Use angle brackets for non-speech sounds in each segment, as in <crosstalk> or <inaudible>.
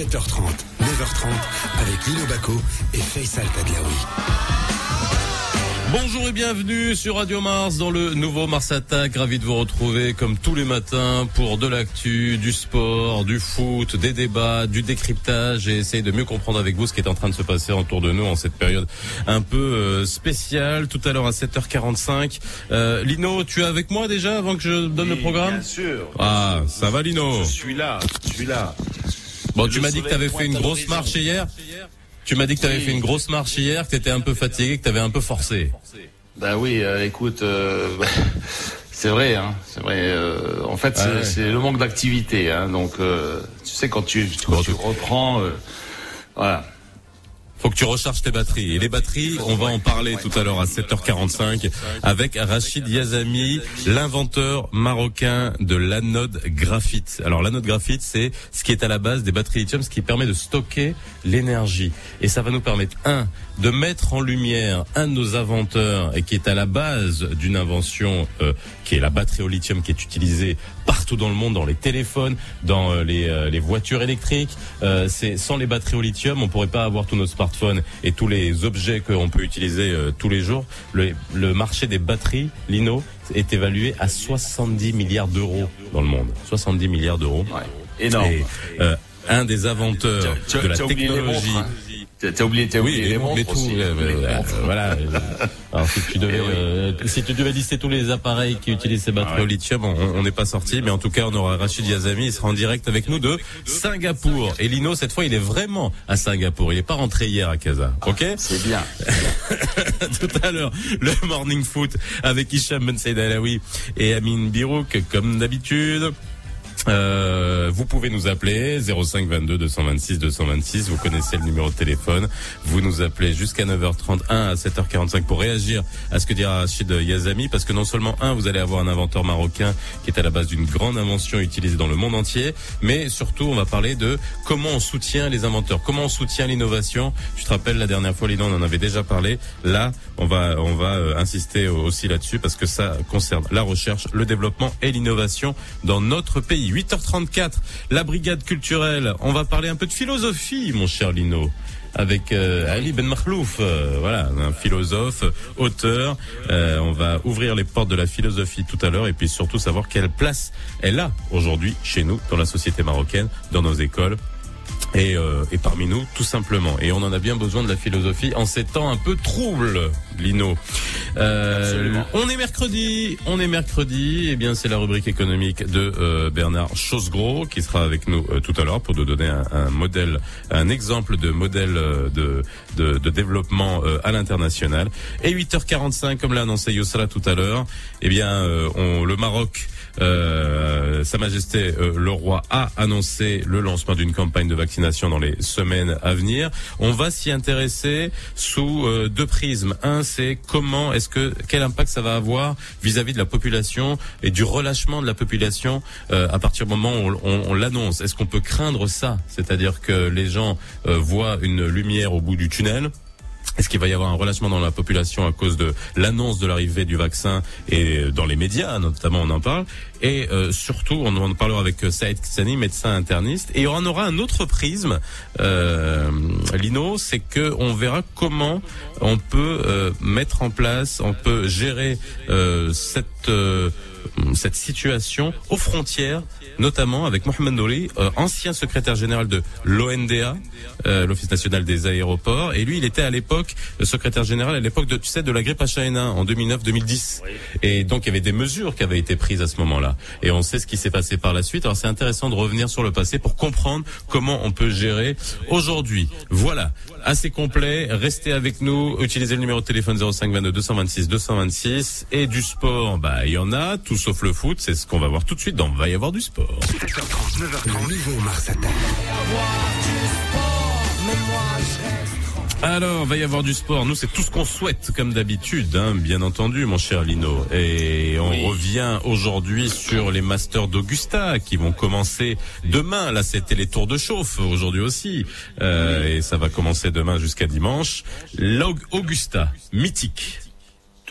7h30, 9h30 avec Lino Baco et Faisal Tadlaoui. Bonjour et bienvenue sur Radio Mars dans le nouveau Mars Attack. Ravi de vous retrouver comme tous les matins pour de l'actu, du sport, du foot, des débats, du décryptage et essayer de mieux comprendre avec vous ce qui est en train de se passer autour de nous en cette période un peu euh, spéciale. Tout à l'heure à 7h45. Euh, Lino, tu es avec moi déjà avant que je donne le programme? Bien sûr. Ah, ça va Lino? Je suis là, je suis là. Bon, tu m'as dit que tu avais fait une grosse marche hier tu m'as dit que tu avais fait une grosse marche hier, que tu étais un peu fatigué, que tu avais un peu forcé. Bah oui, euh, écoute, euh, <laughs> c'est vrai, hein, c'est vrai. euh, en fait, c'est Ah ouais. c'est le manque d'activité, hein, donc tu sais quand tu quand tu reprends, voilà. Faut que tu recharges tes batteries. Et les batteries, on va en parler tout à l'heure à 7h45 avec Rachid Yazami, l'inventeur marocain de l'anode graphite. Alors l'anode graphite, c'est ce qui est à la base des batteries lithium, ce qui permet de stocker l'énergie. Et ça va nous permettre, un, de mettre en lumière un de nos inventeurs et qui est à la base d'une invention euh, qui est la batterie au lithium qui est utilisée partout dans le monde, dans les téléphones, dans euh, les, euh, les voitures électriques. Euh, c'est sans les batteries au lithium, on pourrait pas avoir tous nos smartphones et tous les objets qu'on peut utiliser euh, tous les jours. Le, le marché des batteries, Lino, est évalué à 70 milliards d'euros dans le monde. 70 milliards d'euros. Ouais. Énorme. Et euh, un des inventeurs de la technologie. T'as oublié, t'as Oui, oublié les, les montres, tout. aussi. euh, euh, voilà. <laughs> Alors si tu devais, Eh oui. euh, si tu devais lister tous les appareils qui utilisent ces batteries Ah ouais. au lithium, on on n'est pas sorti, mais en tout cas, on aura Rachid Yazami, il sera en direct avec nous de Singapour. Et Lino, cette fois, il est vraiment à Singapour. Il n'est pas rentré hier à Casa. Ok C'est bien. <laughs> Tout à l'heure, le morning foot avec Hicham Ben Said Alaoui et Amine Birouk, comme d'habitude. Euh, vous pouvez nous appeler 05 22 226 226. Vous connaissez le numéro de téléphone. Vous nous appelez jusqu'à 9h31 à 7h45 pour réagir à ce que dira Rachid Yazami, parce que non seulement un, vous allez avoir un inventeur marocain qui est à la base d'une grande invention utilisée dans le monde entier, mais surtout on va parler de comment on soutient les inventeurs, comment on soutient l'innovation. Je te rappelle la dernière fois, Lino, on en avait déjà parlé. Là, on va on va euh, insister aussi là-dessus parce que ça concerne la recherche, le développement et l'innovation dans notre pays. 8h34, la brigade culturelle. On va parler un peu de philosophie, mon cher Lino. Avec euh, Ali Ben Makhlouf, euh, voilà, un philosophe, auteur. Euh, on va ouvrir les portes de la philosophie tout à l'heure et puis surtout savoir quelle place elle a aujourd'hui chez nous, dans la société marocaine, dans nos écoles et, euh, et parmi nous, tout simplement. Et on en a bien besoin de la philosophie en ces temps un peu troubles, Lino. Euh, on est mercredi, on est mercredi, et bien c'est la rubrique économique de euh, Bernard Chosgros qui sera avec nous euh, tout à l'heure pour nous donner un, un modèle, un exemple de modèle euh, de, de, de développement euh, à l'international. Et 8h45, comme l'a annoncé Yossala tout à l'heure, eh bien euh, on, le Maroc euh, Sa Majesté euh, le roi a annoncé le lancement d'une campagne de vaccination dans les semaines à venir. On va s'y intéresser sous euh, deux prismes. Un, c'est comment est-ce que quel impact ça va avoir vis-à-vis de la population et du relâchement de la population euh, à partir du moment où on, on l'annonce. Est-ce qu'on peut craindre ça, c'est-à-dire que les gens voient une lumière au bout du tunnel? Est-ce qu'il va y avoir un relâchement dans la population à cause de l'annonce de l'arrivée du vaccin et dans les médias notamment on en parle. Et euh, surtout on en parlera avec euh, Saïd Kitsani, médecin interniste. Et on aura un autre prisme euh, Lino c'est que on verra comment on peut euh, mettre en place on peut gérer euh, cette euh, cette situation aux frontières notamment avec Mohamed Nouri, euh, ancien secrétaire général de l'ONDA, euh, l'Office national des aéroports, et lui, il était à l'époque secrétaire général à l'époque de, tu sais, de la grippe H1N1 en 2009-2010. Et donc, il y avait des mesures qui avaient été prises à ce moment-là. Et on sait ce qui s'est passé par la suite. Alors, c'est intéressant de revenir sur le passé pour comprendre comment on peut gérer aujourd'hui. Voilà. Assez complet. Restez avec nous. Utilisez le numéro de téléphone 05 22 226 226. Et du sport, bah, il y en a, tout sauf le foot. C'est ce qu'on va voir tout de suite dans Va y avoir du sport. 7h30, 9h30, le nouveau Mars Attack. Alors, va y avoir du sport. Nous, c'est tout ce qu'on souhaite, comme d'habitude, hein, bien entendu, mon cher Lino. Et on Oui. revient aujourd'hui sur les Masters d'Augusta qui vont commencer demain. Là, c'était les tours de chauffe aujourd'hui aussi. Euh, Et ça va commencer demain jusqu'à dimanche. L'Augusta, mythique.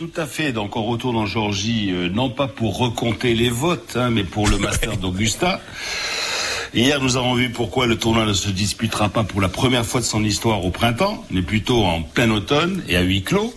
Tout à fait. Donc on retourne en Géorgie, euh, non pas pour recompter les votes, hein, mais pour le <laughs> Master d'Augusta. Hier, nous avons vu pourquoi le tournoi ne se disputera pas pour la première fois de son histoire au printemps, mais plutôt en plein automne et à huis clos.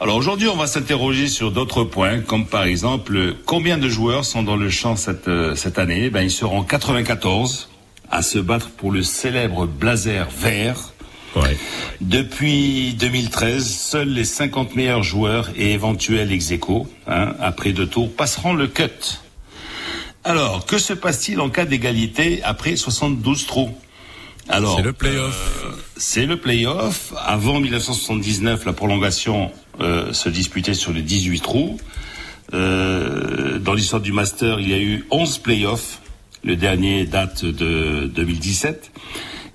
Alors aujourd'hui, on va s'interroger sur d'autres points, comme par exemple combien de joueurs sont dans le champ cette, euh, cette année? Ben, ils seront 94 à se battre pour le célèbre blazer vert. Ouais. Depuis 2013, seuls les 50 meilleurs joueurs et éventuels ex aequo, hein, après deux tours, passeront le cut. Alors, que se passe-t-il en cas d'égalité après 72 trous? Alors, C'est le play-off. euh, c'est le play-off. Avant 1979, la prolongation euh, se disputait sur les 18 trous. Euh, dans l'histoire du Master, il y a eu 11 play-offs. Le dernier date de 2017.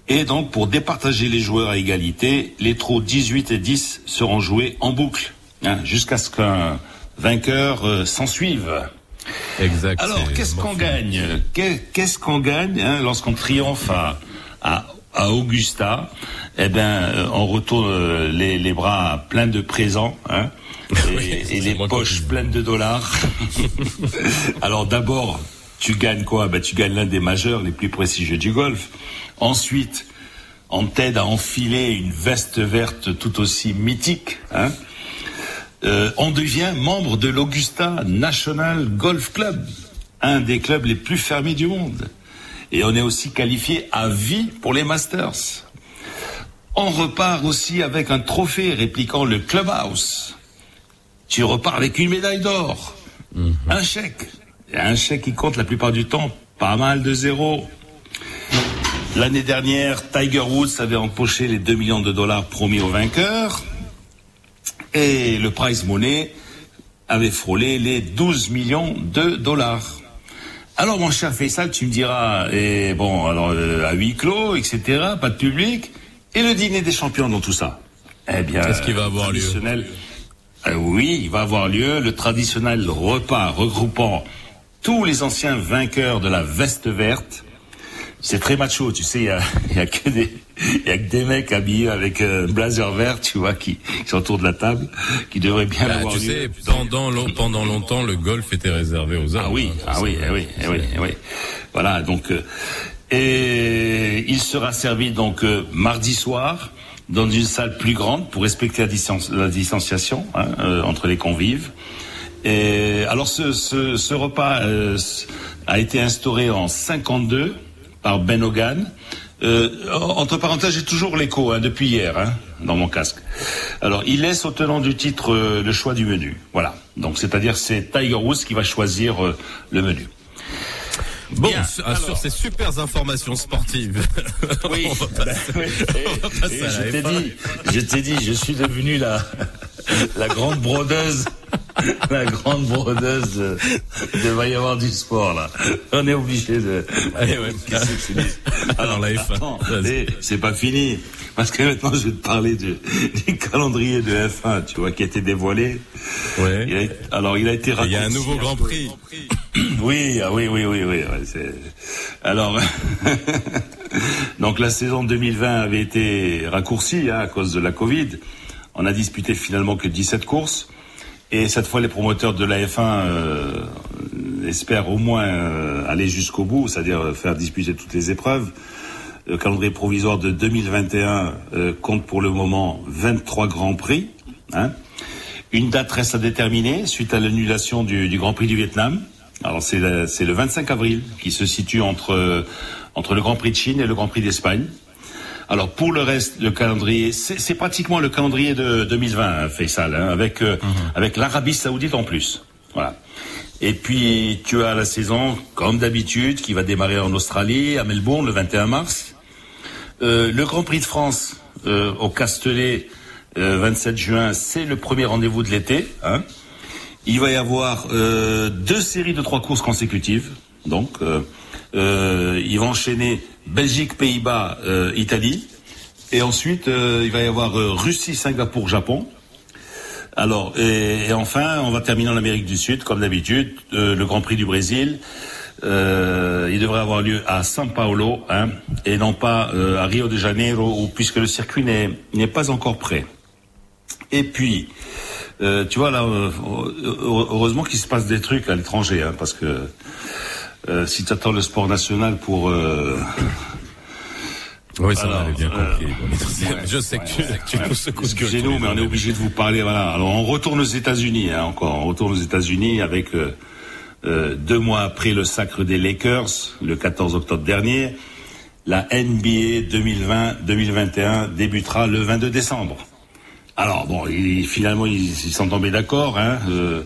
Et donc, pour départager les joueurs à égalité, les trous 18 et 10 seront joués en boucle, hein, jusqu'à ce qu'un vainqueur euh, s'en suive. Exact. Alors, qu'est-ce qu'on gagne? Qu'est- Qu'est-ce qu'on gagne hein, lorsqu'on triomphe à, à, à Augusta? Eh bien, euh, on retourne euh, les, les bras pleins de présents hein, et, <laughs> Oui, et c'est les poches pleines de dollars. <laughs> Alors d'abord, tu gagnes quoi? Ben, Tu gagnes l'un des majeurs les plus prestigieux du golf. Ensuite, on t'aide à enfiler une veste verte tout aussi mythique. Hein euh, on devient membre de l'Augusta National Golf Club, un des clubs les plus fermés du monde. Et on est aussi qualifié à vie pour les Masters. On repart aussi avec un trophée répliquant le Clubhouse. Tu repars avec une médaille d'or, un chèque. Un chèque qui compte la plupart du temps pas mal de zéros. L'année dernière, Tiger Woods avait empoché les 2 millions de dollars promis au vainqueur. Et le prize money avait frôlé les 12 millions de dollars. Alors mon cher Faisal, tu me diras, et bon, alors euh, à huis clos, etc., pas de public, et le dîner des champions dans tout ça? Eh bien, Est-ce qu'il va avoir lieu? Euh, Oui, il va avoir lieu le traditionnel repas regroupant tous les anciens vainqueurs de la veste verte. C'est très macho, tu sais, il y a, <laughs> y a que des, y a que des mecs habillés avec un blazer vert, tu vois, qui, qui sont autour de la table, qui devraient bien Bah, avoir tu sais, pendant, long- pendant longtemps, le golf était réservé aux hommes. Ah oui, hein. ah oui, eh oui, eh oui, eh oui. Voilà, donc euh, et il sera servi donc euh, mardi soir dans une salle plus grande pour respecter la, distance, la distanciation hein, euh, entre les convives. Et alors ce, ce, ce repas euh, a été instauré en 52 par Ben Hogan. Euh, entre parenthèses, j'ai toujours l'écho hein, depuis hier hein, dans mon casque. Alors, il laisse au tenant du titre euh, le choix du menu. Voilà. Donc, c'est-à-dire c'est Tiger Woods qui va choisir le menu. Bon, Bien, sur, alors. sur ces super informations sportives. Oui, je t'ai F1. dit, je t'ai dit, je suis devenu la, la grande brodeuse, <laughs> la grande brodeuse. de- Il devrait y avoir du sport là. On est obligé de. Allez, ouais. <laughs> Alors, la F1. Attends, Vas-y. eh, c'est pas fini. Parce que maintenant, je vais te parler du, du calendrier de F1, tu vois, qui a été dévoilé. Ouais. Il a- alors, il a été Il y a un raccourci nouveau Grand Prix. oui, ah oui, oui, oui, oui. ouais, Alors, <laughs> donc la saison 2020 avait été raccourcie hein, à cause de la Covid. On a disputé finalement que 17 courses. Et cette fois, les promoteurs de la F1 euh, espèrent au moins euh, aller jusqu'au bout, c'est-à-dire faire disputer toutes les épreuves. Le calendrier provisoire de 2021 euh, compte pour le moment 23 grands prix. Hein. Une date reste à déterminer suite à l'annulation du, du Grand Prix du Vietnam. Alors c'est le, le 25 avril qui se situe entre euh, entre le Grand Prix de Chine et le Grand Prix d'Espagne. Alors pour le reste, le calendrier, c'est pratiquement le calendrier de 2020, hein, Faisal, hein, avec euh, avec l'Arabie Saoudite en plus. Voilà. Et puis tu as la saison, comme d'habitude, qui va démarrer en Australie, à Melbourne, le 21 mars. Euh, le Grand Prix de France euh, au Castellet, euh, 27 juin, c'est le premier rendez-vous de l'été. Hein. Il va y avoir deux séries de trois courses consécutives. Donc, euh, euh, il va enchaîner Belgique, Pays-Bas, euh, Italie. Et ensuite, euh, il va y avoir euh, Russie, Singapour, Japon. Alors, et, et enfin, on va terminer en Amérique du Sud, comme d'habitude, euh, le Grand Prix du Brésil. Euh, il devrait avoir lieu à São Paulo, hein, et non pas euh, à Rio de Janeiro, puisque le circuit n'est pas encore prêt. Et puis, tu vois là, heureusement qu'il se passe des trucs à l'étranger, hein, parce que euh, si tu attends le sport national pour... Euh, oui, ça va, bien compris. je sais que tu, <laughs> tu nous secoues Chez nous, mais on est obligé de vous parler. Voilà. Alors, on retourne aux États-Unis, hein, encore. On retourne aux États-Unis avec euh, deux mois après le sacre des Lakers, le 14 octobre dernier. La NBA 2020-2021 débutera le 22 décembre. Alors bon, finalement ils, sont tombés d'accord, hein, euh,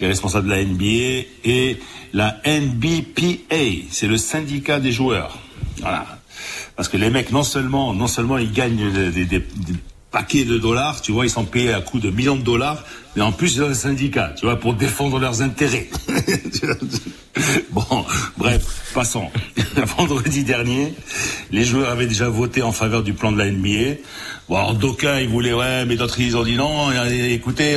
les responsables de la NBA et la NBPA, c'est le syndicat des joueurs. Voilà, parce que les mecs non seulement non seulement ils gagnent des, des, paquets de dollars, tu vois, ils sont payés à coût de millions de dollars, mais en plus ils ont un syndicat, tu vois, pour défendre leurs intérêts. <laughs> bon, bref, passons. <laughs> Vendredi dernier, les joueurs avaient déjà voté en faveur du plan de la NBA. Bon, d'aucuns ils voulaient ouais, mais d'autres ils ont dit non. Écoutez,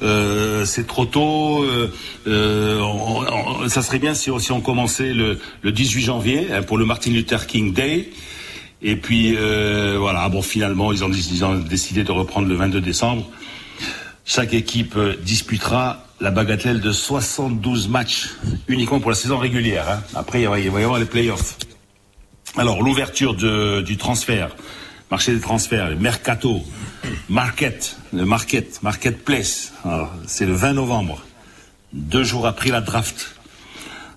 euh, c'est trop tôt. Euh, euh, ça serait bien si, si on commençait le, le 18 janvier hein, pour le Martin Luther King Day. Et puis voilà, bon finalement ils ont, ils ont décidé de reprendre le 22 décembre. Chaque équipe disputera la bagatelle de 72 matchs uniquement pour la saison régulière. Hein. Après il va y avoir les playoffs. Alors l'ouverture du transfert marché des transferts, le mercato, market, le market, marketplace. C'est le 20 novembre, deux jours après la draft.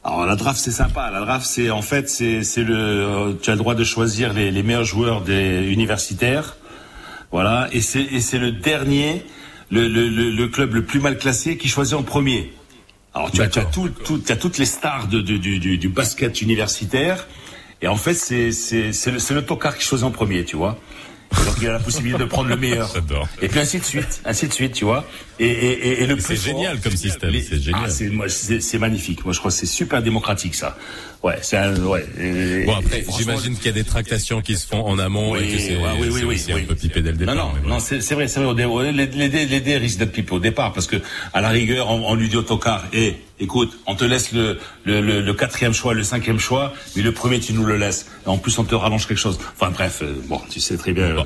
Alors la draft c'est sympa. La draft c'est en fait c'est c'est le euh, tu as le droit de choisir les, les meilleurs joueurs des universitaires, voilà. Et c'est et c'est le dernier le, le, le, club le plus mal classé qui choisit en premier. Alors tu as, tu as, tout, tout, tu as toutes les stars de, du, du, du basket universitaire et en fait, c'est c'est le, le tocard qui choisit en premier, tu vois. Donc il a la possibilité de prendre le meilleur. <laughs> Et puis ainsi de suite, ainsi de suite, tu vois. Et, et, et, le C'est génial comme système, c'est génial. Ah, c'est magnifique. Moi, je crois que c'est super démocratique ça. Ouais, c'est un, ouais. bon après, j'imagine qu'il y a des tractations qui se font en amont et que c'est oui, oui, oui, un peu pipé dès le départ. Non, non, non, c'est vrai, c'est vrai. Les, les, les, les dés risquent d'être pipés au départ parce que à la rigueur, on, on lui dit au tocard, eh, écoute, on te laisse le, le, le, le, quatrième choix, le cinquième choix, mais le premier tu nous le laisses. En plus, on te rallonge quelque chose. Enfin bref, euh, bon, tu sais très bien. Euh,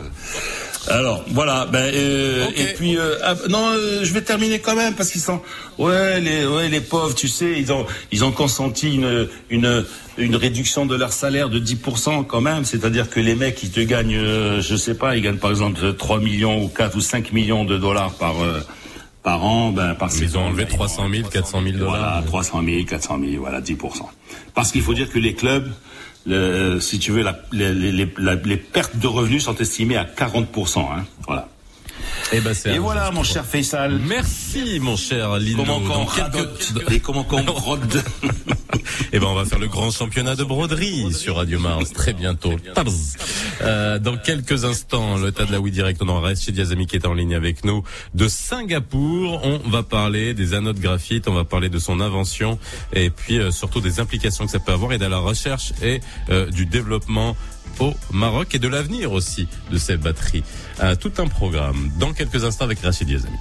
alors voilà, ben euh, et puis euh, ah, non, euh, je vais terminer quand même parce qu'ils sont ouais les ouais les pauvres, tu sais, ils ont ils ont consenti une une une réduction de leur salaire de 10% quand même, c'est-à-dire que les mecs ils te gagnent je sais pas, ils gagnent par exemple 3 millions ou 4 ou 5 millions de dollars par par an, ben par Ils ont enlevé 300 000, 400 000 dollars. Voilà, 300 000, 400 000, voilà 10%. Parce qu'il faut dire que les clubs le, si tu veux, la, les, les, les, pertes de revenus sont estimées à 40%. Hein, voilà. Eh ben, et voilà, mon cher Faisal. Merci, mon cher Lino. Comment qu'on quelques... Et comment qu'on brode <laughs> Eh ben, on va faire le grand championnat de broderie sur Radio Mars très bientôt. Euh, dans quelques instants, le tas de la Wii Direct, on en reste chez Diazami qui est en ligne avec nous de Singapour. On va parler des anneaux de graphite, on va parler de son invention et puis euh, surtout des implications que ça peut avoir et de la recherche et euh, du développement au Maroc et de l'avenir aussi de ces batteries. Tout un programme dans quelques instants avec Rachid Yazami.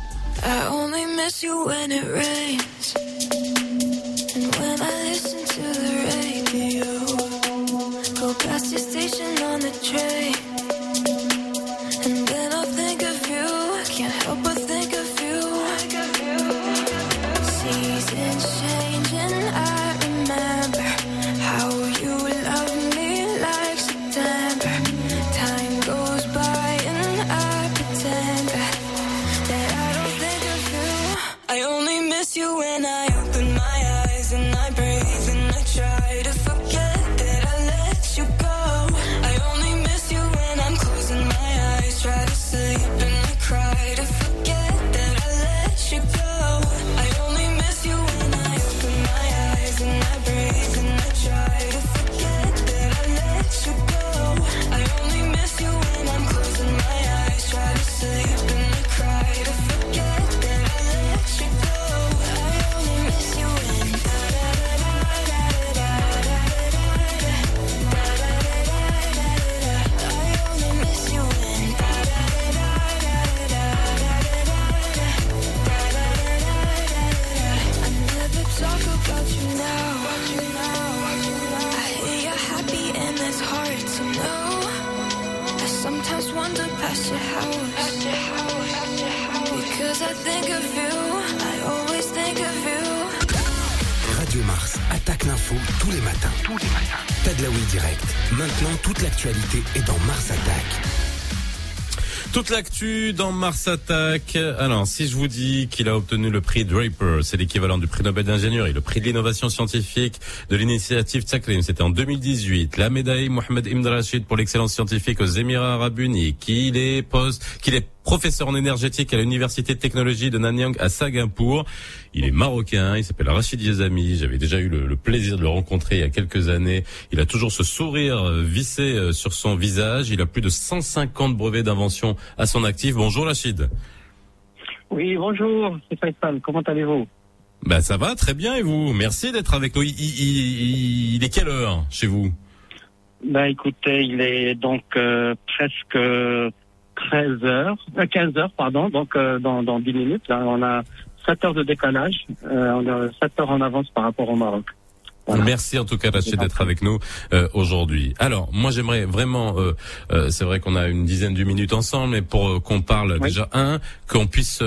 you and I l'actu dans Mars Attack. Alors, si je vous dis qu'il a obtenu le prix Draper, c'est l'équivalent du prix Nobel d'ingénierie, le prix de l'innovation scientifique de l'initiative Tsaklim, c'était en 2018. La médaille Mohamed Ibn Rashid pour l'excellence scientifique aux Émirats Arabes Unis, qu'il est poste, qu'il est professeur en énergétique à l'université de technologie de Nanyang à Singapour. Il est marocain, il s'appelle Rachid Yazami. J'avais déjà eu le, plaisir de le rencontrer il y a quelques années. Il a toujours ce sourire euh, vissé euh, sur son visage. Il a plus de 150 brevets d'invention à son actif. Bonjour Rachid. Oui, bonjour, c'est Faisal. Comment allez-vous? Ben ça va, très bien. Et vous? Merci d'être avec nous. Il, est quelle heure chez vous? Ben écoutez, il est donc euh, presque 13 heures, 15 heures, pardon, donc dans, dans 10 minutes. Là, on a 7 heures de décalage. Euh, on a 7 heures en avance par rapport au Maroc. Merci en tout cas Rachid d'être avec nous euh, aujourd'hui. Alors moi j'aimerais vraiment, euh, euh, c'est vrai qu'on a une dizaine de minutes ensemble, mais pour qu'on parle déjà un, qu'on puisse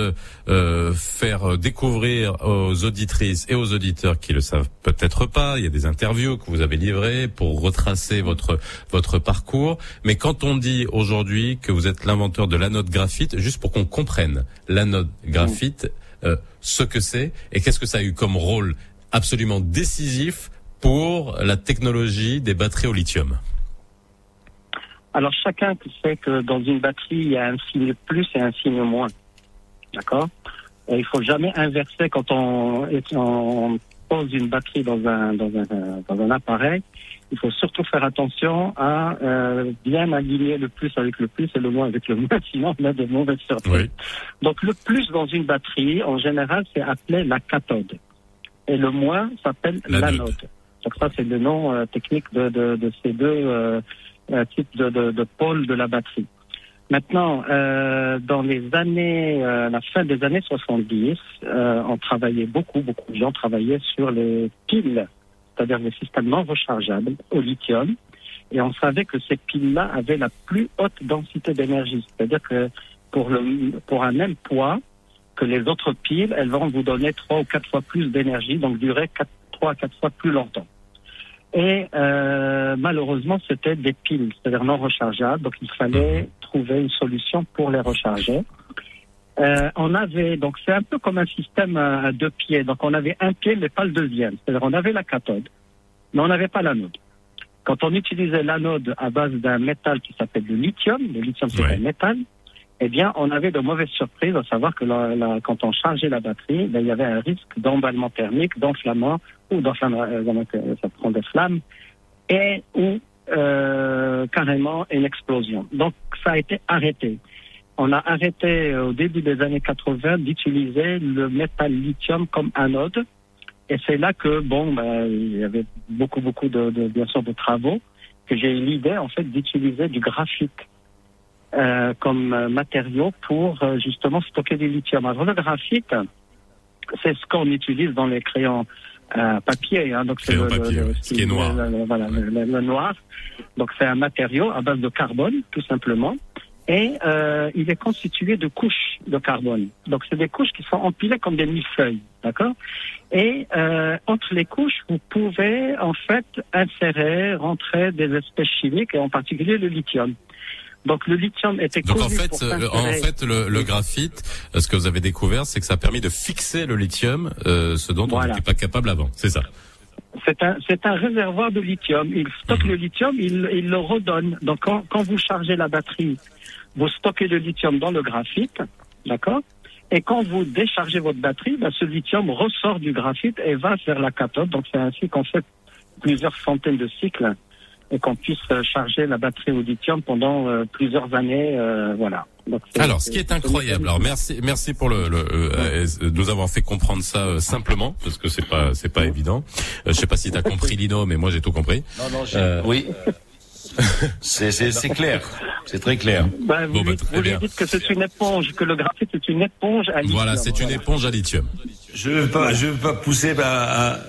faire découvrir aux auditrices et aux auditeurs qui le savent peut-être pas, il y a des interviews que vous avez livrées pour retracer votre votre parcours. Mais quand on dit aujourd'hui que vous êtes l'inventeur de l'anode graphite, juste pour qu'on comprenne l'anode graphite. Euh, ce que c'est et qu'est-ce que ça a eu comme rôle absolument décisif pour la technologie des batteries au lithium Alors chacun sait que dans une batterie, il y a un signe plus et un signe moins. D'accord? Il faut jamais inverser quand on, on pose une batterie dans un, dans un, dans un appareil il faut surtout faire attention à euh, bien aligner le plus avec le plus et le moins avec le moins, <laughs> sinon on a de mauvaises surprises. Donc le plus dans une batterie, en général, c'est appelé la cathode. Et le moins s'appelle l'anode. Donc ça, c'est le nom euh, technique de, de, de, ces deux euh, euh types de, de, de, pôles de la batterie. Maintenant, euh, dans les années, la fin des années 70, on travaillait beaucoup, beaucoup de gens travaillaient sur les piles c'est-à-dire des systèmes non rechargeables au lithium. Et on savait que ces piles-là avaient la plus haute densité d'énergie. C'est-à-dire que pour, le, pour un même poids que les autres piles, elles vont vous donner trois ou quatre fois plus d'énergie, donc durer trois à quatre fois plus longtemps. Et euh, malheureusement, c'était des piles, c'est-à-dire non rechargeables, donc il fallait mhm. trouver une solution pour les recharger. Euh, on avait, donc c'est un peu comme un système à, deux pieds. Donc on avait un pied, mais pas le deuxième. C'est-à-dire on avait la cathode, mais on n'avait pas l'anode. Quand on utilisait l'anode à base d'un métal qui s'appelle le lithium, le lithium c'est un métal, eh bien on avait de mauvaises surprises, à savoir que quand on chargeait la batterie, ben, il y avait un risque d'emballement thermique, d'enflammement, ou d'enflammement, euh, ça prend des flammes, et ou euh, carrément une explosion. Donc ça a été arrêté on a arrêté euh, au début des années 80 d'utiliser le métal lithium comme anode. Et c'est là que, bon, ben, il y avait beaucoup, beaucoup de, de bien sûr, de travaux, que j'ai eu l'idée, en fait, d'utiliser du graphite euh, comme matériau pour euh, justement stocker du lithium. Alors, le graphite, c'est ce qu'on utilise dans les crayons euh, papier. Hein, donc c'est le, est noir. voilà, le, noir. Donc c'est un matériau à base de carbone, tout simplement et euh, il est constitué de couches de carbone. Donc c'est des couches qui sont empilées comme des millefeuilles, d'accord? Et euh, entre les couches, vous pouvez en fait insérer, rentrer des espèces chimiques et en particulier le lithium. Donc le lithium était Donc en fait, euh, en fait, le, le, graphite, euh, ce que vous avez découvert, c'est que ça a permis de fixer le lithium, euh, ce dont on n'était pas capable avant. C'est ça. C'est un, c'est un réservoir de lithium. Il stocke mhm. le lithium, il, il le redonne. Donc quand, quand vous chargez la batterie vous stockez le lithium dans le graphite, d'accord? Et quand vous déchargez votre batterie, ben, ce lithium ressort du graphite et va vers la cathode. Donc c'est ainsi qu'on fait plusieurs centaines de cycles et qu'on puisse euh, charger la batterie au lithium pendant euh, plusieurs années, euh, voilà. alors, ce qui est incroyable. Alors, merci, merci pour le, le nous avoir fait comprendre ça simplement, parce que c'est pas, c'est pas évident. je sais pas si tu as compris Lino, mais moi j'ai tout compris. Non, non, oui. <laughs> c'est clair, c'est très clair. Ben, vous, bah, dites que c'est une éponge, que le graphite c'est une éponge à lithium. Voilà, c'est une éponge à lithium. Je veux pas, je veux pas pousser bah, à,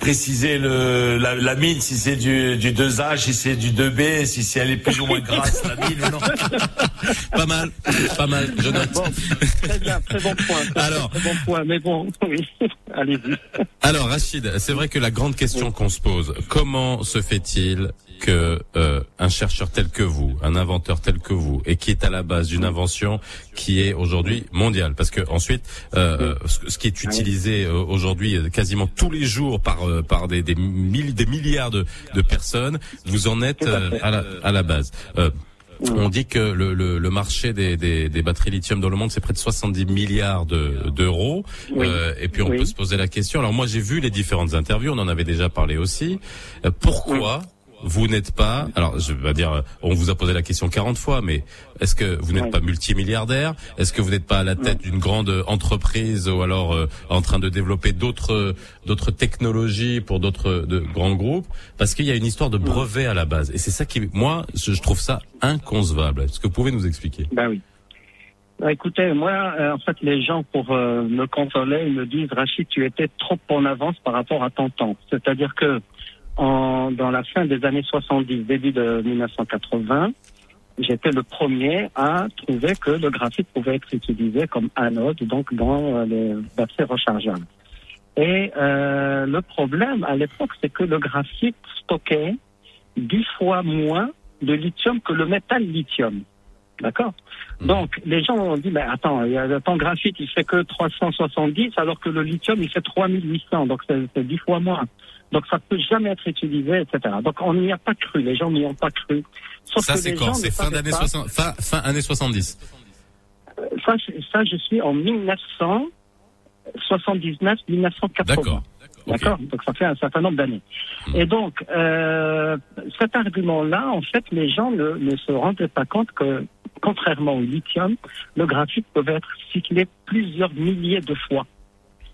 préciser le, la, mine, si c'est du, du 2H, si c'est du 2B, si, si elle est plus ou moins grasse, la mine non. <laughs> pas mal, pas mal, je note. très bien, très bon point. Alors, très bon point, mais bon, oui, <laughs> allez-y. Alors, Rachid, c'est vrai que la grande question qu'on se pose, comment se fait-il que euh, un chercheur tel que vous, un inventeur tel que vous, et qui est à la base d'une invention qui est aujourd'hui mondiale, parce que ensuite, euh, ce, qui est utilisé euh, aujourd'hui quasiment tous les jours par par des des, des milliards de, de personnes, vous en êtes à la, à la base. On dit que le, le, le marché des, des, des, batteries lithium dans le monde, c'est près de 70 milliards d'euros. euh, et puis on peut se poser la question. Alors moi, j'ai vu les différentes interviews, on en avait déjà parlé aussi. pourquoi vous n'êtes pas, alors je vais dire, on vous a posé la question 40 fois, mais est-ce que vous n'êtes pas multimilliardaire? Est-ce que vous n'êtes pas à la tête d'une grande entreprise ou alors euh, en train de développer d'autres d'autres technologies pour d'autres de grands groupes? Parce qu'il y a une histoire de brevet à la base, et c'est ça qui, moi, je, trouve ça inconcevable. Est-ce que vous pouvez nous expliquer? Ben oui. Bah, écoutez, moi, euh, en fait, les gens, pour euh, me consoler, ils me disent, Rachid, tu étais trop en avance par rapport à ton temps. C'est-à-dire que en, dans la fin des années 70, début de 1980, j'étais le premier à trouver que le graphite pouvait être utilisé comme anode, donc dans euh, les batteries rechargeables. Et euh, le problème à l'époque, c'est que le graphite stockait dix fois moins de lithium que le métal lithium. D'accord mmh. Donc, les gens ont dit, mais attends, ton graphite, il fait que 370, alors que le lithium, il fait 3800, donc c'est dix fois moins. Donc ça peut jamais être utilisé, etc. Donc on n'y a pas cru, les gens n'y ont pas cru. ça c'est quand C'est fin d'année 60, fin, fin année 70. Ça, ça, je suis en 1979-1980. D'accord. D'accord Donc ça fait un certain nombre d'années. Hmm. Et donc, euh, cet argument-là, en fait, les gens ne, ne, se rendaient pas compte que, contrairement au lithium, le graphite peut être cyclé plusieurs milliers de fois.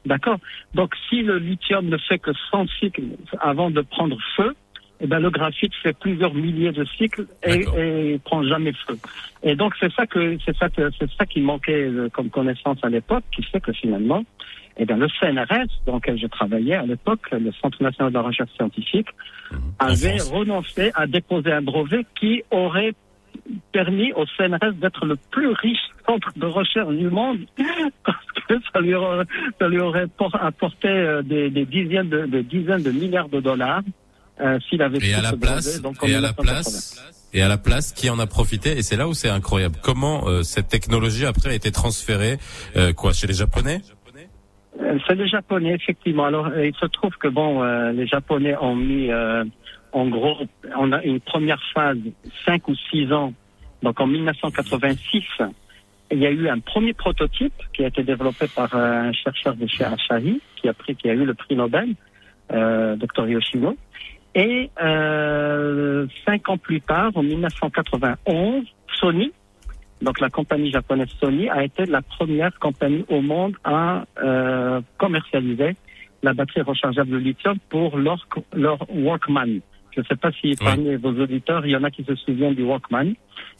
D'accord? Donc, si le lithium ne fait que 100 cycles avant de prendre feu, eh ben, le graphite fait plusieurs milliers de cycles et, et prend jamais feu. Et donc, c'est ça que, c'est ça que, c'est ça qui manquait euh, comme connaissance à l'époque, qui fait que finalement, eh bien, le CNRS, dans lequel je travaillais à l'époque, le Centre national de la recherche scientifique, mmh. avait renoncé à déposer un brevet qui aurait permis au CNRS d'être le plus riche centre de recherche du monde <laughs> parce que ça lui aurait, ça lui aurait apporté euh, des, des dizaines de, des dizaines de milliards de dollars euh, s'il avait et à la place donc et à la place et à la place qui en a profité et c'est là où c'est incroyable. Comment euh, cette technologie après a été transférée euh, quoi chez les japonais? C'est les japonais effectivement. Alors il se trouve que bon les japonais ont mis en gros, on a une première phase, cinq ou six ans. Donc en 1986, il y a eu un premier prototype qui a été développé par euh, un chercheur de chez Asahi, qui a pris, qui a eu le prix Nobel, euh, Dr Yoshino. Et euh, cinq ans plus tard, en 1991, Sony, donc la compagnie japonaise Sony, a été la première compagnie au monde à commercialiser la batterie rechargeable de lithium pour leur, leur Walkman. Je ne sais pas si parmi vos auditeurs, il y en a qui se souviennent du Walkman.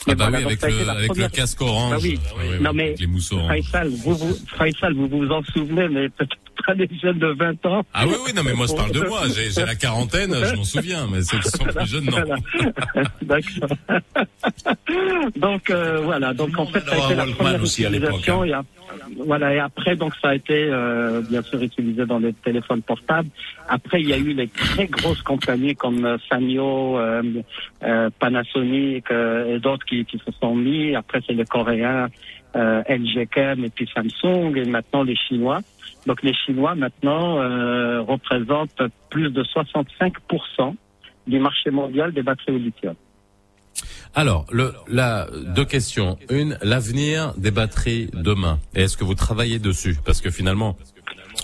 Ah bah oui, avec, le, avec le, casque orange. Bah oui. non mais, les Faisal, vous, vous, Faisal, vous vous en souvenez, mais peut-être pas les jeunes de 20 ans. Ah oui, oui, non mais moi je parle de moi. J'ai la quarantaine, je m'en souviens, mais ceux qui sont plus jeunes, non. <laughs> D'accord. donc euh, voilà, donc en fait, ça a été la première aussi à l'époque. Hein. Voilà, et après, donc ça a été euh, bien sûr utilisé dans les téléphones portables. Après, il y a eu les très grosses compagnies comme euh, Sanyo, euh, euh, Panasonic et d'autres qui, qui, se sont mis. Après, c'est les Coréens, LG Chem et puis Samsung et maintenant les Chinois. Donc les Chinois maintenant représentent plus de 65% du marché mondial des batteries au lithium. Alors, le, la, deux questions. Une, l'avenir des batteries demain. Est-ce que vous travaillez dessus? Parce que finalement,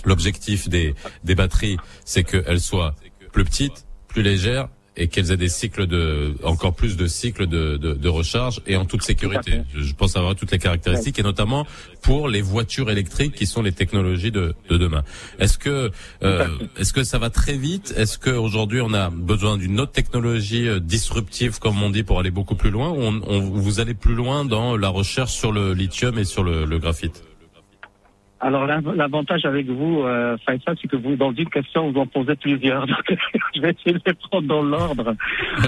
l'objectif des, des batteries, c'est qu'elles soient plus petites, plus légères et qu'elles aient des cycles de encore plus de cycles de, de, de recharge et en toute sécurité. Je pense avoir toutes les caractéristiques et notamment pour les voitures électriques qui sont les technologies de, de demain. Est-ce que euh, est-ce que ça va très vite? Est-ce que aujourd'hui on a besoin d'une autre technologie euh, disruptive comme on dit pour aller beaucoup plus loin ou on, vous allez plus loin dans la recherche sur le lithium et sur le, le graphite? Alors l'avantage avec vous, euh, c'est que vous, dans une question, vous en posez plusieurs. <laughs> Donc je vais essayer de les prendre dans l'ordre.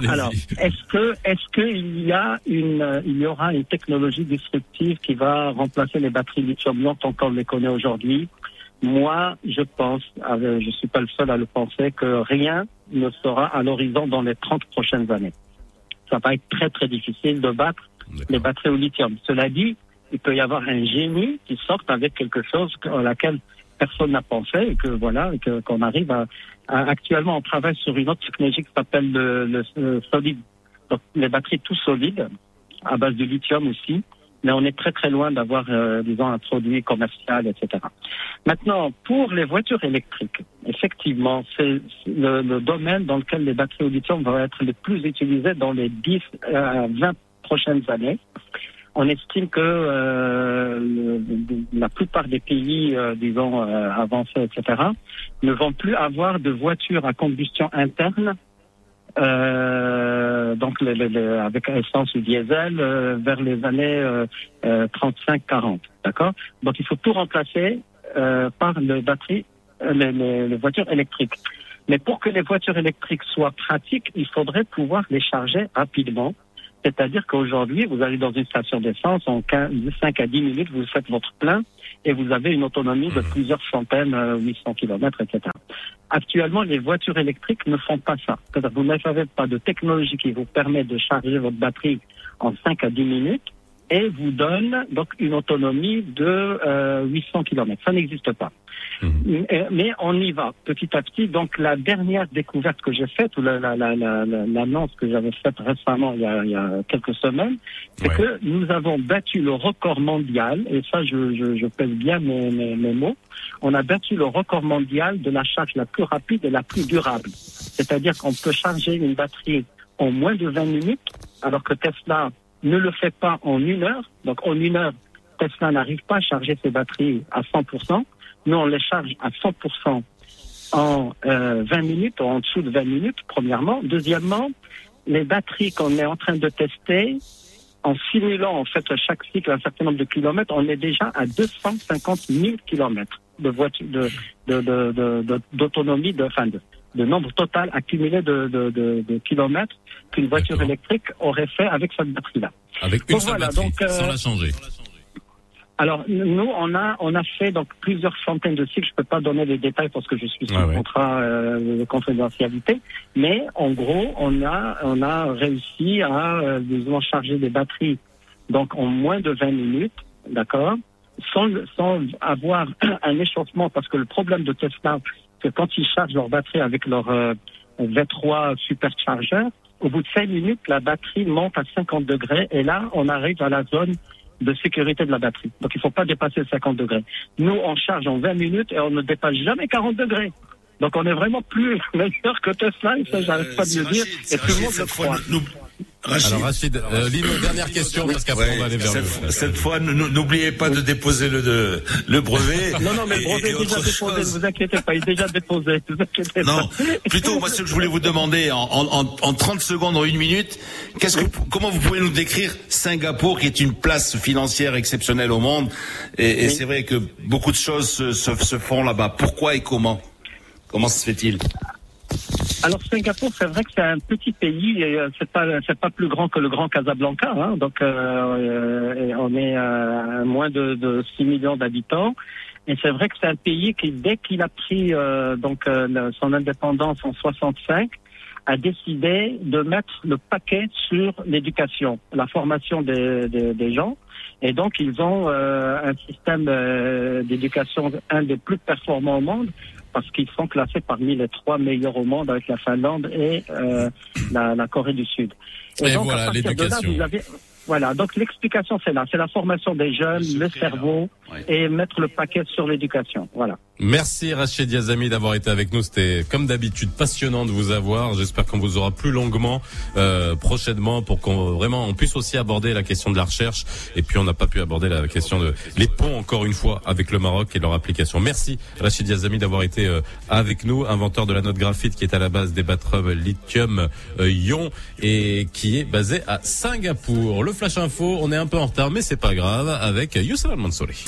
Alors, est-ce que, est-ce qu'il y a une, il y aura une technologie disruptive qui va remplacer les batteries lithium-ion tant qu'on les connaît aujourd'hui? Moi, je pense, euh, je suis pas le seul à le penser, que rien ne sera à l'horizon dans les 30 prochaines années. Ça va être très très difficile de battre les batteries au lithium. Cela dit, il peut y avoir un génie qui sorte avec quelque chose à laquelle personne n'a pensé et que voilà qu'on arrive à, actuellement on travaille sur une autre technologie qui s'appelle le, solide. Donc les batteries tout solides à base de lithium aussi mais on est très très loin d'avoir euh, disons un produit commercial etc maintenant pour les voitures électriques effectivement c'est le, le, domaine dans lequel les batteries au lithium vont être les plus utilisées dans les 10 à 20 prochaines années on estime que euh, la plupart des pays, euh, disons, euh, avancés, etc., ne vont plus avoir de voitures à combustion interne, donc avec essence ou diesel, vers les années 35-40. D'accord? Donc il faut tout remplacer par les batteries, les voitures électriques. Mais pour que les voitures électriques soient pratiques, il faudrait pouvoir les charger rapidement c'est-à-dire qu'aujourd'hui, vous allez dans une station d'essence, en 15, 5 à 10 minutes, vous faites votre plein et vous avez une autonomie de mmh. plusieurs centaines, 800 euh, kilomètres, etc. Actuellement, les voitures électriques ne font pas ça. C'est-à-dire que vous n'avez pas de technologie qui vous permet de charger votre batterie en 5 à 10 minutes et vous donne donc une autonomie de euh, 800 km. Ça n'existe pas. Mhm. Mais on y va petit à petit. Donc la dernière découverte que j'ai faite, ou l'annonce la, la, la, que j'avais faite récemment, il y a, il y a quelques semaines, c'est que nous avons battu le record mondial, et ça je, je, je pèse bien mes, mes, mes, mots, on a battu le record mondial de la charge la plus rapide et la plus durable. C'est-à-dire qu'on peut charger une batterie en moins de 20 minutes, alors que Tesla ne le fait pas en une heure. Donc en une heure, Tesla n'arrive pas à charger ses batteries à 100%. Nous, on les charge à 100% en euh, 20 minutes ou en dessous de 20 minutes, premièrement. Deuxièmement, les batteries qu'on est en train de tester, en simulant en fait chaque cycle un certain nombre de kilomètres, on est déjà à 250 000 kilomètres de voiture, de, d'autonomie, de, de, fin de, de nombre total accumulé de, de, de, de kilomètres qu'une voiture électrique aurait fait avec cette batterie-là. Avec une seule batterie, donc, euh, sans la changer. Alors nous, on a on a fait donc plusieurs centaines de cycles. Je peux pas donner les détails parce que je suis sous contrat euh, de confidentialité. Mais en gros, on a on a réussi à euh, disons charger des batteries donc en moins de 20 minutes, d'accord, sans sans avoir <clears throat> un échauffement parce que le problème de Tesla, que quand ils chargent leur batterie avec leur euh, V3 supercharger, au bout de 5 minutes, la batterie monte à 50 degrés et là, on arrive à la zone de sécurité de la batterie. Donc, il ne faut pas dépasser 50 degrés. Nous, on charge en 20 minutes et on ne dépasse jamais 40 degrés. Donc, on est vraiment plus <laughs> meilleur que Tesla, et ça, j'arrive pas de le dire, et tout le monde le croit. Rachid. Alors Rachid, euh, Lino, dernière question parce qu'après on va aller vers cette, le... cette fois, n'oubliez pas de déposer le le brevet. <laughs> non, non, mais le brevet est déjà déposé. Ne vous inquiétez pas, il est déjà déposé. Vous inquiétez non, plutôt moi ce que je voulais vous demander en, en, en 30 secondes, en une minute, qu'est-ce que comment vous pouvez nous décrire Singapour, qui est une place financière exceptionnelle au monde, et, et c'est vrai que beaucoup de choses se, se, se font là-bas. Pourquoi et comment? Comment se fait-il? Alors Singapour, c'est vrai que c'est un petit pays, euh, c'est pas c'est pas plus grand que le Grand Casablanca, hein, donc euh, on est à moins de, de 6 millions d'habitants. Et c'est vrai que c'est un pays qui, dès qu'il a pris euh, donc son indépendance en 65, a décidé de mettre le paquet sur l'éducation, la formation des, gens. Et donc, ils ont un système d'éducation, un des plus performants au monde, parce qu'ils sont classés parmi les trois meilleurs au monde avec la Finlande et euh, la, la, Corée du Sud. Et, donc, voilà, l'éducation. Voilà, donc l'explication c'est là, c'est la formation des jeunes, le cerveau et mettre le paquet sur l'éducation. Voilà. Merci Rachid Yazami d'avoir été avec nous. C'était comme d'habitude passionnant de vous avoir. J'espère qu'on vous aura plus longuement euh, prochainement pour qu'on vraiment on puisse aussi aborder la question de la recherche. Et puis on n'a pas pu aborder la question de les ponts encore une fois avec le Maroc et leur application. Merci Rachid Yazami d'avoir été euh, avec nous, inventeur de la note graphite qui est à la base des batteries lithium euh, ion et qui est basé à Singapour. Le Flash Info, on est un peu en retard mais c'est pas grave avec Youssef Mansouri.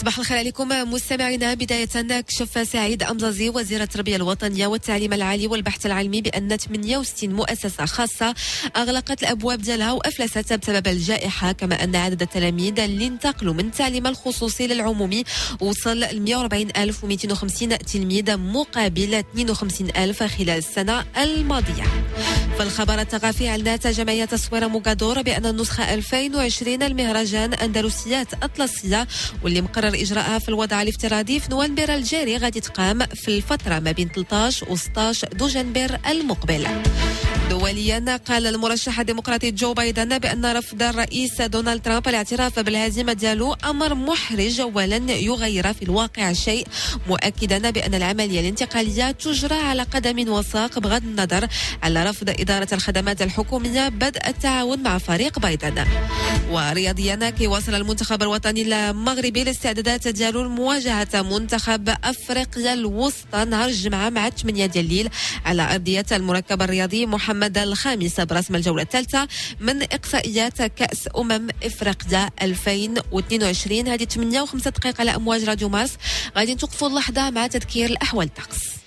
صباح الخير عليكم مستمعينا. بداية كشف سعيد أمزازي وزير التربية الوطنية والتعليم العالي والبحث العلمي بأن 68 مؤسسة خاصة أغلقت الأبواب ديالها وأفلست بسبب الجائحة كما أن عدد التلاميذ اللي انتقلوا من التعليم الخصوصي للعمومي وصل ل 140250 تلميذ مقابل 52000 خلال السنة الماضية. في الخبر الثقافي أعلنت جمعية تصوير موغادور بأن النسخة 2020 المهرجان أندلسيات أطلسية واللي مقرر إجراءها في الوضع الافتراضي في نوفمبر الجاري غادي تقام في الفترة ما بين 13 و 16 دجنبر المقبل. دوليا قال المرشح الديمقراطي جو بايدن بأن رفض الرئيس دونالد ترامب الاعتراف بالهزيمة ديالو أمر محرج ولن يغير في الواقع شيء مؤكدا بأن العملية الانتقالية تجرى على قدم وساق بغض النظر على رفض إدارة الخدمات الحكومية بدء التعاون مع فريق بايدن. ورياضيا كيواصل المنتخب الوطني المغربي الاستعدادات ديالو لمواجهة منتخب أفريقيا الوسطى نهار الجمعة مع 8 ديال الليل على أرضية المركب الرياضي محمد الخامس برسم الجولة الثالثة من إقصائيات كأس أمم إفريقيا 2022 هذه 8 و5 دقائق على أمواج راديو مارس غادي نتوقفوا اللحظة مع تذكير الأحوال الطقس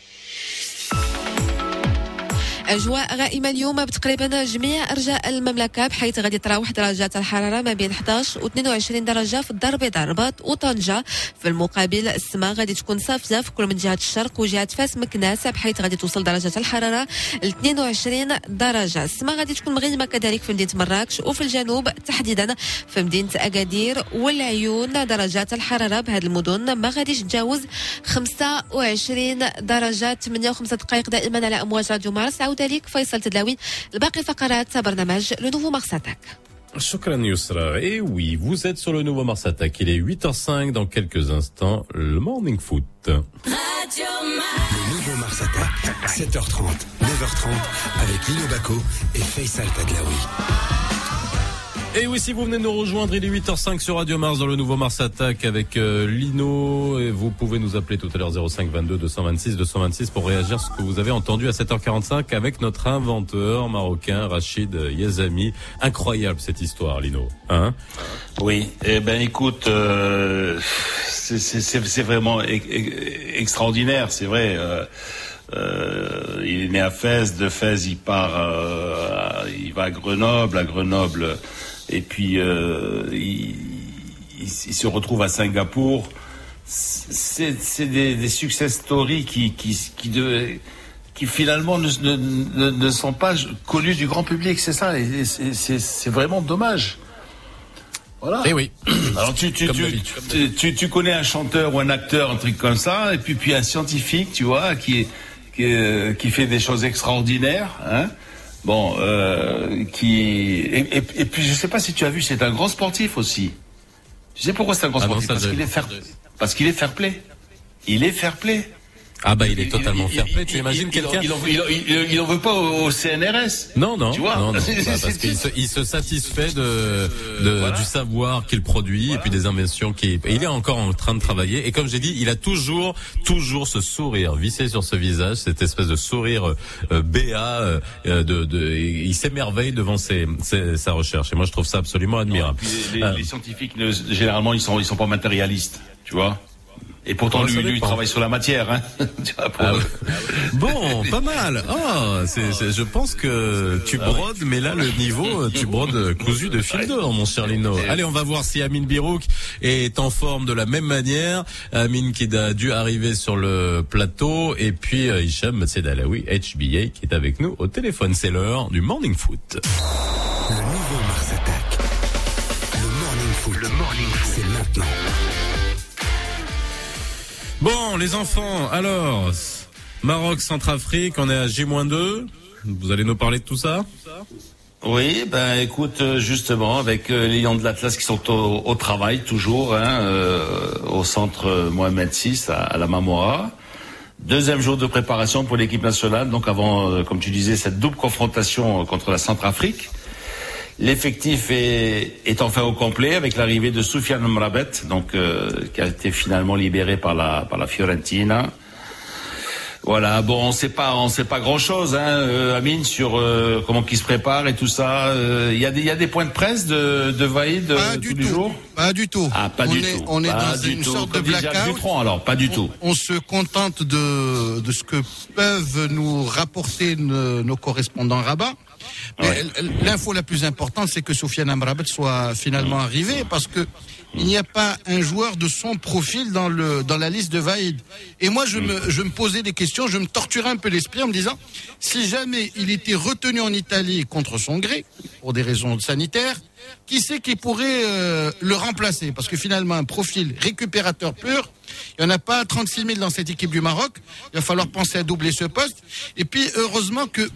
أجواء غائمه اليوم بتقريبا جميع أرجاء المملكة بحيث غادي تراوح درجات الحرارة ما بين 11 و 22 درجة في الدار البيضاء الرباط وطنجة. في المقابل السماء غادي تكون صافيه في كل من جهة الشرق وجهة فاس مكناس بحيث غادي توصل درجه الحرارة ل 22 درجة. السماء غادي تكون مغيمة كذلك في مدينة مراكش وفي الجنوب تحديدا في مدينة أكادير والعيون. درجات الحرارة بهذه المدن ما غاديش تجاوز 25 درجة. 8 و5 دقائق دائما على أمواج راديو مارس. ذلك فيصل تدلاوي الباقي فقرات برنامج لو نوفو مارس اتاك Shukran Yusra. Et oui, vous êtes sur le nouveau Mars Attack. Il est 8h05 dans quelques instants, le Morning Foot. Radio Le nouveau Mars Attack, 7h30, 9h30, avec Lino Baco et Faisal Tadlaoui. Et oui, si vous venez nous rejoindre, il est 8h05 sur Radio Mars dans le nouveau Mars Attack avec euh, Lino. Et vous pouvez nous appeler tout à l'heure 05 22 226 226 pour réagir à ce que vous avez entendu à 7h45 avec notre inventeur marocain Rachid Yazami. Incroyable cette histoire, Lino. Hein? Oui. Eh ben, écoute, euh, c'est vraiment e extraordinaire, c'est vrai. Euh, euh, il est né à Fès, de Fès il part, euh, il va à Grenoble, à Grenoble et puis euh, il, il, se retrouve à Singapour. C'est des, des, success stories qui, qui, qui, de, qui finalement ne, ne, ne, sont pas connus du grand public, c'est ça, c'est vraiment dommage. Voilà. Et eh oui. <coughs> Alors tu tu, tu, tu, tu, connais un chanteur ou un acteur, un truc comme ça, et puis puis un scientifique, tu vois, qui qui, qui fait des choses extraordinaires, hein. Bon, euh, qui et, et, et, puis je sais pas si tu as vu, c'est un grand sportif aussi. Tu sais pourquoi c'est un grand ah sportif? non, Parce qu'il est fair, parce qu'il est fair play. Il est fair play. Ah bah il est totalement fair play. Tu imagines quelqu'un il, il, en veut pas au, CNRS. Non non. Tu vois non, non. <laughs> Bah, parce qu'il se, il se satisfait de, de voilà. du savoir qu'il produit voilà. et puis des inventions qui. Il est encore en train de travailler et comme j'ai dit, il a toujours toujours ce sourire vissé sur ce visage, cette espèce de sourire euh, béat. Euh, de, de, il s'émerveille devant ses, ses, sa recherche et moi je trouve ça absolument admirable. Non, les, les, euh, les, scientifiques généralement ils sont ils sont pas matérialistes, tu vois. Et pourtant, lui, lui, il travaille sur la matière. Hein <laughs> ah ouais. <laughs> Bon, pas mal. Oh, c'est, c'est, je pense que tu brodes, mais là, le niveau, tu brodes cousu de fil d'or, mon cher Lino. Allez, on va voir si Amine Birouk est en forme de la même manière. Amine qui a dû arriver sur le plateau. Et puis, euh, Hicham Sedalawi, HBA, qui est avec nous au téléphone. C'est l'heure du Morning Foot. Le nouveau Mars Attack. Le Morning Foot. Le Morning Foot. C'est maintenant. Bon, les enfants, alors, Maroc, Centrafrique, on est à J-2. Vous allez nous parler de tout ça Oui, ben écoute, justement, avec euh, les Lions de l'Atlas qui sont au, travail toujours, hein, euh, au centre Mohamed VI à, la Mamora. Deuxième jour de préparation pour l'équipe nationale, donc avant, euh, comme tu disais, cette double confrontation contre la Centrafrique. L'effectif est, est, enfin au complet avec l'arrivée de Soufiane Mrabet, donc euh, qui a été finalement libéré par la par la Fiorentina. Voilà, bon, on sait pas, on sait pas grand chose, hein, euh, Amine, sur euh, comment qui se prépare et tout ça. Euh, Il y a des, il y a des points de presse de, de Vaïd euh, du tous les tout. jours? Pas du tout. Ah, pas on du est, tout. On est Pas dans une tout. sorte Comme de blackout. Alors, pas du tout. On se contente de, de ce que peuvent nous rapporter ne- nos correspondants rabat. Mais Ouais. l'info la plus importante, c'est que Sofiane Amrabat soit finalement arrivé parce que il n'y a pas un joueur de son profil dans le dans la liste de Vaïd. Et moi, je Mm. me je me posais des questions, je me torturais un peu l'esprit en me disant si jamais il était retenu en Italie contre son gré pour des raisons sanitaires, qui c'est qui pourrait euh, le remplacer? Parce que finalement, un profil récupérateur pur, il n'y en a pas 36 000 dans cette équipe du Maroc. Il va falloir penser à doubler ce poste. Et puis, heureusement que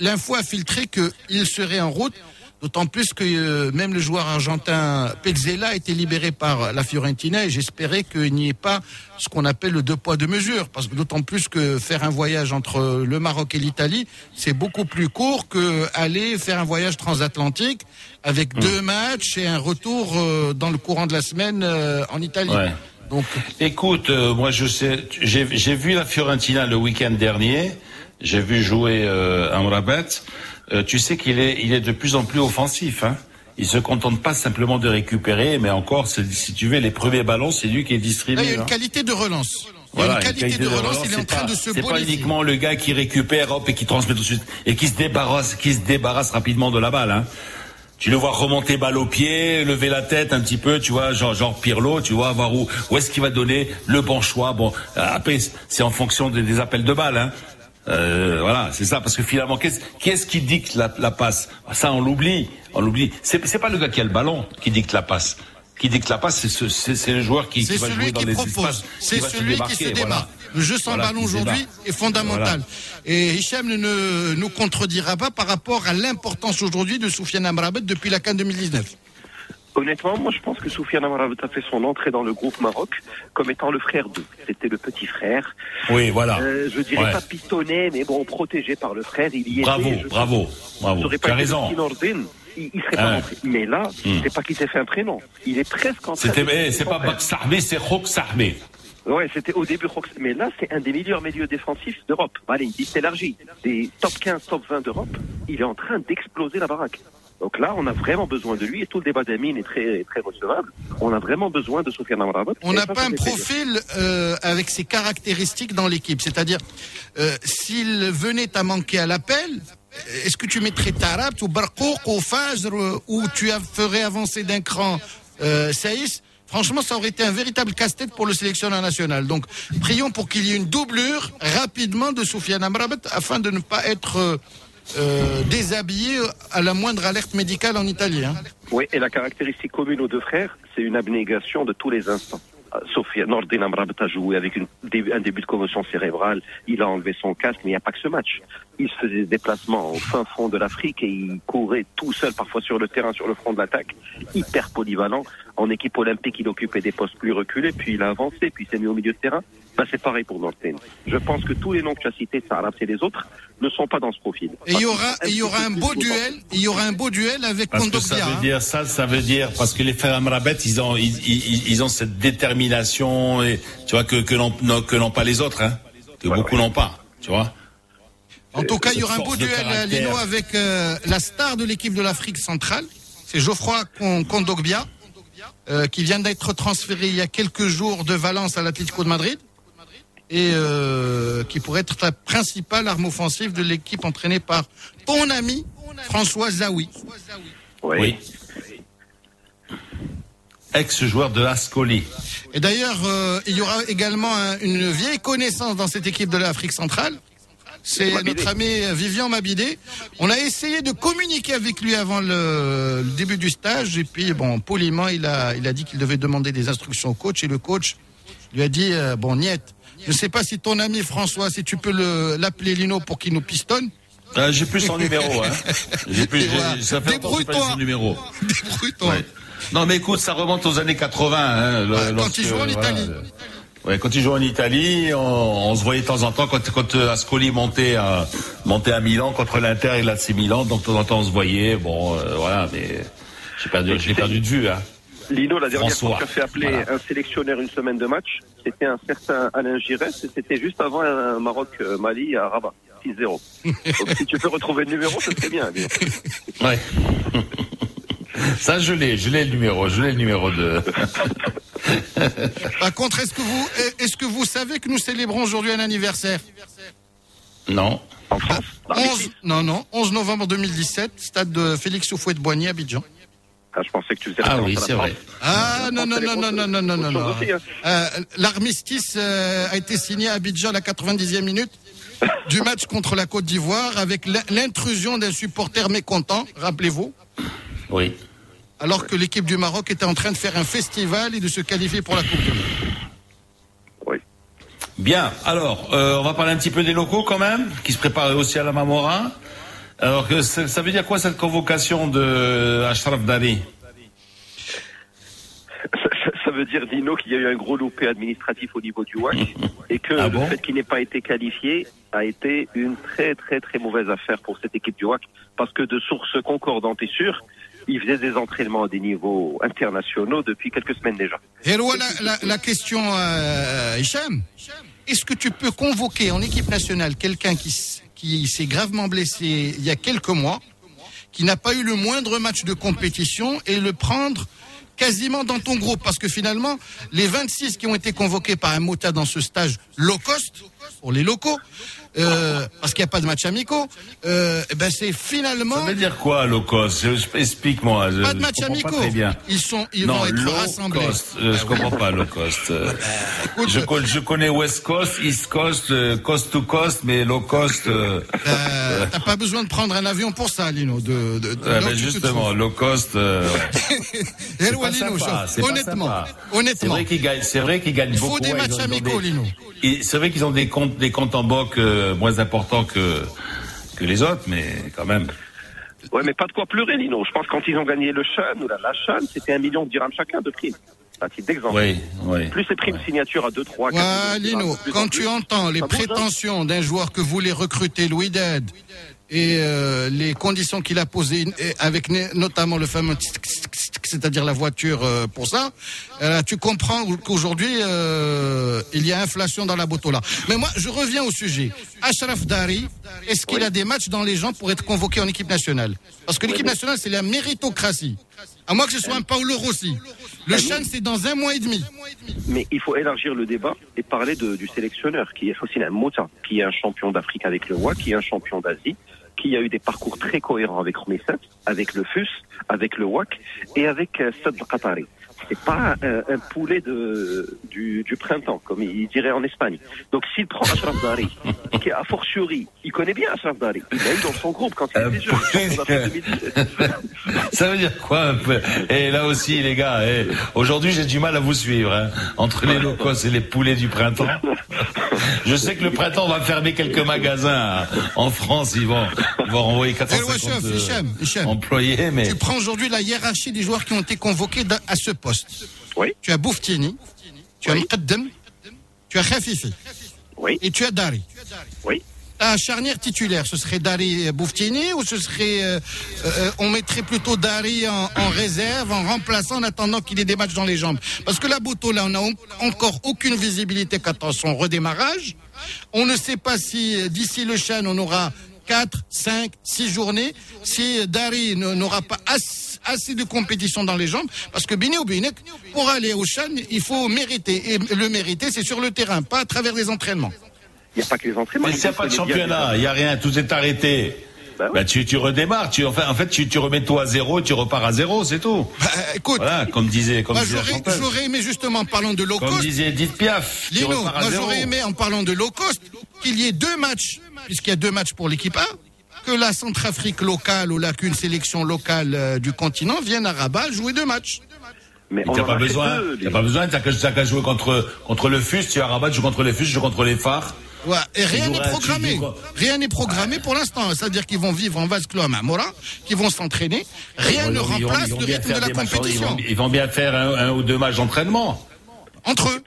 l'info a filtré qu'il serait en route. D'autant plus que euh, même le joueur argentin Pezzella a été libéré par la Fiorentina et j'espérais qu'il n'y ait pas ce qu'on appelle le deux poids deux mesures. Parce que d'autant plus que faire un voyage entre le Maroc et l'Italie, c'est beaucoup plus court que aller faire un voyage transatlantique avec Mmh. deux matchs et un retour euh, dans le courant de la semaine euh, en Italie. Ouais. Donc, Écoute, moi je sais, j'ai j'ai vu la Fiorentina le week-end dernier. J'ai vu jouer euh, Amrabat. Euh, tu sais qu'il est, il est de plus en plus offensif. Hein. Il se contente pas simplement de récupérer, mais encore, si tu veux, les premiers ballons, c'est lui qui est distribué. il y a une hein. qualité de relance. Il y a Voilà, une qualité, de, relance, il est en train pas- de se C'est pas uniquement le gars qui récupère, hop, et qui transmet tout de suite, et qui se débarrasse, qui se débarrasse rapidement de la balle. Hein. Tu le vois remonter balle au pied, lever la tête un petit peu, tu vois, genre, genre Pirlo, tu vois, voir où, où est-ce qu'il va donner le bon choix. Bon, après, c'est en fonction des, des appels de balle. Hein. Euh, voilà, c'est ça, parce que finalement, qu'est-ce qu'est-ce qui dicte la, la passe? Ça, on l'oublie, on l'oublie. C'est c'est pas le gars qui a le ballon qui dicte la passe. Qui dicte la passe, c'est ce- c'est c'est le joueur qui, qui va jouer dans qui les propose. espaces. C'est se celui qui se voilà. démarque. Le jeu sans Voilà, ballon qui aujourd'hui est fondamental. Et Hicham ne nous contredira pas par rapport à l'importance aujourd'hui de Soufiane Amrabat depuis la CAN 2019. Honnêtement, moi je pense que Soufiane Amrabat a fait son entrée dans le groupe Maroc comme étant le frère d'eux. C'était le petit frère. Oui, voilà. Euh, je dirais Ouais. pas pistonné, mais bon, protégé par le frère. Il y Bravo, était. Je- bravo, bravo. Tu as raison. il, il serait Ah pas rentré. Mais là, Hmm. c'est pas qu'il s'est fait un prénom. Il est presque en train C'était, eh, c'est pas Bak c'est Khok Sahmi. Ouais, c'était au début, mais là, c'est un des meilleurs milieux défensifs d'Europe. Allez, il s'élargit. Des top 15, top 20 d'Europe, il est en train d'exploser la baraque. Donc là, on a vraiment besoin de lui et tout le débat d'Amine est très, très recevable. On a vraiment besoin de Sofiane Amrabat. On n'a pas un profil euh, avec ses caractéristiques dans l'équipe. C'est-à-dire, euh, s'il venait à manquer à l'appel, est-ce que tu mettrais Tarabt ou Barkouk ou Fajr euh, ou tu ferais avancer d'un cran euh, Saïs? Franchement, ça aurait été un véritable casse-tête pour le sélectionneur national. Donc, prions pour qu'il y ait une doublure rapidement de Soufiane Amrabat afin de ne pas être euh, déshabillé à la moindre alerte médicale en Italie. hein. Oui, et la caractéristique commune aux deux frères, c'est une abnégation de tous les instants. Euh, Sophia Nordin Amrabat a joué avec un début de commotion cérébrale. Il a enlevé son casque, mais il n'y a pas que ce match. Il se faisait des déplacements au fin fond de l'Afrique et il courait tout seul, parfois sur le terrain, sur le front de l'attaque. Hyper polyvalent. En équipe olympique, il occupait des postes plus reculés, puis il a avancé, puis il s'est mis au milieu de terrain. Ben, c'est pareil pour Nordin. Je pense que tous les noms que tu as cités, Sarab et les autres, ne sont pas dans ce profil. Et il y aura, il y aura un beau duel, il y aura un beau duel avec Parce que ça Kondogbia. veut hein. dire, ça, ça veut dire, parce que les frères Amrabat, ils ont, ils, ils, ils ont cette détermination, et, tu vois, que, que n'ont, non, que n'ont pas les autres, hein. Que beaucoup n'ont pas, tu vois. En tout cas, il y aura un beau duel, euh. Lino, avec euh, la star de l'équipe de l'Afrique centrale. C'est Geoffroy Kon- Kondogbia, euh, qui vient d'être transféré il y a quelques jours de Valence à l'Atlético de Madrid. Et euh, qui pourrait être la principale arme offensive de l'équipe entraînée par ton ami François Zawi. Oui. Ex-joueur de Ascoli. Et d'ailleurs, euh, il y aura également un- une vieille connaissance dans cette équipe de l'Afrique centrale. C'est notre ami Vivian Mabidé. On a essayé de communiquer avec lui avant le, le début du stage et puis bon, poliment, il a, il a dit qu'il devait demander des instructions au coach et le coach lui a dit euh, bon, niet. Je ne sais pas si ton ami François, si tu peux le- l'appeler Lino pour qu'il nous pistonne. Euh, j'ai plus son numéro, hein. <laughs> J'ai plus, Voilà. ça fait Débrouille-toi. son numéro. Débrouille-toi. Ouais. Non, mais écoute, ça remonte aux années 80. Hein, le- Ouais, quand lorsque, il joue en Italie. Ouais, quand il jouait en Italie, on, on se voyait de temps en temps quand, quand euh, Ascoli montait à, montait à Milan contre l'Inter et l'AC Milan. Donc de temps en temps, on se voyait. Bon, euh, voilà, mais j'ai perdu, perdu de vue. Hein. Lino, la dernière François. fois as fait appeler Voilà. un sélectionneur une semaine de match, c'était un certain Alain Giresse c'était juste avant un Maroc-Mali à Rabat. 6-0. <laughs> Donc si tu peux retrouver le numéro, ce serait bien. Lino. Ouais. <laughs> Ça, je l'ai, je l'ai le numéro, je l'ai le numéro de. Par contre, est-ce que vous, est-ce que vous savez que nous célébrons aujourd'hui un anniversaire? Non. En France? Bah, 11, non, non, 11 novembre 2017, stade de Félix Houphouët-Boigny, Abidjan. Ah, je pensais que tu faisais Ah oui, c'est vrai. Ah non, non, non, non, non, non, non, non, L'armistice euh, a été signé à Abidjan à la 90e minute <laughs> du match contre la Côte d'Ivoire avec l'in- l'intrusion d'un supporter mécontent, rappelez-vous, Oui. Alors que l'équipe du Maroc était en train de faire un festival et de se qualifier pour la Coupe du Monde. Bien. Alors, euh, on va parler un petit peu des locaux quand même, qui se préparent aussi à la Mamora. Alors, que ça, veut dire quoi cette convocation de Ashraf Dari Ça, veut dire, Dino, qu'il y a eu un gros loupé administratif au niveau du WAC <laughs> et que Ah le fait qu'il n'ait pas été qualifié a été une très très très mauvaise affaire pour cette équipe du WAC parce que de sources concordantes et sûres, il faisait des entraînements à des niveaux internationaux depuis quelques semaines déjà. Alors, la, la, question, euh, Hicham, est-ce que tu peux convoquer en équipe nationale quelqu'un qui, qui s'est gravement blessé il y a quelques mois, qui n'a pas eu le moindre match de compétition et le prendre quasiment dans ton groupe? Parce que finalement, les 26 qui ont été convoqués par un mota dans ce stage low cost, pour les locaux, euh, parce qu'il n'y a pas de match amicaux, euh, eh ben c'est finalement Ça veut dire quoi, low cost Explique-moi. pas de match amicaux. Ils sont, ils non, vont être low rassemblés. cost. je comprends pas low cost. <laughs> Écoute, Je, con- je connais West Coast, East Coast, euh, Coast to Coast, mais low cost. Euh, Euh, T'as pas besoin de prendre un avion pour ça, Lino. De, de, de- ouais, justement, low cost. euh, <laughs> Eh, Lino, sympa, honnêtement, sympa. C'est honnêtement. vrai qu'ils gagnent. C'est vrai qu'ils gagnent Il faut beaucoup. des matchs amicaux, Lino. Et C'est vrai qu'ils ont des comptes, des comptes en banque euh, moins importants que que les autres, mais quand même. Ouais, mais pas de quoi pleurer, Lino. Je pense que quand ils ont gagné le Chan ou la, la c'était un million de dirhams chacun de primes. À titre d'exemple. Oui, oui. Plus les primes signature à 2, 3, 4 Ouais, Lino, quand tu entends les prétentions d'un joueur que voulait recruter Louis Dead et euh, les conditions qu'il a posées, avec notamment le fameux c'est-à-dire la voiture euh, pour ça, euh, tu comprends qu'aujourd'hui euh, il y a inflation dans la botola. Mais moi, je reviens au sujet. Ashraf Dari, est-ce qu'il a des matchs dans les jambes pour être convoqué en équipe nationale? Parce que l'équipe nationale, c'est la méritocratie. À moins que ce soit un Paolo Rossi. Le Chan, c'est dans un mois et demi. Mais il faut élargir le débat et parler de, du sélectionneur, qui est aussi un Mota, qui est un champion d'Afrique avec le WAC, qui est un champion d'Asie, qui a eu des parcours très cohérents avec Romesat, avec le FUS, avec le WAC et avec euh, Stade Qatari. C'est pas un, un poulet de, du, du printemps, comme il dirait en Espagne. Donc s'il prend Ashraf Dari, <laughs> qui est a fortiori, il connaît bien Ashraf Dari, il l'a eu dans son groupe quand il était jeune, 2017. <laughs> Ça veut dire quoi un peu? Et là aussi, les gars, eh, aujourd'hui j'ai du mal à vous suivre. hein. Entre les locaux et les poulets du printemps. <laughs> Je sais que le printemps va fermer quelques magasins hein. en France. Vont, ils vont renvoyer Eh ouais, 450 chef, euh, employés, mais Tu prends aujourd'hui la hiérarchie des joueurs qui ont été convoqués à ce poste. Oui. Tu as Bouftini, tu as Oui. Mqaddam, tu as Khafifi Oui, et tu as Dari. oui. Ta charnière titulaire, ce serait Dari Bouftini ou ce serait, euh, euh, on mettrait plutôt Dari en, en réserve, en remplaçant en attendant qu'il ait des matchs dans les jambes? Parce que la Boto, là, on n'a encore aucune visibilité quant à son redémarrage. On ne sait pas si d'ici le Chan, on aura 4, 5, 6 journées, si Dari n'aura pas as- assez de compétition dans les jambes, parce que Bini ou Binek, pour aller au Chan, il faut mériter. Et le mériter, c'est sur le terrain, pas à travers les entraînements. Il n'y a pas que les entraînements. mais s'il n'y a pas de championnat, il y a rien, tout est arrêté. Bah. Bah, tu, tu redémarres, tu, enfin, en fait, tu, tu remets tout à zéro, tu repars à zéro, c'est tout. Bah, écoute, Voilà, comme disait, comme la j'aurais, aimé justement, en parlant de low Comme cost, disait Edith Piaf, Lino, j'aurais aimé, en parlant de low cost, qu'il y ait deux matchs, puisqu'il y a deux matchs pour l'équipe A, que la Centrafrique locale ou là qu'une sélection locale euh, du continent vienne à Rabat jouer deux matchs. Mais T'as pas besoin, deux, t'as les pas besoin, t'as qu'à jouer contre, contre le FUS, tu as Rabat, tu joues contre le FUS, je joue contre les phares. Ouais, et rien n'est programmé. Rien n'est programmé pour l'instant. C'est-à-dire qu'ils vont vivre en vase clos à Mamora, qu'ils vont s'entraîner. Rien Ils ne vont- ils vont- remplace ils vont le rythme de la compétition. Ils vont, ils vont bien faire un, un ou deux matchs d'entraînement. Entre eux.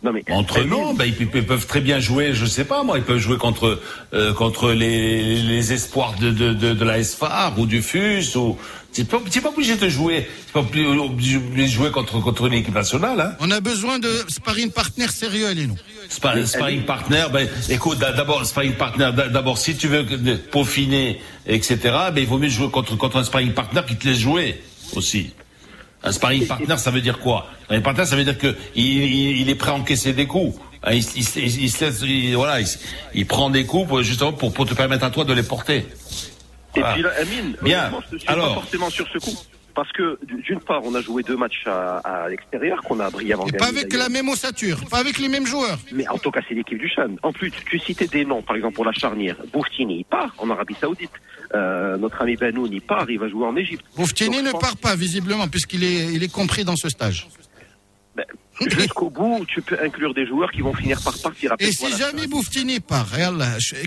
Non mais Entre non, ben, ils, ils peuvent très bien jouer, je sais pas moi, ils peuvent jouer contre euh, contre les, les espoirs de, de, de, de la SFAR ou du FUS ou c'est pas c'est pas obligé de jouer, c'est pas obligé de jouer contre contre une équipe nationale hein. On a besoin de sparring partner sérieux, allez nous. Spa- sparring partner, ben écoute d'a- d'abord sparring partner d'a- d'abord si tu veux peaufiner etc. Ben il vaut mieux jouer contre contre un sparring partner qui te laisse jouer aussi. Un sparring partner, ça veut dire quoi? Un sparring partner, ça veut dire que il, il, il est prêt à encaisser des coups. Hein, Il, il, il- il se laisse, il- voilà, il, il prend des coups pour, justement pour, pour te permettre à toi de les porter. Et Voilà. puis là, Amine, Bien. je ne suis Alors. pas forcément sur ce coup. Parce que d'une part, on a joué deux matchs à, à l'extérieur qu'on a brillamment gagné. pas avec la même ossature, pas avec les mêmes joueurs. Mais en tout cas, c'est l'équipe du Chan. En plus, tu citais des noms, par exemple pour la charnière. Bouftini, il part en Arabie Saoudite. Euh, notre ami Benoun, il part, il va jouer en Égypte. Bouftini Donc, ne pense- part pas, visiblement, puisqu'il est, il est compris dans ce stage. Ben, Jusqu'au bout, tu peux inclure des joueurs qui vont finir par partir. Et Rappelle-toi si jamais Bouftini part,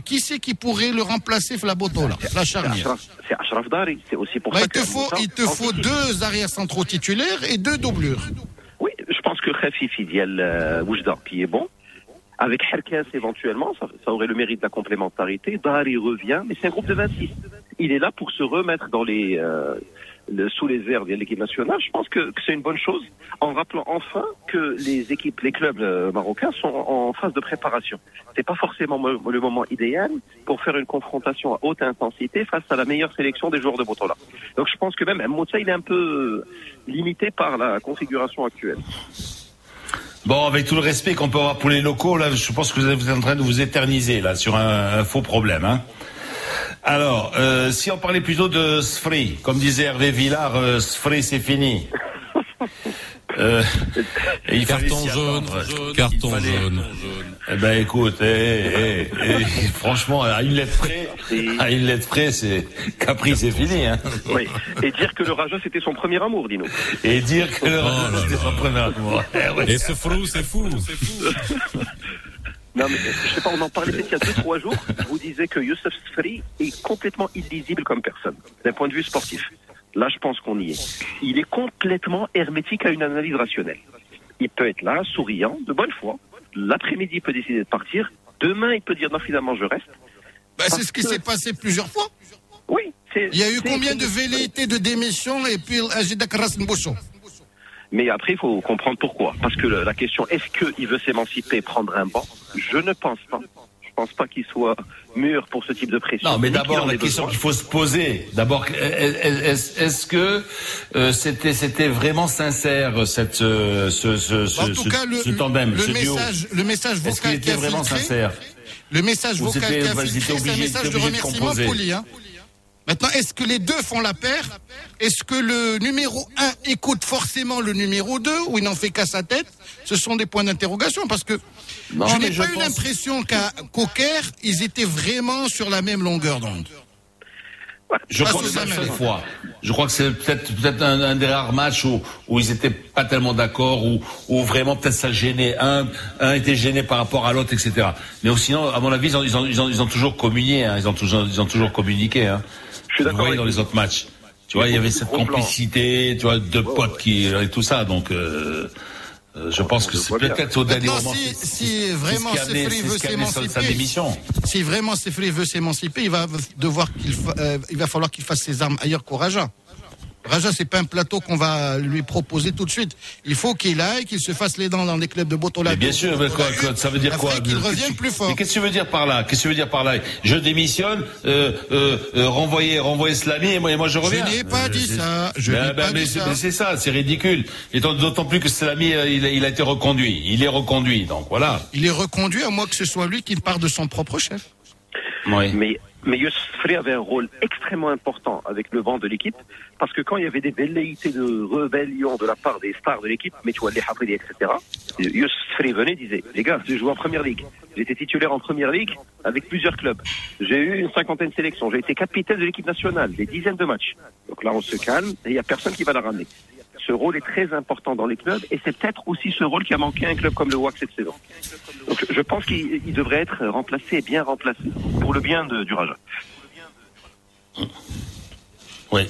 qui c'est qui pourrait le remplacer Flaboto, là, la C'est charnière Ashraf- C'est Ashraf Dari. C'est aussi pour Bah, ça il te que faut, il te deux arrières centraux titulaires et deux doublures. Oui, je pense que Khafifi euh, Oujda, qui est bon. Avec Herkes éventuellement, ça, ça aurait le mérite de la complémentarité. Dari revient, mais c'est un groupe de 26. Il est là pour se remettre dans les euh, sous les airs de l'équipe nationale. Je pense que, c'est une bonne chose, en rappelant enfin que les équipes, les clubs euh, marocains sont en phase de préparation. C'est pas forcément le moment idéal pour faire une confrontation à haute intensité face à la meilleure sélection des joueurs de Botola. Donc je pense que même Moussa, il est un peu limité par la configuration actuelle. Bon, avec tout le respect qu'on peut avoir pour les locaux, là, je pense que vous êtes vous êtes en train de vous éterniser là sur un, un faux problème. Hein. Alors, euh, si on parlait plutôt de Sfri, comme disait Hervé Villard, euh, Sfri c'est fini. Euh, et il Carton jaune, attendre. carton Il fallait- jaune. Eh ben écoute, eh, eh, eh, <laughs> franchement, à une lettre près, à une lettre près, c'est Capri, c'est fini. Hein. Oui. Et dire que le Raja, c'était son premier amour, dis-nous. Et dire que le Oh là c'était son premier amour. Eh ouais. Et ce frou, c'est fou. <laughs> Non, mais je sais pas, on en parlait peut-être il y a deux, trois jours. Je vous disais que Youssef Sfri est complètement illisible comme personne, d'un point de vue sportif. Là, je pense qu'on y est. Il est complètement hermétique à une analyse rationnelle. Il peut être là, souriant, de bonne foi. L'après-midi, il peut décider de partir. Demain, il peut dire non, finalement, je reste. Bah, c'est ce qui s'est passé plusieurs fois. Oui, c'est. Il y a eu combien de velléités de démission et puis Ajidak Rasnboucho Mais après, il faut comprendre pourquoi. Parce que la question, est-ce qu'il veut s'émanciper, prendre un banc? Je ne pense pas. Je pense pas qu'il soit mûr pour ce type de pression. Non, mais qu'il d'abord la question qu'il faut se poser. D'abord, est-ce que euh, c'était c'était vraiment sincère cette euh, ce ce ce, En tout ce- cas, le, ce tandem, le ce duo? message, le message Est-ce qu'il vocal qui était vraiment filtré, sincère? le message vocal c'était- qui a filtré, c'est un obligé- message de obligé de remerciement poli. Hein. Maintenant, est-ce que les deux font la paire? Est-ce que le numéro 1 écoute forcément le numéro 2 ou il n'en fait qu'à sa tête? Ce sont des points d'interrogation parce que Non, je n'ai je pas eu pense- l'impression qu'à qu'au Caire, ils étaient vraiment sur la même longueur d'onde. Je crois que sous c'est la Amel. seule fois. Je crois que c'est peut-être peut-être un, un des rares matchs où où ils étaient pas tellement d'accord ou où vraiment peut-être ça gênait un un était gêné par rapport à l'autre etc. Mais sinon à mon avis ils ont ils ont ils ont, ils ont toujours communié hein. ils ont toujours ils ont toujours communiqué hein. Je suis Vous d'accord dans les autres matchs. Tu vois il y avait cette complicité tu vois deux potes qui et tout ça donc euh, euh, je pense que c'est peut-être au dernier moment. si, si vraiment Sefri veut s'émanciper, démission. si vraiment Sefri veut s'émanciper, il va devoir qu'il fa- euh, il va falloir qu'il fasse ses armes ailleurs qu'au Raja. Raja, c'est pas un plateau qu'on va lui proposer tout de suite. Il faut qu'il aille, qu'il se fasse les dents dans des clubs de Botola. Bien sûr, mais quoi, quoi, ça veut dire quoi Qu'il revienne plus fort. Mais qu'est-ce que tu veux dire par là? Qu'est-ce que tu veux dire par là? Je démissionne, euh, euh, euh, renvoyer, renvoyer Slamy et moi, et moi je reviens. n'ai pas Euh, dit c'est- ça, je Ben, n'ai ben, pas mais dit ça. mais c'est ça, c'est ridicule. Et d'autant- plus que Slamy, euh, il, a- il a été reconduit. Il est reconduit, donc voilà. Il est reconduit à moins que ce soit lui qui part de son propre chef. Oui. Mais, mais Youssef Frey avait un rôle extrêmement important avec le vent de l'équipe, parce que quand il y avait des velléités de rébellion de la part des stars de l'équipe, Metouali Hafridi, etc., Youssef Frey venait disait, les gars, j'ai joué en première ligue. J'étais titulaire en première ligue avec plusieurs clubs. J'ai eu une cinquantaine de sélections. J'ai été capitaine de l'équipe nationale, des dizaines de matchs. Donc là, on se calme et il n'y a personne qui va la ramener. Ce rôle est très important dans les clubs et c'est peut-être aussi ce rôle qui a manqué à un club comme le WAC cette saison. Donc je pense qu'il il devrait être remplacé et bien remplacé pour le bien de, du Raja. Oui.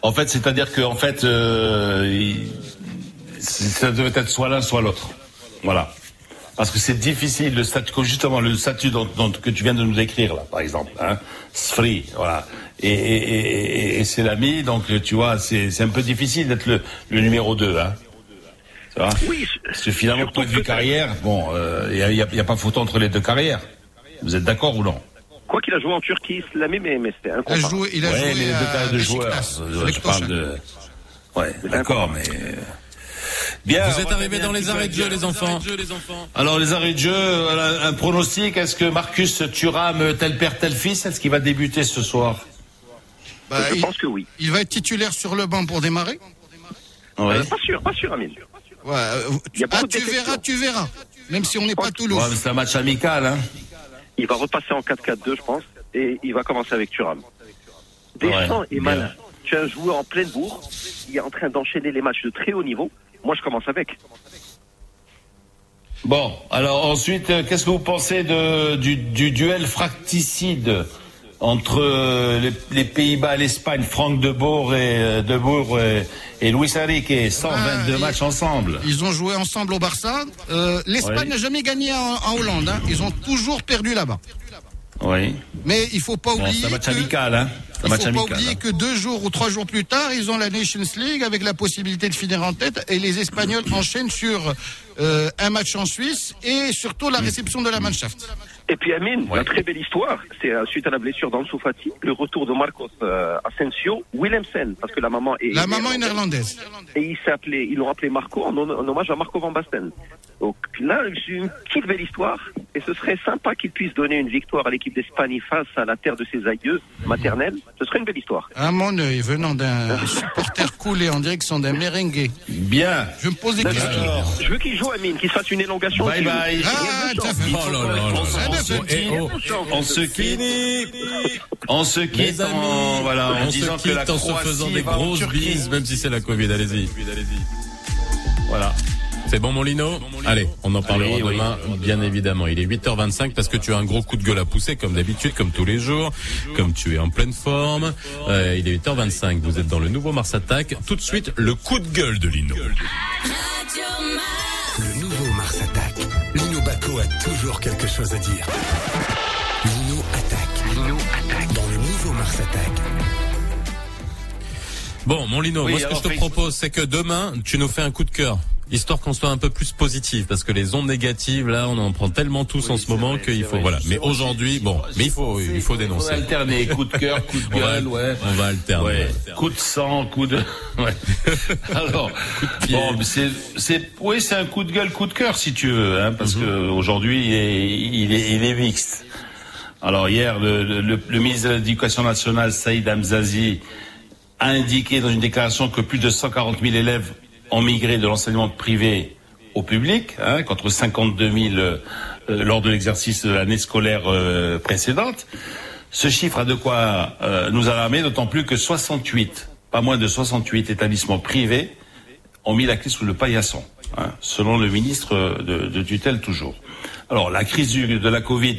En fait, c'est-à-dire que en fait, euh, ça devait être soit l'un, soit l'autre. Voilà. parce que c'est difficile le statut, justement le statut dont, que tu viens de nous décrire là, par exemple, hein, Sfri, voilà, et, et, et, et c'est l'ami, donc tu vois, c'est c'est un peu difficile d'être le, le numéro 2, hein. Tu vois Oui, Parce que finalement, point de vue carrière, bon, il n'y a, y a- y a pas photo entre les deux carrières. Vous êtes d'accord ou non? Quoi qu'il a joué en Turquie, l'a mais, mais c'était Il a incomparable. joué, il a Ouais, joué mais les deux carrières de joueurs. Beşiktaş, euh, Je parle de. Ouais, d'accord, mais. euh, Bien. Vous êtes arrivés dans un les arrêts de jeu, les enfants. Alors les arrêts de jeu, voilà, un pronostic. Est-ce que Marcus Thuram, tel père, tel fils, est-ce qu'il va débuter ce soir? Bah, Je il, pense que oui. il va être titulaire sur le banc pour démarrer. Ouais. Euh, pas sûr, pas sûr, Amine. Ouais, euh, ah, tu verras, tu verras. Même si on n'est pas Toulouse. Ouais, c'est un match amical, hein. Il va repasser en 4-4-2, je pense, et il va commencer avec Thuram. Deschamps Ouais, est malin. Tu as un joueur en pleine bourre, il est en train d'enchaîner les matchs de très haut niveau. Moi, je commence avec. Bon, alors ensuite, euh, qu'est-ce que vous pensez de, du, du duel fracticide entre euh, les, les Pays-Bas et l'Espagne, Franck de Boer et, euh, de Boer et, et Luis Enrique, 122 Ah, matchs ensemble. Ils ont joué ensemble au Barça. Euh, L'Espagne n'a jamais gagné en, en Hollande. hein. Ils ont toujours perdu là-bas. Oui. Mais il faut pas Bon, oublier c'est un match que, amical, hein. Il faut pas oublier hein. que deux jours ou trois jours plus tard, ils ont la Nations League avec la possibilité de finir en tête et les Espagnols enchaînent sur euh, un match en Suisse et surtout la réception de la Mannschaft. Et puis Amine, Ouais. la très belle histoire, c'est euh, suite à la blessure dans le Soufati, le retour de Marcos euh, Asensio, Willemsen, parce que la maman est La maman est néerlandaise. et il appelé, ils l'ont appelé Marco en, en hommage à Marco Van Basten. Donc là, c'est une petite belle histoire, et ce serait sympa qu'il puisse donner une victoire à l'équipe d'Espagne face à la terre de ses aïeux maternels. Ce serait une belle histoire. À mon œil, venant d'un supporter coulé en direction d'un merengue, Bien. je me pose des questions. Je veux qu'il joue Amine, qu'il se fasse une élongation. bye qu'il bye. Ah, deux fait- Oh là là On se- on se Eh quitte, oh. on se quitte, on se quitte en, voilà, en on disant se que la quitte en se faisant des en grosses bises, même si c'est la Covid. Allez-y. Voilà. C'est bon, mon Lino Allez, on en parlera Allez, oui. demain, bien évidemment. Il est 8h25 parce que tu as un gros coup de gueule à pousser, comme d'habitude, comme tous les jours, comme tu es en pleine forme. Euh, il est 8h25, vous êtes dans le nouveau Mars Attack. Tout de suite, le coup de gueule de Lino. Le nouveau Mars attaque. Lino Baco a toujours quelque chose à dire. Lino attaque. Lino attaque. Dans le nouveau Mars attaque. Bon, mon Lino, Oui, moi ce que je te propose, c'est que demain, tu nous fais un coup de cœur. Histoire qu'on soit un peu plus positif, parce que les ondes négatives, là, on en prend tellement tous en ce moment qu'il faut, voilà. Mais aujourd'hui, bon, mais il faut, il faut On va dénoncer. alterner, <laughs> coup de cœur, coup de On va, gueule, ouais. on va alterner. Ouais. Coup de sang, coup de. <laughs> Ouais. <laughs> Alors, pied. bon, mais c'est, c'est, oui, c'est un coup de gueule, coup de cœur, si tu veux, hein, parce que aujourd'hui, il est, il est, il est mixte. Alors hier, le, le, le- le ministre de l'Éducation nationale, Saïd Hamzazi, a indiqué dans une déclaration que plus de 140 000 élèves ont migré de l'enseignement privé au public, hein, contre 52 000 euh, euh, lors de l'exercice de l'année scolaire euh, précédente. Ce chiffre a de quoi euh, nous alarmer, d'autant plus que 68, pas moins de 68 établissements privés ont mis la clé sous le paillasson, hein, selon le ministre de, de tutelle toujours. Alors la crise de la Covid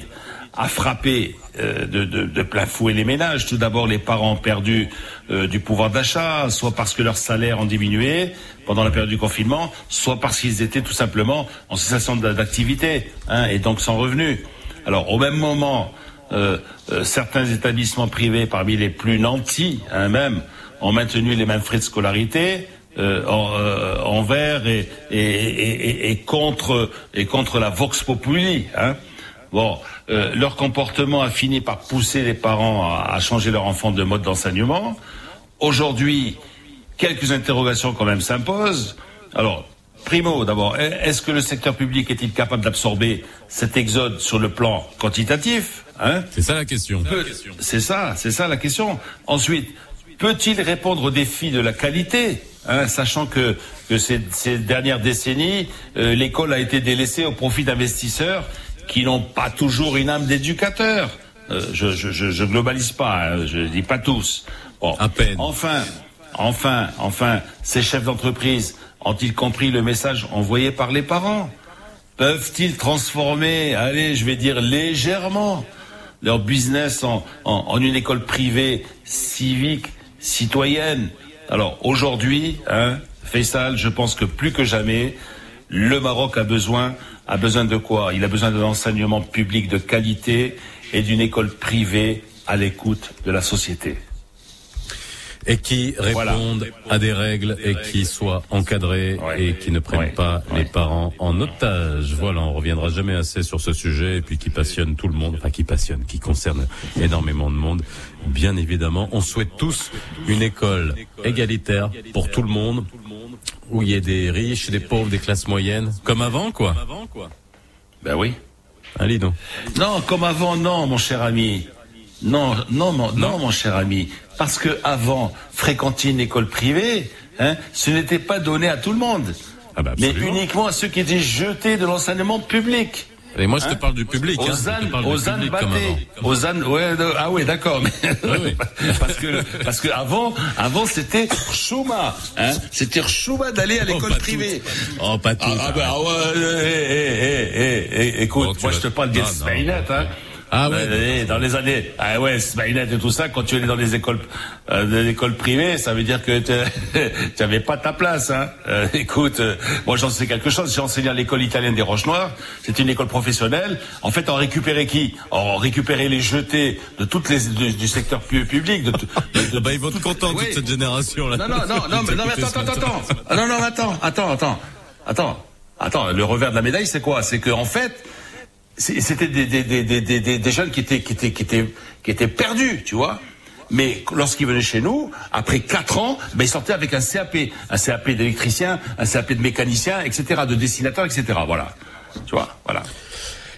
a frappé euh, de, de- de plein fouet les ménages. Tout d'abord, les parents ont perdu euh, du pouvoir d'achat, soit parce que leurs salaires ont diminué pendant la période du confinement, soit parce qu'ils étaient tout simplement en cessation d'a- d'activité hein, et donc sans revenus. Alors au même moment, euh, euh, certains établissements privés, parmi les plus nantis hein, même, ont maintenu les mêmes frais de scolarité euh, en, euh, envers et, et, et, et- et contre et contre la vox populi. Hein. Bon, euh, leur comportement a fini par pousser les parents à, à changer leur enfant de mode d'enseignement. Aujourd'hui, quelques interrogations quand même s'imposent. Alors, primo, d'abord, est-ce que le secteur public est-il capable d'absorber cet exode sur le plan quantitatif hein? C'est ça la question. Peut- C'est ça, c'est ça la question. Ensuite, peut-il répondre aux défis de la qualité hein, sachant que, que ces, ces dernières décennies, euh, l'école a été délaissée au profit d'investisseurs qui n'ont pas toujours une âme d'éducateur. Euh, je, je, je, je globalise pas, hein, je dis pas tous. Bon. À peine. Enfin, enfin, enfin, ces chefs d'entreprise ont-ils compris le message envoyé par les parents? Peuvent-ils transformer, allez, je vais dire légèrement, leur business en, en, en une école privée, civique, citoyenne? Alors aujourd'hui, hein, Faisal, je pense que plus que jamais, le Maroc a besoin a besoin de quoi? Il a besoin d'un enseignement public de qualité et d'une école privée à l'écoute de la société. Et qui répondent à des règles et qui soient encadrés et qui ne prennent pas les parents en otage. Voilà, on reviendra jamais assez sur ce sujet et puis qui passionne tout le monde, enfin qui passionne, qui concerne énormément de monde. Bien évidemment, on souhaite tous une école égalitaire pour tout le monde où il y ait des riches, des pauvres, des classes moyennes, comme avant quoi. Ben oui. Allez donc. Non, comme avant, non, mon cher ami. Non, non, non, non, mon cher ami. Parce que avant, fréquenter une école privée, hein, ce n'était pas donné à tout le monde. Ah bah mais uniquement à ceux qui étaient jetés de l'enseignement public. Et moi je te Hein parle du public. Hein, te parle du public battés. avant. Aux ânes, ouais, de- ah ouais, d'accord. Oui. <laughs> parce que parce que avant, avant c'était chouma, hein. C'était chouma d'aller à l'école pas privée. Oh, pas tout. Ah, ah bah ouais, euh, écoute, Oh, moi vas- je te parle. Smaïnet, hein. Ah ouais. Euh, dans les années, ah ouais, Smaïnet et tout ça, quand tu allais dans les écoles, euh, des écoles privées, ça veut dire que tu <laughs> n'avais pas ta place, hein. Euh, écoute, euh, moi j'en sais quelque chose. J'ai enseigné à l'école italienne des Roches Noires. C'était une école professionnelle. En fait, on récupérait qui? On récupérait les jetés de toutes les du, du secteur pu- public. De, de- de- <laughs> Bah, ils vont être contents Oui. toute cette génération là. non, non, non, non, mais, non, mais attends, attends, attends. Ah, non, non, attends, attends, attends, attends, attends. Le revers de la médaille, c'est quoi? C'est que en fait, c'est- c'était des, jeunes qui étaient, qui étaient, qui étaient, qui étaient perdus, tu vois. Mais lorsqu'ils venaient chez nous, après quatre ans, ben, ils sortaient avec un CAP, un CAP d'électricien, un CAP de mécanicien, etc., de dessinateur, etc. Voilà, tu vois, voilà.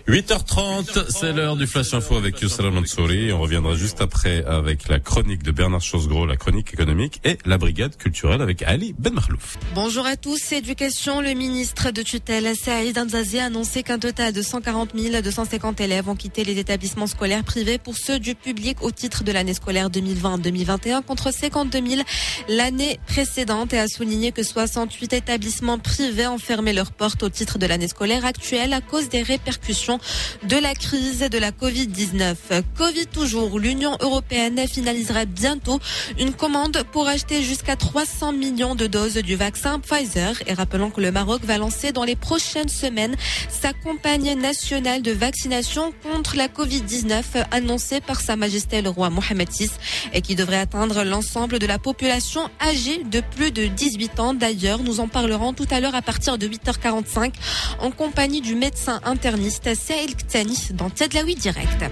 8h30, c'est l'heure du Flash Info avec Youssala Mansouri. On reviendra juste après avec la chronique de Bernard Chosgros, la chronique économique et la brigade culturelle avec Ali Ben Mahlouf. Bonjour à tous. Éducation, le ministre de tutelle Saïd Amzazi a annoncé qu'un total de 140 250 élèves ont quitté les établissements scolaires privés pour ceux du public au titre de l'année scolaire 2020-2021 contre 52 000 l'année précédente et a souligné que 68 établissements privés ont fermé leurs portes au titre de l'année scolaire actuelle à cause des répercussions de la crise de la Covid-19. Covid toujours, l'Union européenne finalisera bientôt une commande pour acheter jusqu'à 300 millions de doses du vaccin Pfizer. Et rappelons que le Maroc va lancer dans les prochaines semaines sa campagne nationale de vaccination contre la Covid-19 annoncée par Sa Majesté le roi Mohamed VI et qui devrait atteindre l'ensemble de la population âgée de plus de 18 ans. D'ailleurs, nous en parlerons tout à l'heure à partir de 8h45 en compagnie du médecin interniste Saïl Ktani dans Tedlaoui Direct.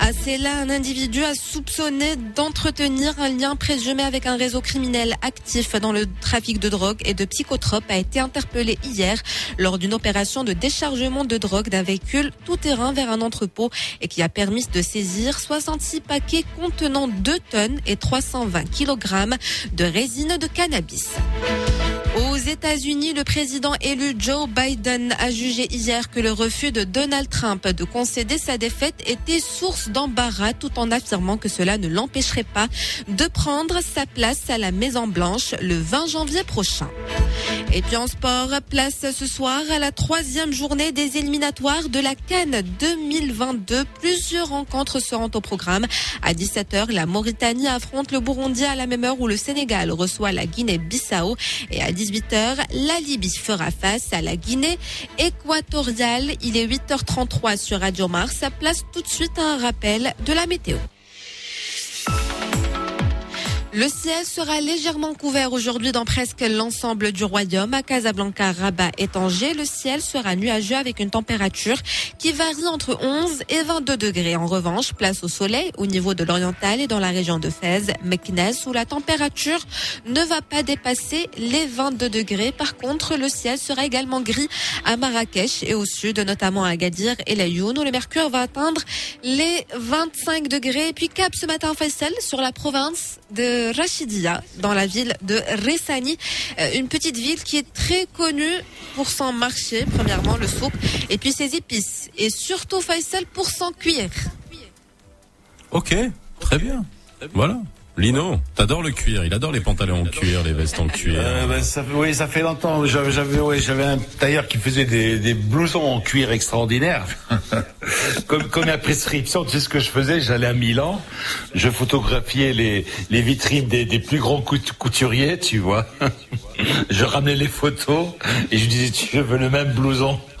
À Cela, un individu a soupçonné d'entretenir un lien présumé avec un réseau criminel actif dans le trafic de drogue et de psychotropes a été interpellé hier lors d'une opération de déchargement de drogue d'un véhicule tout-terrain vers un entrepôt et qui a permis de saisir 66 paquets contenant 2 tonnes et 320 kg de résine de cannabis. Aux États-Unis, le président élu Joe Biden a jugé hier que le refus de Donald Trump de concéder sa défaite était source d'embarras tout en affirmant que cela ne l'empêcherait pas de prendre sa place à la Maison Blanche le 20 janvier prochain. Et puis en sport, place ce soir à la troisième journée des éliminatoires de la Cannes 2022. Plusieurs rencontres seront au programme. À 17h, la Mauritanie affronte le Burundi à la même heure où le Sénégal reçoit la Guinée-Bissau. Et à 18h, la Libye fera face à la Guinée équatoriale. Il est 8h33 sur Radio Mars. Place tout de suite à un rappel de la météo. Le ciel sera légèrement couvert aujourd'hui dans presque l'ensemble du royaume. À Casablanca, Rabat et Tanger, le ciel sera nuageux avec une température qui varie entre 11 et 22 degrés. En revanche, place au soleil au niveau de l'oriental et dans la région de Fès, Meknes, où la température ne va pas dépasser les 22 degrés. Par contre, le ciel sera également gris à Marrakech et au sud, notamment à Agadir et la Youn, où le mercure va atteindre les 25 degrés. Et puis cap ce matin, Faisal, sur la province de Rachidia, dans la ville de Ressani, euh, une petite ville qui est très connue pour son marché, premièrement le souk, et puis ses épices, et surtout Faisal pour son cuir. Ok, très bien. Voilà. Lino, t'adores le cuir, il adore les pantalons en cuir, les vestes en cuir. Euh, ben, ça, oui, ça fait longtemps. J'avais, j'avais, j'avais un tailleur qui faisait des, des blousons en cuir extraordinaires. <laughs> comme, comme la prescription, tu sais ce que je faisais? J'allais à Milan, je photographiais les, les vitrines des, des plus grands cout- couturiers, tu vois. <laughs> je ramenais les photos et je disais tu veux le même blouson? <laughs>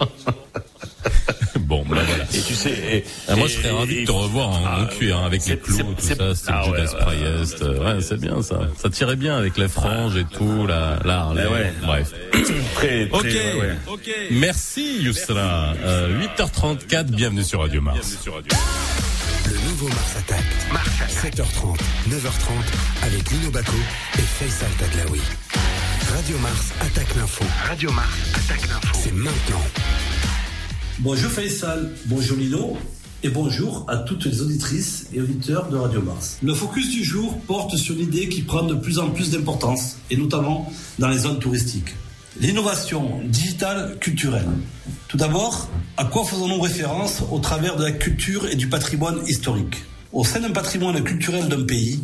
<laughs> Bon, bah voilà. Et tu sais, et, Ah, moi, et- je serais ravi de te revoir en, Ah, en cuir, hein, avec c'est- les clous, c'est- tout c'est- ça, Steve ah ouais, Judas ouais, Priest. Ouais, c'est bien ça. Ça tirait bien avec les franges et tout, la, la. Ah ouais. Bref. <coughs> Très, très, Ok. ouais, ouais. Ok. Merci, Yousra. Euh, 8h34, bienvenue sur Radio Mars. Le nouveau Mars Attack. 7h30, 9h30 avec Lino Baco et Faisal Tadlaoui. Radio Mars attaque l'info. Radio Mars attaque l'info. C'est maintenant. Bonjour Faisal, bonjour Lino et bonjour à toutes les auditrices et auditeurs de Radio Mars. Le focus du jour porte sur l'idée qui prend de plus en plus d'importance et notamment dans les zones touristiques. L'innovation digitale culturelle. Tout d'abord, à quoi faisons-nous référence au travers de la culture et du patrimoine historique? Au sein d'un patrimoine culturel d'un pays,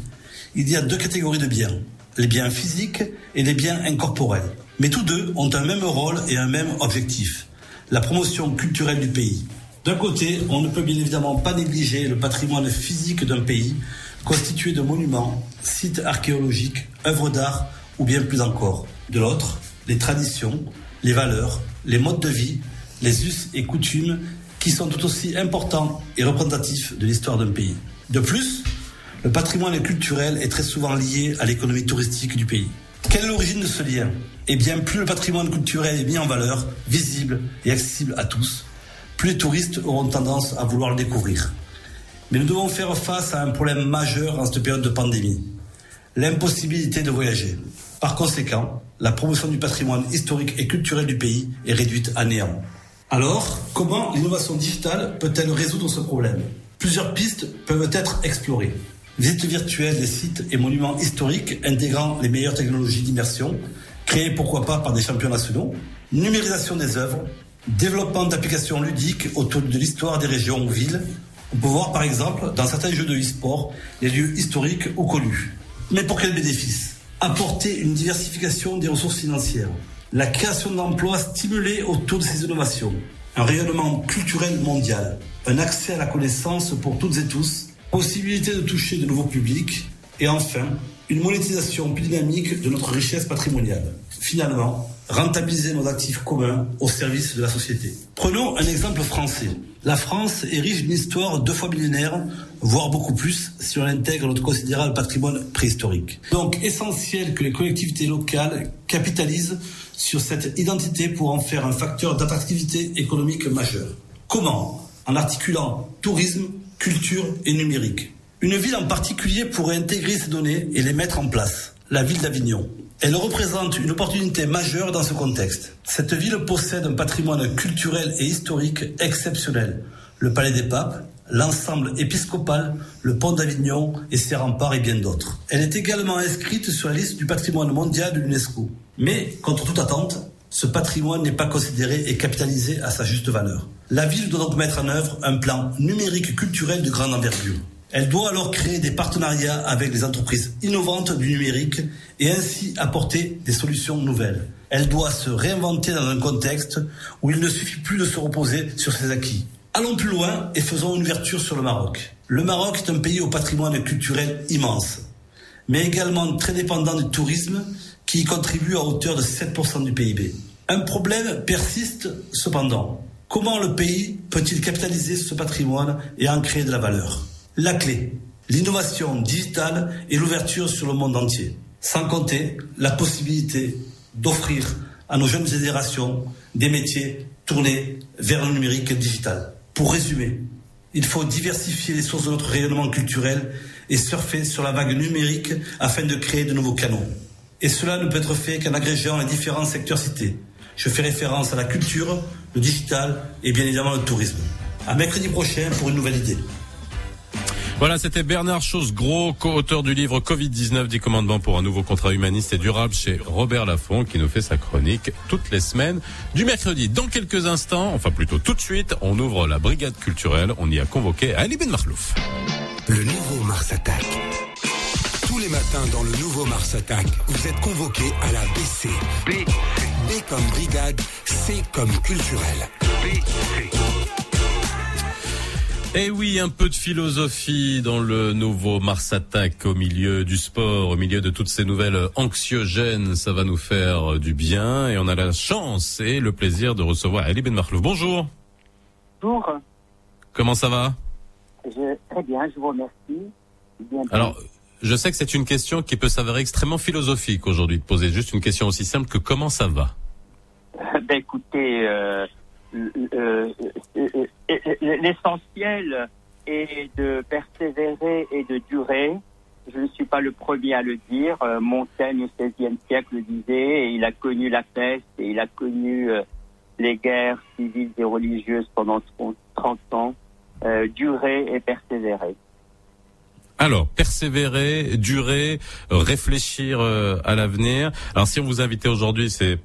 il y a deux catégories de biens, les biens physiques et les biens incorporels. Mais tous deux ont un même rôle et un même objectif, la promotion culturelle du pays. D'un côté, on ne peut bien évidemment pas négliger le patrimoine physique d'un pays, constitué de monuments, sites archéologiques, œuvres d'art ou bien plus encore. De l'autre, les traditions, les valeurs, les modes de vie, les us et coutumes qui sont tout aussi importants et représentatifs de l'histoire d'un pays. De plus, le patrimoine culturel est très souvent lié à l'économie touristique du pays. Quelle est l'origine de ce lien Eh bien, plus le patrimoine culturel est mis en valeur, visible et accessible à tous, plus les touristes auront tendance à vouloir le découvrir. Mais nous devons faire face à un problème majeur en cette période de pandémie, l'impossibilité de voyager. Par conséquent, la promotion du patrimoine historique et culturel du pays est réduite à néant. Alors, comment l'innovation digitale peut-elle résoudre ce problème? Plusieurs pistes peuvent être explorées. Visites virtuelles des sites et monuments historiques intégrant les meilleures technologies d'immersion, créées pourquoi pas par des champions nationaux, numérisation des œuvres, développement d'applications ludiques autour de l'histoire des régions ou villes. On peut voir par exemple dans certains jeux de e-sport les lieux historiques ou connus. Mais pour quel bénéfice? Apporter une diversification des ressources financières, la création d'emplois stimulés autour de ces innovations, un rayonnement culturel mondial, un accès à la connaissance pour toutes et tous, possibilité de toucher de nouveaux publics et enfin une monétisation plus dynamique de notre richesse patrimoniale. Finalement, rentabiliser nos actifs communs au service de la société. Prenons un exemple français. La France est riche d'une histoire deux fois millénaire, voire beaucoup plus si on intègre notre considérable patrimoine préhistorique. Donc essentiel que les collectivités locales capitalisent sur cette identité pour en faire un facteur d'attractivité économique majeur. Comment? En articulant tourisme, culture et numérique. Une ville en particulier pourrait intégrer ces données et les mettre en place. La ville d'Avignon. Elle représente une opportunité majeure dans ce contexte. Cette ville possède un patrimoine culturel et historique exceptionnel. Le Palais des Papes, l'ensemble épiscopal, le pont d'Avignon et ses remparts et bien d'autres. Elle est également inscrite sur la liste du patrimoine mondial de l'UNESCO. Mais, contre toute attente, ce patrimoine n'est pas considéré et capitalisé à sa juste valeur. La ville doit donc mettre en œuvre un plan numérique culturel de grande envergure. Elle doit alors créer des partenariats avec les entreprises innovantes du numérique et ainsi apporter des solutions nouvelles. Elle doit se réinventer dans un contexte où il ne suffit plus de se reposer sur ses acquis. Allons plus loin et faisons une ouverture sur le Maroc. Le Maroc est un pays au patrimoine culturel immense, mais également très dépendant du tourisme qui y contribue à hauteur de 7% du PIB. Un problème persiste cependant. Comment le pays peut-il capitaliser ce patrimoine et en créer de la valeur? La clé, l'innovation digitale et l'ouverture sur le monde entier. Sans compter la possibilité d'offrir à nos jeunes générations des métiers tournés vers le numérique digital. Pour résumer, il faut diversifier les sources de notre rayonnement culturel et surfer sur la vague numérique afin de créer de nouveaux canaux. Et cela ne peut être fait qu'en agrégeant les différents secteurs cités. Je fais référence à la culture, le digital et bien évidemment le tourisme. À mercredi prochain pour une nouvelle idée. Voilà, c'était Bernard Chose-Gros, co-auteur du livre Covid-19, 10 commandements pour un nouveau contrat humaniste et durable chez Robert Laffont, qui nous fait sa chronique toutes les semaines du mercredi. Dans quelques instants, enfin plutôt tout de suite, on ouvre la brigade culturelle. On y a convoqué Ali Ben Marlouf. Le nouveau Mars Attack. Les matins dans le nouveau Mars Attack, vous êtes convoqués à la BC. B. B comme brigade, C comme culturel. BC. Eh oui, un peu de philosophie dans le nouveau Mars Attack au milieu du sport, au milieu de toutes ces nouvelles anxiogènes, ça va nous faire du bien et on a la chance et le plaisir de recevoir Ali Ben Marlouf. Bonjour. Bonjour. Comment ça va? Je, Très bien, je vous remercie. Bien Alors, je sais que c'est une question qui peut s'avérer extrêmement philosophique aujourd'hui de poser juste une question aussi simple que comment ça va? <laughs> Ben écoutez, euh, euh, euh, l'essentiel est de persévérer et de durer. Je ne suis pas le premier à le dire. Montaigne au XVIe siècle le disait, et il a connu la peste et il a connu les guerres civiles et religieuses pendant 30 ans. durer et persévérer. Alors, persévérer, durer, réfléchir à l'avenir. Alors, si on vous invitait aujourd'hui, c'est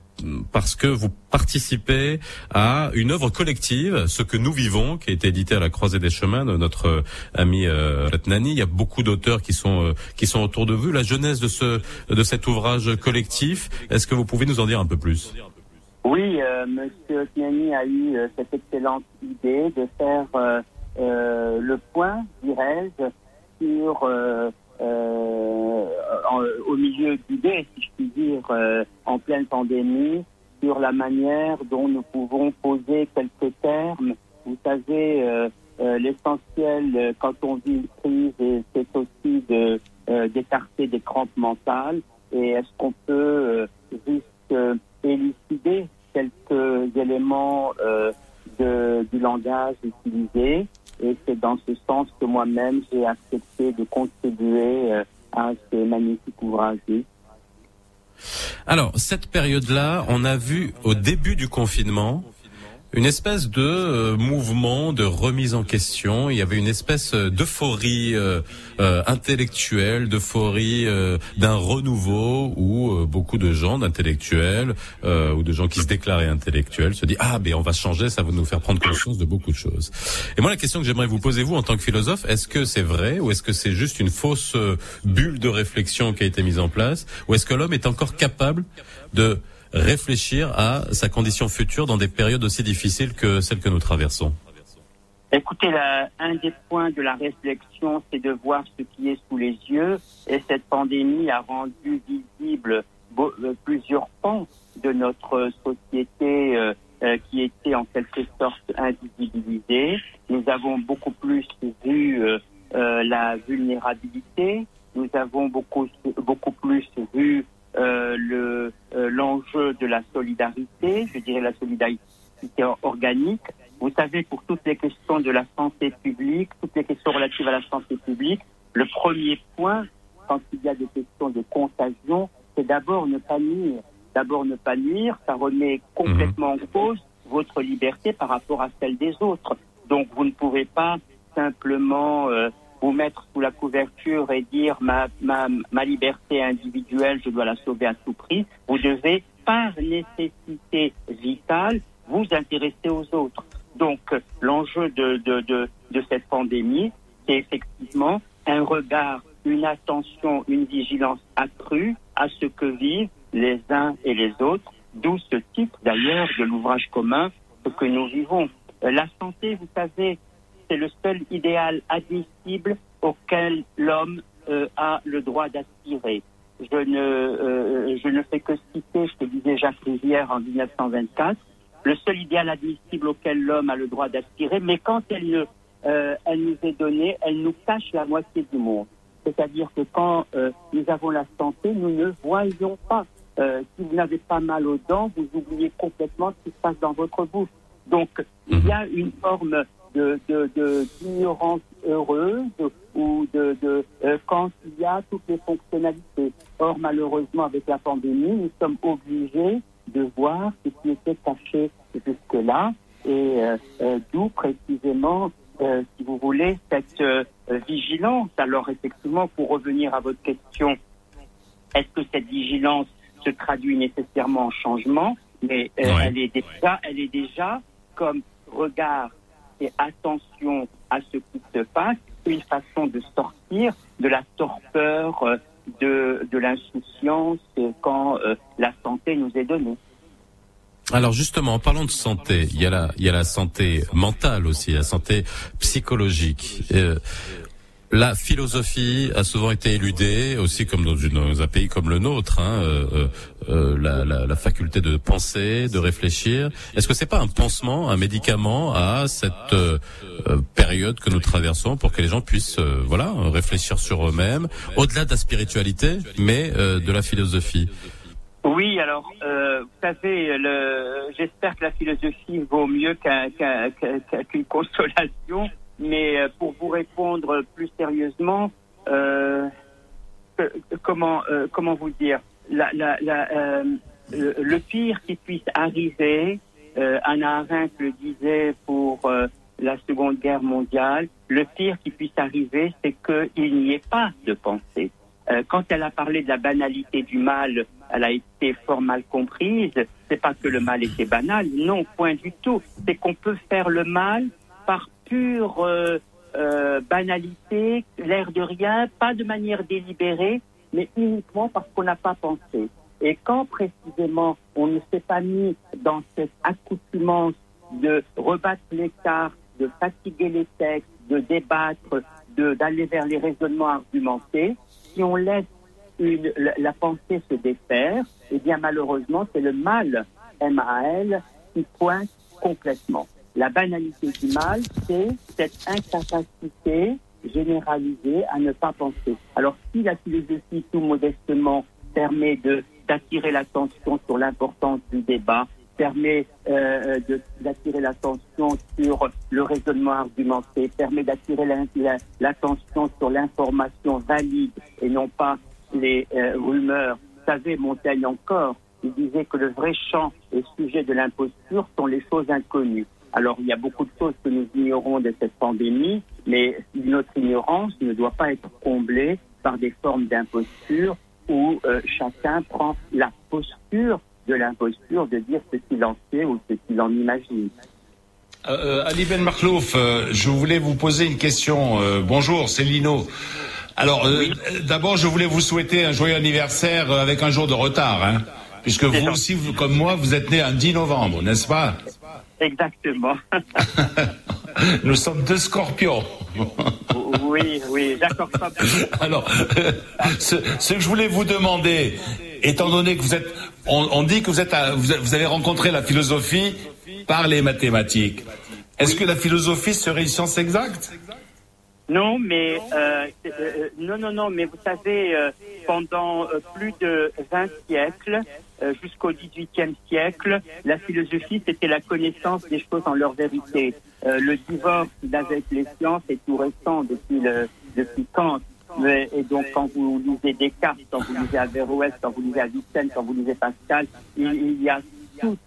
parce que vous participez à une œuvre collective, ce que nous vivons, qui a été édité à la Croisée des Chemins de notre ami euh, Ratnani. Il y a beaucoup d'auteurs qui sont euh, qui sont autour de vous. La jeunesse de ce de cet ouvrage collectif, est-ce que vous pouvez nous en dire un peu plus? Oui, euh, Monsieur Ratnani a eu euh, cette excellente idée de faire le point, dirais-je, sur euh, au milieu d'idées, si je puis dire, euh, en pleine pandémie, sur la manière dont nous pouvons poser quelques termes. Vous savez, euh, l'essentiel quand on vit une crise, c'est aussi de d'écarter des crampes mentales. Et est-ce qu'on peut juste élucider quelques éléments du langage utilisé? Et c'est dans ce sens que moi-même, j'ai accepté de contribuer euh, à ce magnifique ouvrage. Alors, cette période-là, on a vu au début du confinement, une espèce de euh, mouvement de remise en question. Il y avait une espèce euh, d'euphorie euh, intellectuelle, d'euphorie d'un renouveau où beaucoup de gens, d'intellectuels ou de gens qui se déclaraient intellectuels, se disent ah ben on va changer, ça va nous faire prendre conscience de beaucoup de choses. Et moi la question que j'aimerais vous poser vous en tant que philosophe, est-ce que c'est vrai ou est-ce que c'est juste une fausse bulle de réflexion qui a été mise en place ou est-ce que l'homme est encore capable de réfléchir à sa condition future dans des périodes aussi difficiles que celles que nous traversons Écoutez, un des points de la réflexion, c'est de voir ce qui est sous les yeux. Et cette pandémie a rendu visible euh, plusieurs pans de notre société euh, euh, qui étaient en quelque sorte invisibilisés. Nous avons beaucoup plus vu la vulnérabilité. Nous avons beaucoup, beaucoup plus vu le euh, l'enjeu de la solidarité, je dirais la solidarité organique. Vous savez, pour toutes les questions de la santé publique, toutes les questions relatives à la santé publique, le premier point, quand il y a des questions de contagion, c'est d'abord ne pas nuire. D'abord ne pas nuire, ça remet complètement en cause votre liberté par rapport à celle des autres. Donc vous ne pouvez pas simplement euh, vous mettre sous la couverture et dire ma, ma, ma liberté individuelle, je dois la sauver à tout prix. Vous devez, par nécessité vitale, vous intéresser aux autres. Donc, l'enjeu de, de, de, de cette pandémie, c'est effectivement un regard, une attention, une vigilance accrue à ce que vivent les uns et les autres, d'où ce titre d'ailleurs de l'ouvrage commun que nous vivons. La santé, vous savez, c'est le seul idéal admissible auquel l'homme euh, a le droit d'aspirer. Je ne, euh, je ne fais que citer ce que disait Jacques Rivière en 1924, le seul idéal admissible auquel l'homme a le droit d'aspirer, mais quand euh, elle nous est donnée, elle nous cache la moitié du monde. C'est-à-dire que quand nous avons la santé, nous ne voyons pas. si vous n'avez pas mal aux dents, vous oubliez complètement ce qui se passe dans votre bouche. Donc, il y a une forme de, d'ignorance heureuse ou de, de euh, quand il y a toutes les fonctionnalités. Or, malheureusement, avec la pandémie, nous sommes obligés de voir ce qui était caché jusque-là et euh, euh, d'où précisément, si vous voulez, cette vigilance. Alors, effectivement, pour revenir à votre question, est-ce que cette vigilance se traduit nécessairement en changement? Mais elle est déjà, elle est déjà comme regard attention à ce qui se passe, une façon de sortir de la torpeur, euh, de, de l'insouciance quand euh, la santé nous est donnée. Alors justement, en parlant de santé, il y a la, il y a la santé mentale aussi, la santé psychologique. Euh, la philosophie a souvent été éludée, aussi comme dans, un pays comme le nôtre, hein, euh, euh, euh la, faculté de penser, de réfléchir. Est-ce que c'est pas un pansement, un médicament à cette euh, période que nous traversons pour que les gens puissent, voilà, réfléchir sur eux-mêmes, au-delà de la spiritualité, mais de la philosophie? Oui, alors, vous savez, j'espère que la philosophie vaut mieux qu'une consolation, mais euh, pour vous répondre plus sérieusement, euh, comment, euh, comment vous dire, la, la, la, euh, le pire qui puisse arriver, Anna Arendt le disait pour la Seconde Guerre mondiale, le pire qui puisse arriver, c'est qu'il n'y ait pas de pensée. Euh, quand elle a parlé de la banalité du mal, elle a été fort mal comprise. C'est pas que le mal était banal, non, point du tout. C'est qu'on peut faire le mal pure euh, euh, banalité, l'air de rien, pas de manière délibérée, mais uniquement parce qu'on n'a pas pensé. Et quand précisément on ne s'est pas mis dans cette accoutumance de rebattre les cartes, de fatiguer les textes, de débattre, d'aller vers les raisonnements argumentés, si on laisse la, pensée se défaire, eh bien malheureusement, c'est le mal, M-A-L, qui pointe complètement. La banalité du mal, c'est cette incapacité généralisée à ne pas penser. Alors si la philosophie, tout modestement, permet d'attirer l'attention sur l'importance du débat, permet euh, d'attirer l'attention sur le raisonnement argumenté, permet d'attirer l'attention sur l'information valide et non pas les euh, rumeurs. Vous Montaigne encore, il disait que le vrai champ et sujet de l'imposture sont les choses inconnues. Alors, il y a beaucoup de choses que nous ignorons de cette pandémie, mais notre ignorance ne doit pas être comblée par des formes d'imposture où euh, chacun prend la posture de l'imposture de dire ce qu'il en sait ou ce qu'il en imagine. Euh, euh Ali Ben Marklouf, euh, je voulais vous poser une question. Euh, bonjour, c'est Lino. Alors, d'abord, je voulais vous souhaiter un joyeux anniversaire avec un jour de retard, hein, puisque vous aussi, comme moi, vous êtes né un 10 novembre, n'est-ce pas? Exactement. <laughs> Nous sommes deux scorpions. oui, oui, d'accord. Alors, ce, ce, que je voulais vous demander, étant donné que vous êtes, on, dit que vous êtes, vous avez rencontré la philosophie par les mathématiques. Est-ce que la philosophie serait une science exacte? Non, mais euh, euh, non, non, non, mais vous savez, euh, pendant plus de 20 siècles, jusqu'au XVIIIe siècle, la philosophie c'était la connaissance des choses en leur vérité. le divorce avec les sciences est tout récent depuis le depuis Kant et donc, quand vous lisez Descartes, quand vous lisez Averroès, quand vous lisez Avicenne, quand vous lisez Pascal, il, y a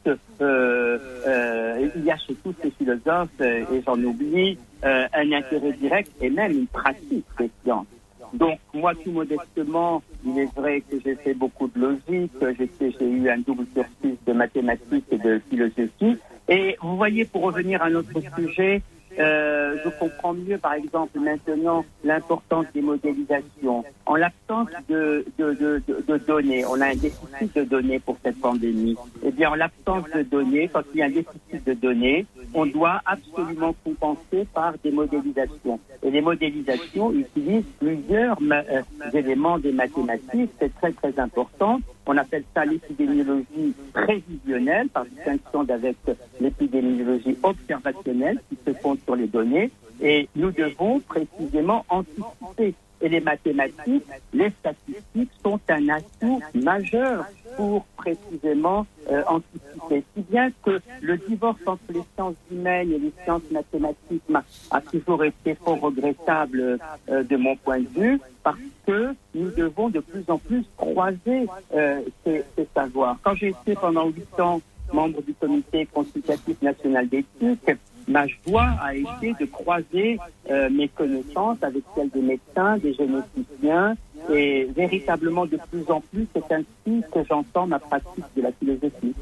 euh, euh, il y a chez tous ces philosophes, euh, et j'en oublie, un intérêt direct et même une pratique des sciences. Donc, moi, tout modestement, il est vrai que j'ai fait beaucoup de logique, j'ai eu un double cursus de mathématiques et de philosophie. Et vous voyez, pour revenir à notre sujet, euh, je comprends mieux, par exemple, maintenant l'importance des modélisations. En l'absence de, de, de, de, données, on a un déficit de données pour cette pandémie. Eh bien, en l'absence de données, quand il y a un déficit de données, on doit absolument compenser par des modélisations. Et les modélisations utilisent plusieurs euh, éléments des mathématiques. C'est très, très important. On appelle ça l'épidémiologie prévisionnelle, par distinction d'avec l'épidémiologie observationnelle qui se fonde sur les données. Et nous devons précisément anticiper. Et les mathématiques, les statistiques sont un atout majeur pour précisément euh, anticiper. Si bien que le divorce entre les sciences humaines et les sciences mathématiques a toujours été fort regrettable euh, de mon point de vue, parce que nous devons de plus en plus croiser euh, ces, ces, savoirs. Quand j'ai été pendant huit ans membre du comité consultatif national d'éthique, ma joie a été de croiser euh, mes connaissances avec celles des médecins, des généticiens, et véritablement de plus en plus, c'est ainsi que j'entends ma pratique de la philosophie.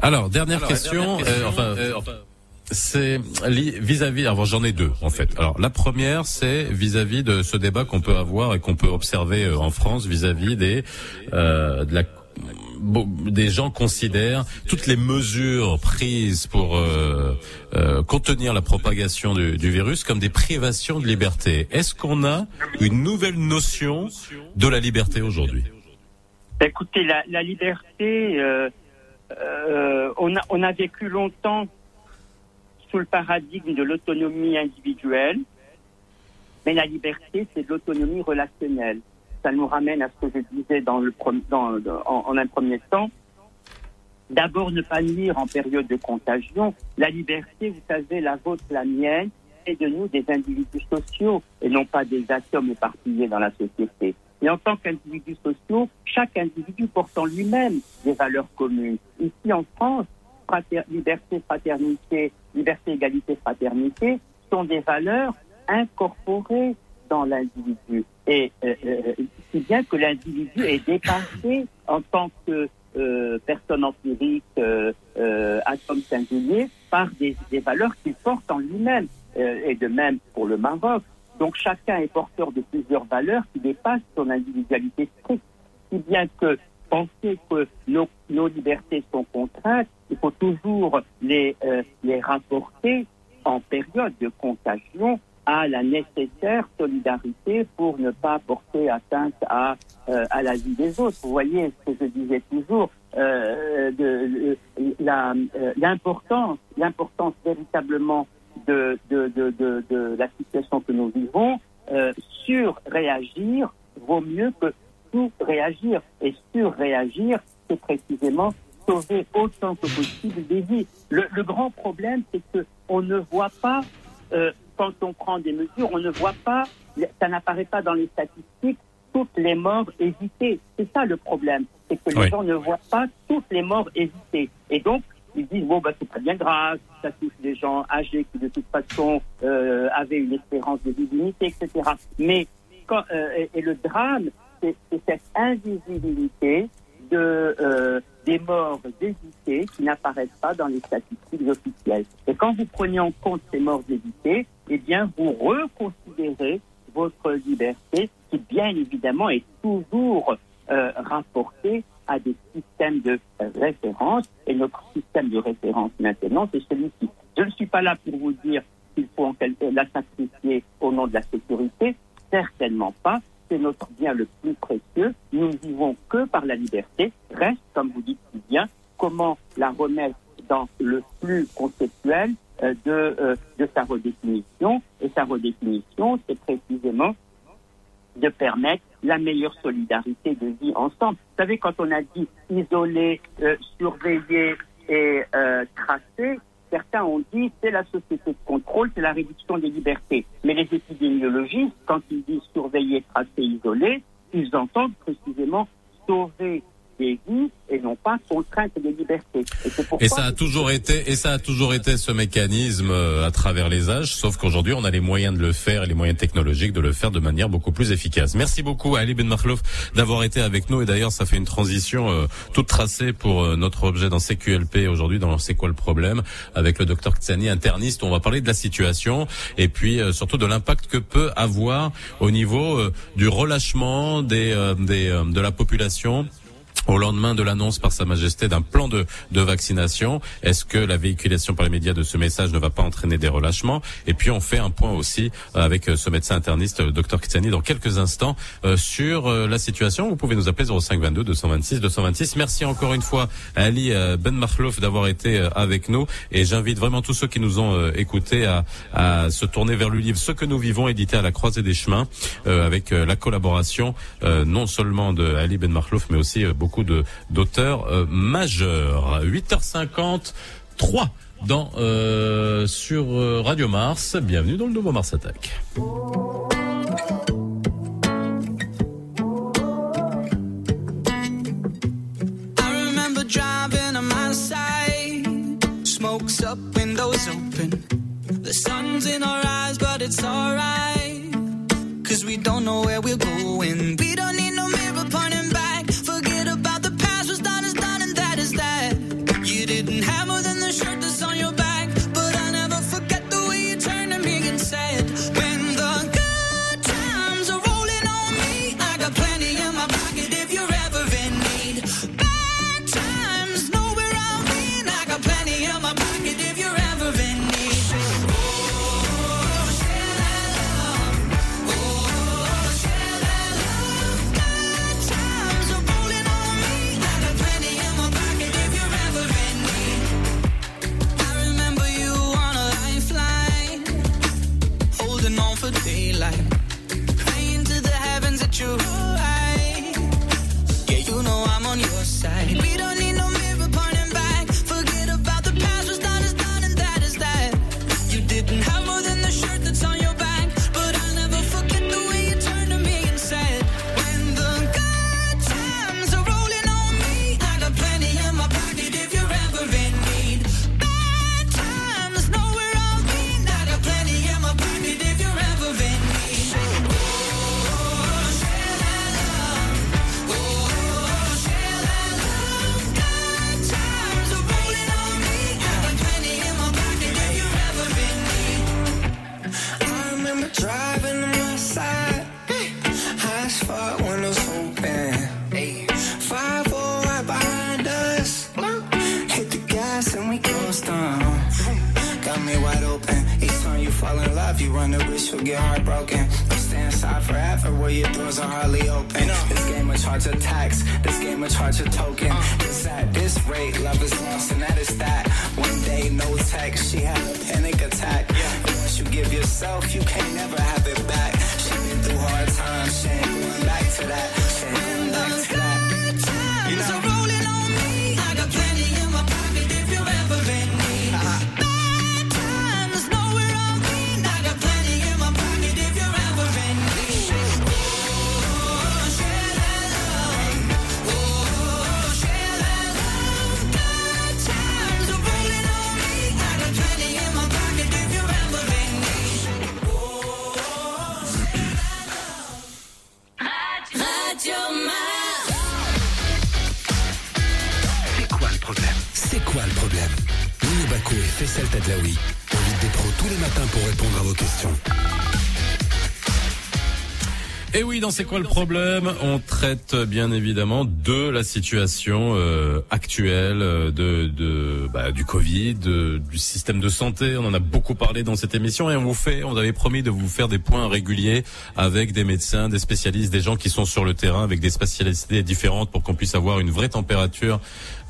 Alors, dernière question, euh, enfin, euh, c'est vis-à-vis. Alors j'en ai deux en fait. Alors la première, c'est vis-à-vis de ce débat qu'on peut avoir et qu'on peut observer en France vis-à-vis des de la des gens considèrent toutes les mesures prises pour euh, euh, contenir la propagation du, virus comme des privations de liberté. Est-ce qu'on a une nouvelle notion de la liberté aujourd'hui? Écoutez, la, liberté, euh, on a vécu longtemps sous le paradigme de l'autonomie individuelle, mais la liberté, c'est de l'autonomie relationnelle. Ça nous ramène à ce que je disais dans le, dans, en, un premier temps. D'abord, ne pas nuire en période de contagion. La liberté, vous savez, la vôtre, la mienne, est de nous des individus sociaux et non pas des atomes éparpillés dans la société. Et en tant qu'individus sociaux, chaque individu porte en lui-même des valeurs communes. Ici en France, liberté, fraternité, liberté, égalité, fraternité sont des valeurs incorporées dans l'individu. Et euh, euh, si bien que l'individu est dépassé en tant que euh, personne empirique, atome singulier, par des, valeurs qu'il porte en lui-même. Et de même pour le Maroc. Donc chacun est porteur de plusieurs valeurs qui dépassent son individualité stricte. Si bien que penser que nos, libertés sont contraintes, il faut toujours les rapporter en période de contagion à la nécessaire solidarité pour ne pas porter atteinte à, euh, à la vie des autres. Vous voyez ce que je disais toujours, euh, de, la, l'importance, l'importance véritablement de, de, de, de, la situation que nous vivons, euh, sur-réagir vaut mieux que sous-réagir. Et sur-réagir, c'est précisément sauver autant que possible des vies. Le, le grand problème, c'est que on ne voit pas, euh, quand on prend des mesures, on ne voit pas, ça n'apparaît pas dans les statistiques, toutes les morts évitées. C'est ça le problème, c'est que les Oui. gens ne voient pas toutes les morts évitées. Et donc, ils disent bon bah c'est pas bien grave, ça touche des gens âgés qui de toute façon euh, avaient une espérance de divinité, etc. Mais quand, euh, et, et le drame, c'est c'est cette invisibilité de euh, des morts évitées qui n'apparaissent pas dans les statistiques officielles. Et quand vous prenez en compte ces morts évitées, eh bien vous reconsidérez votre liberté, qui bien évidemment est toujours euh, rapportée à des systèmes de référence. Et notre système de référence maintenant, c'est celui-ci. Je ne suis pas là pour vous dire qu'il faut en quelque- la sacrifier au nom de la sécurité. Certainement pas. C'est notre bien le plus précieux. Nous ne vivons que par la liberté. Reste, comme vous dites si bien, comment la remettre dans le flux conceptuel euh, de, euh, de sa redéfinition. Et sa redéfinition, c'est précisément de permettre la meilleure solidarité de vie ensemble. Vous savez, quand on a dit isoler, euh, surveiller et tracer, certains ont dit c'est la société de contrôle, c'est la réduction des libertés. Mais les épidémiologistes, quand ils disent surveiller, tracer, isoler, ils entendent précisément sauver et non pas contrainte des libertés. Et, ça a toujours été, et ça a toujours été ce mécanisme euh, à travers les âges, sauf qu'aujourd'hui on a les moyens de le faire et les moyens technologiques de le faire de manière beaucoup plus efficace. Merci beaucoup à Ali Ben Makhlouf d'avoir été avec nous et d'ailleurs ça fait une transition euh, toute tracée pour euh, notre objet dans CQLP aujourd'hui dans C'est quoi le problème avec le docteur Ksani, interniste. On va parler de la situation et puis euh, surtout de l'impact que peut avoir au niveau euh, du relâchement des, euh, des euh, de la population au lendemain de l'annonce par Sa Majesté d'un plan de, de vaccination, est-ce que la véhiculation par les médias de ce message ne va pas entraîner des relâchements? Et puis on fait un point aussi euh, avec euh, ce médecin interniste, le docteur Kitsani, dans quelques instants euh, sur euh, la situation. Vous pouvez nous appeler 05 22 226 226. Merci encore une fois à Ali euh, Ben Makhlouf d'avoir été euh, avec nous et j'invite vraiment tous ceux qui nous ont euh, écoutés à, à se tourner vers le livre Ce que nous vivons, édité à la croisée des chemins, euh, avec euh, la collaboration euh, non seulement de Ali Ben Makhlouf, mais aussi euh, d'auteurs euh, majeurs. 8h50, 3 dans euh, sur euh, Radio Mars. Bienvenue dans le nouveau Mars Attack. Up, windows open. The sun's in our eyes, but it's alright. Cause we don't know where we're going. Risk you'll get heartbroken. You stay inside forever where your doors are hardly open. This game is hard to tax. This game is hard to token. Cause at this rate, love is lost and that is that. One day, no text, she had a panic attack. Once you give yourself, you can't never have it back. She been through hard times, she ain't going back to that. She ain't going back to that. You know? Faisal Tadlaoui invitent des pros tous les matins pour répondre à vos questions. Et oui, dans C'est quoi le problème? On traite bien évidemment de la situation euh, actuelle, euh, de, de bah, du Covid, de- du système de santé. On en a beaucoup parlé dans cette émission et on vous fait, on avait promis de vous faire des points réguliers avec des médecins, des spécialistes, des gens qui sont sur le terrain avec des spécialités différentes pour qu'on puisse avoir une vraie température,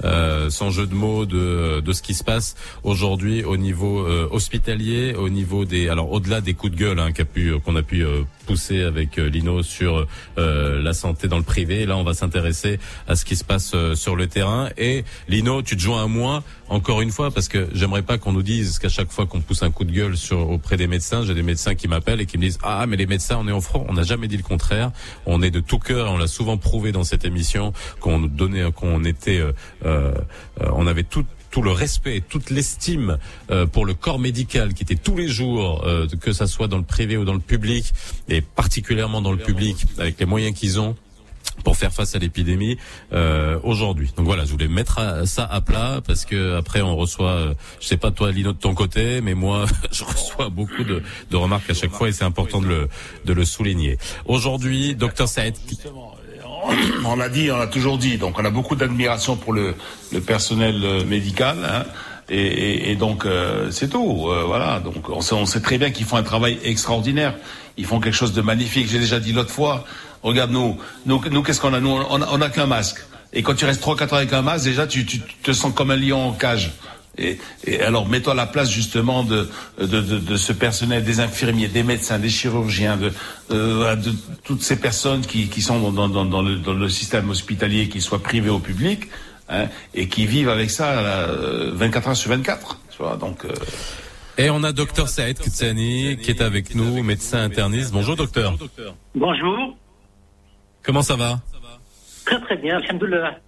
euh, sans jeu de mots, de, de ce qui se passe aujourd'hui au niveau euh, hospitalier, au niveau des, alors au-delà des coups de gueule hein, pu, qu'on a pu euh, pousser avec euh, Sur euh, la santé dans le privé. Là, on va s'intéresser à ce qui se passe euh, sur le terrain. Et Lino, tu te joins à moi encore une fois parce que j'aimerais pas qu'on nous dise qu'à chaque fois qu'on pousse un coup de gueule auprès des médecins, j'ai des médecins qui m'appellent et qui me disent ah mais les médecins on est en front. On n'a jamais dit le contraire. On est de tout cœur. On l'a souvent prouvé dans cette émission qu'on donnait, qu'on était, euh, on avait tout tout le respect, toute l'estime euh, pour le corps médical qui était tous les jours, euh, que ça soit dans le privé ou dans le public, et particulièrement dans le public, avec les moyens qu'ils ont pour faire face à l'épidémie euh, aujourd'hui. Donc voilà, je voulais mettre à- ça à plat parce que après on reçoit, euh, je sais pas toi Lino de ton côté, mais moi <laughs> je reçois beaucoup de, de remarques à chaque fois et c'est important de le de le souligner. Aujourd'hui, docteur Saïd, on l'a dit, on l'a toujours dit. Donc, on a beaucoup d'admiration pour le, le personnel euh, médical. hein. et, et- et donc, euh, c'est tout. euh, voilà. Donc, on sait, on sait très bien qu'ils font un travail extraordinaire. Ils font quelque chose de magnifique. J'ai déjà dit l'autre fois. Regarde nous, nous, nous qu'est-ce qu'on a? Nous, on a, on a qu'un masque. Et quand tu restes trois, quatre heures avec un masque, déjà, tu, tu te sens comme un lion en cage. Et, et alors, mets-toi à la place justement de, de, de, de ce personnel, des infirmiers, des médecins, des chirurgiens, de, euh, de toutes ces personnes qui, qui sont dans, dans, dans, le, dans le système hospitalier, qu'ils soient privés ou public, hein, et qui vivent avec ça euh, 24 heures sur 24. Tu vois, donc. euh, et on a docteur Saïd Kitsani qui est avec nous, médecin interniste. Bonjour docteur. Bonjour, Comment ça va? Très très bien, alhamdoulilah.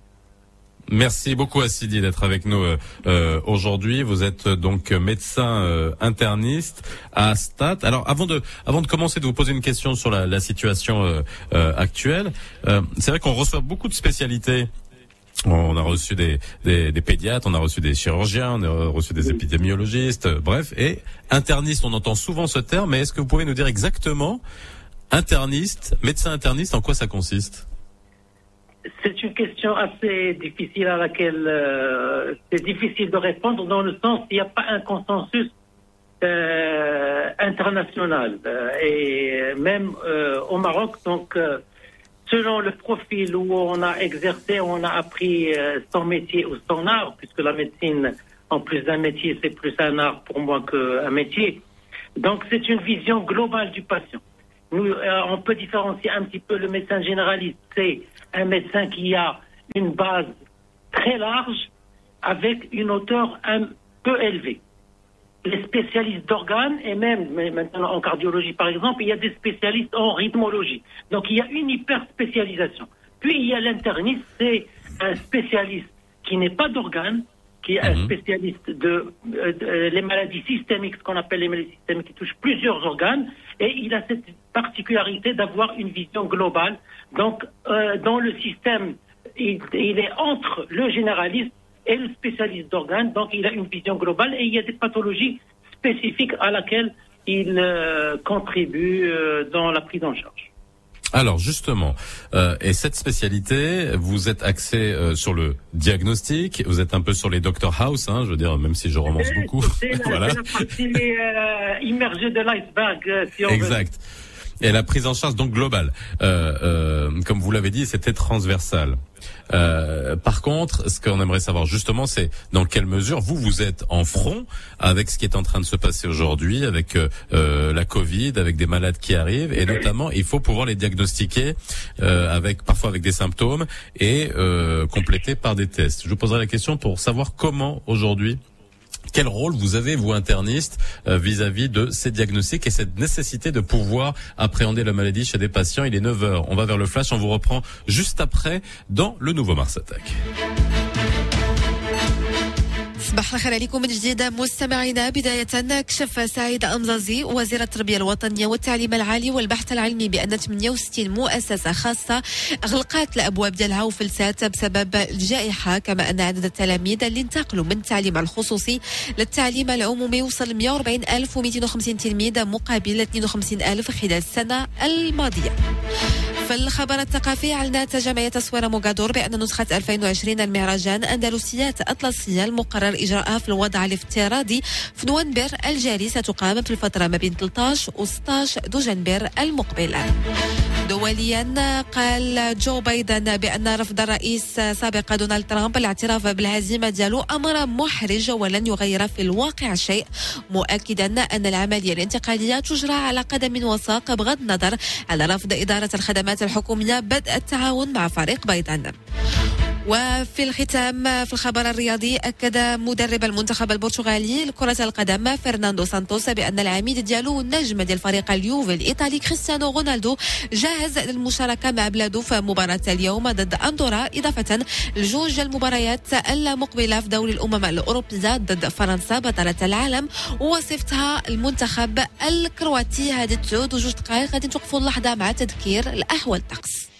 Merci beaucoup Assidi d'être avec nous euh, euh, aujourd'hui. Vous êtes euh, donc médecin euh, interniste à Stat. Alors avant de avant de commencer de vous poser une question sur la, la situation euh, euh, actuelle, euh, c'est vrai qu'on reçoit beaucoup de spécialités. On a reçu des, des, des pédiatres, on a reçu des chirurgiens, on a reçu des épidémiologistes, euh, bref. Et interniste, on entend souvent ce terme, mais est-ce que vous pouvez nous dire exactement interniste, médecin interniste, en quoi ça consiste? C'est une question assez difficile à laquelle euh, c'est difficile de répondre dans le sens qu'il n'y a pas un consensus euh, international. Euh, et même au Maroc, donc, selon le profil où on a exercé, on a appris son métier ou son art, puisque la médecine, en plus d'un métier, c'est plus un art pour moi qu'un métier. Donc, c'est une vision globale du patient. Nous, on peut différencier un petit peu le médecin généraliste. Un médecin qui a une base très large avec une hauteur un peu élevée. Les spécialistes d'organes et même maintenant en cardiologie par exemple, il y a des spécialistes en rythmologie. Donc il y a une hyper spécialisation. Puis il y a l'interniste, c'est un spécialiste qui n'est pas d'organes, qui est un spécialiste de, euh, de- euh, les maladies systémiques, ce qu'on appelle les maladies systémiques qui touchent plusieurs organes, et il a cette particularité d'avoir une vision globale. Donc, euh, dans le système, il, il est entre le généraliste et le spécialiste d'organes, donc il a une vision globale, et il y a des pathologies spécifiques à laquelle il euh, contribue dans la prise en charge. Alors justement, euh, et cette spécialité, vous êtes axé euh, sur le diagnostic, vous êtes un peu sur les Doctor House, hein, je veux dire, même si je romance beaucoup. C'est la, <laughs> voilà. c'est la partie euh, immergée de l'iceberg, euh, si on veut. Et la prise en charge donc globale, euh, euh, comme vous l'avez dit, c'était transversal. Euh, par contre, ce qu'on aimerait savoir justement, c'est dans quelle mesure vous vous êtes en front avec ce qui est en train de se passer aujourd'hui, avec euh, euh, la Covid, avec des malades qui arrivent, et notamment, il faut pouvoir les diagnostiquer euh, avec parfois avec des symptômes et euh, compléter par des tests. Je vous poserai la question pour savoir comment aujourd'hui quel rôle vous avez, vous internistes, euh, vis-à-vis de ces diagnostics et cette nécessité de pouvoir appréhender la maladie chez des patients? Il est 9 heures. On va vers le flash. On vous reprend juste après dans le nouveau Mars Attack. صباح الخير عليكم من جديد مستمعينا. بداية كشف سعيد أمزازي وزير التربية الوطنية والتعليم العالي والبحث العلمي بأن 68 مؤسسة خاصة أغلقت الأبواب ديالها وفلسات بسبب الجائحة كما أن عدد التلاميذ اللي انتقلوا من التعليم الخصوصي للتعليم العمومي وصل 140250 تلميذ مقابل 52000 خلال السنة الماضية. في الخبر الثقافي أعلنت جمعية تصوير موغادور بأن نسخة 2020 المهرجان أندلسيات أطلسية المقرر إجراءها في الوضع الافتراضي في نوفمبر الجاري. ستقام في الفترة ما بين 13 و 16 دجنبر المقبل. دوليا قال جو بايدن بأن رفض الرئيس سابق دونالد ترامب الاعتراف بالهزيمة ديالو أمر محرج ولن يغير في الواقع شيء مؤكدا أن العملية الانتقالية تجرى على قدم وساق بغض النظر على رفض إدارة الخدمات الحكومية بدء التعاون مع فريق بايدن وفي الختام في الخبر الرياضي أكد مدرب المنتخب البرتغالي لكرة القدم فرناندو سانتوس بأن العميد ديالو النجم ديال فريق اليوفي الإيطالي كريستيانو رونالدو جاهز للمشاركة مع بلاده في مباراة اليوم ضد أندورا إضافة لجوج المباريات المقبلة في دوري الأمم الأوروبية ضد فرنسا بطلة العالم ووصفتها المنتخب الكرواتي. هذه التعود وجوج دقائق غادي اللحظة مع تذكير الأحوال. الطقس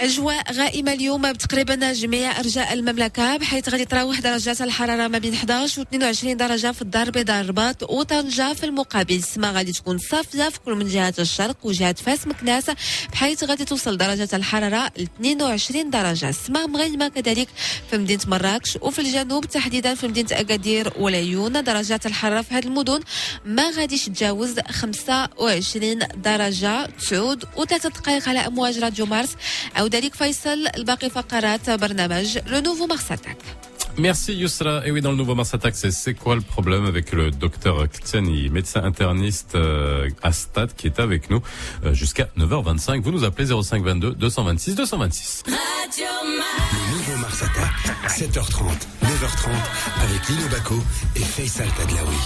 أجواء غائمة اليوم بتقريبا جميع أرجاء المملكة بحيث غادي تراوح درجات الحرارة ما بين 11 و 22 درجة في الدار البيضاء الرباط وطنجة في المقابل. السماء غادي تكون صافية في كل من جهة الشرق وجهة فاس مكناس بحيث غادي توصل درجة الحرارة ل 22 درجة. السماء مغيمة كذلك في مدينة مراكش وفي الجنوب تحديدا في مدينة أكادير والعيون. درجات الحرارة في هذه المدن ما غاديش تجاوز 25 درجة. تعود وثلاثة دقائق على أمواج راديو مارس عودة لك فيصل الباقي فقرات برنامج لو نوفو مارساتاك Merci Yousra. Et oui, dans le nouveau Mars Attack, c'est c'est quoi le problème avec le docteur Ktiani, médecin interniste euh, à Stade, qui est avec nous euh, jusqu'à 9h25. Vous nous appelez 05 22 226 226. Le nouveau Mars Attack, 7h30, 9h30, avec Lino Baco et Faisal Tadlaoui.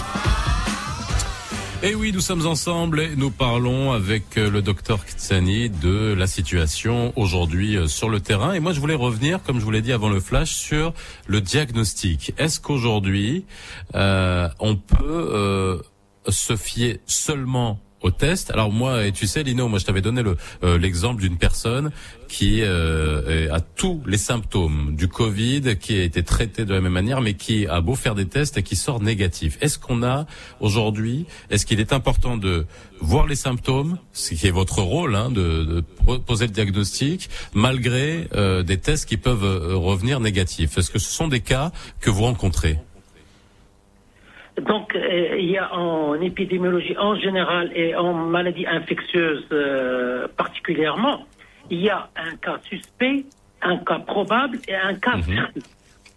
Et oui, nous sommes ensemble et nous parlons avec euh, le docteur Ktsani de la situation aujourd'hui euh, sur le terrain. Et moi, je voulais revenir, comme je vous l'ai dit avant le flash, sur le diagnostic. Est-ce qu'aujourd'hui, euh, on peut se fier seulement au test. Alors moi, et tu sais, Lino, moi je t'avais donné le euh, l'exemple d'une personne qui euh, a tous les symptômes du Covid, qui a été traité de la même manière, mais qui a beau faire des tests et qui sort négatif. Est-ce qu'on a aujourd'hui, est-ce qu'il est important de voir les symptômes, ce qui est votre rôle, hein, de, de po- poser le diagnostic, malgré euh, des tests qui peuvent euh, revenir négatifs? Est-ce que ce sont des cas que vous rencontrez? Donc, euh, il y a en épidémiologie en général et en maladies infectieuses euh, particulièrement, il y a un cas suspect, un cas probable et un cas certain.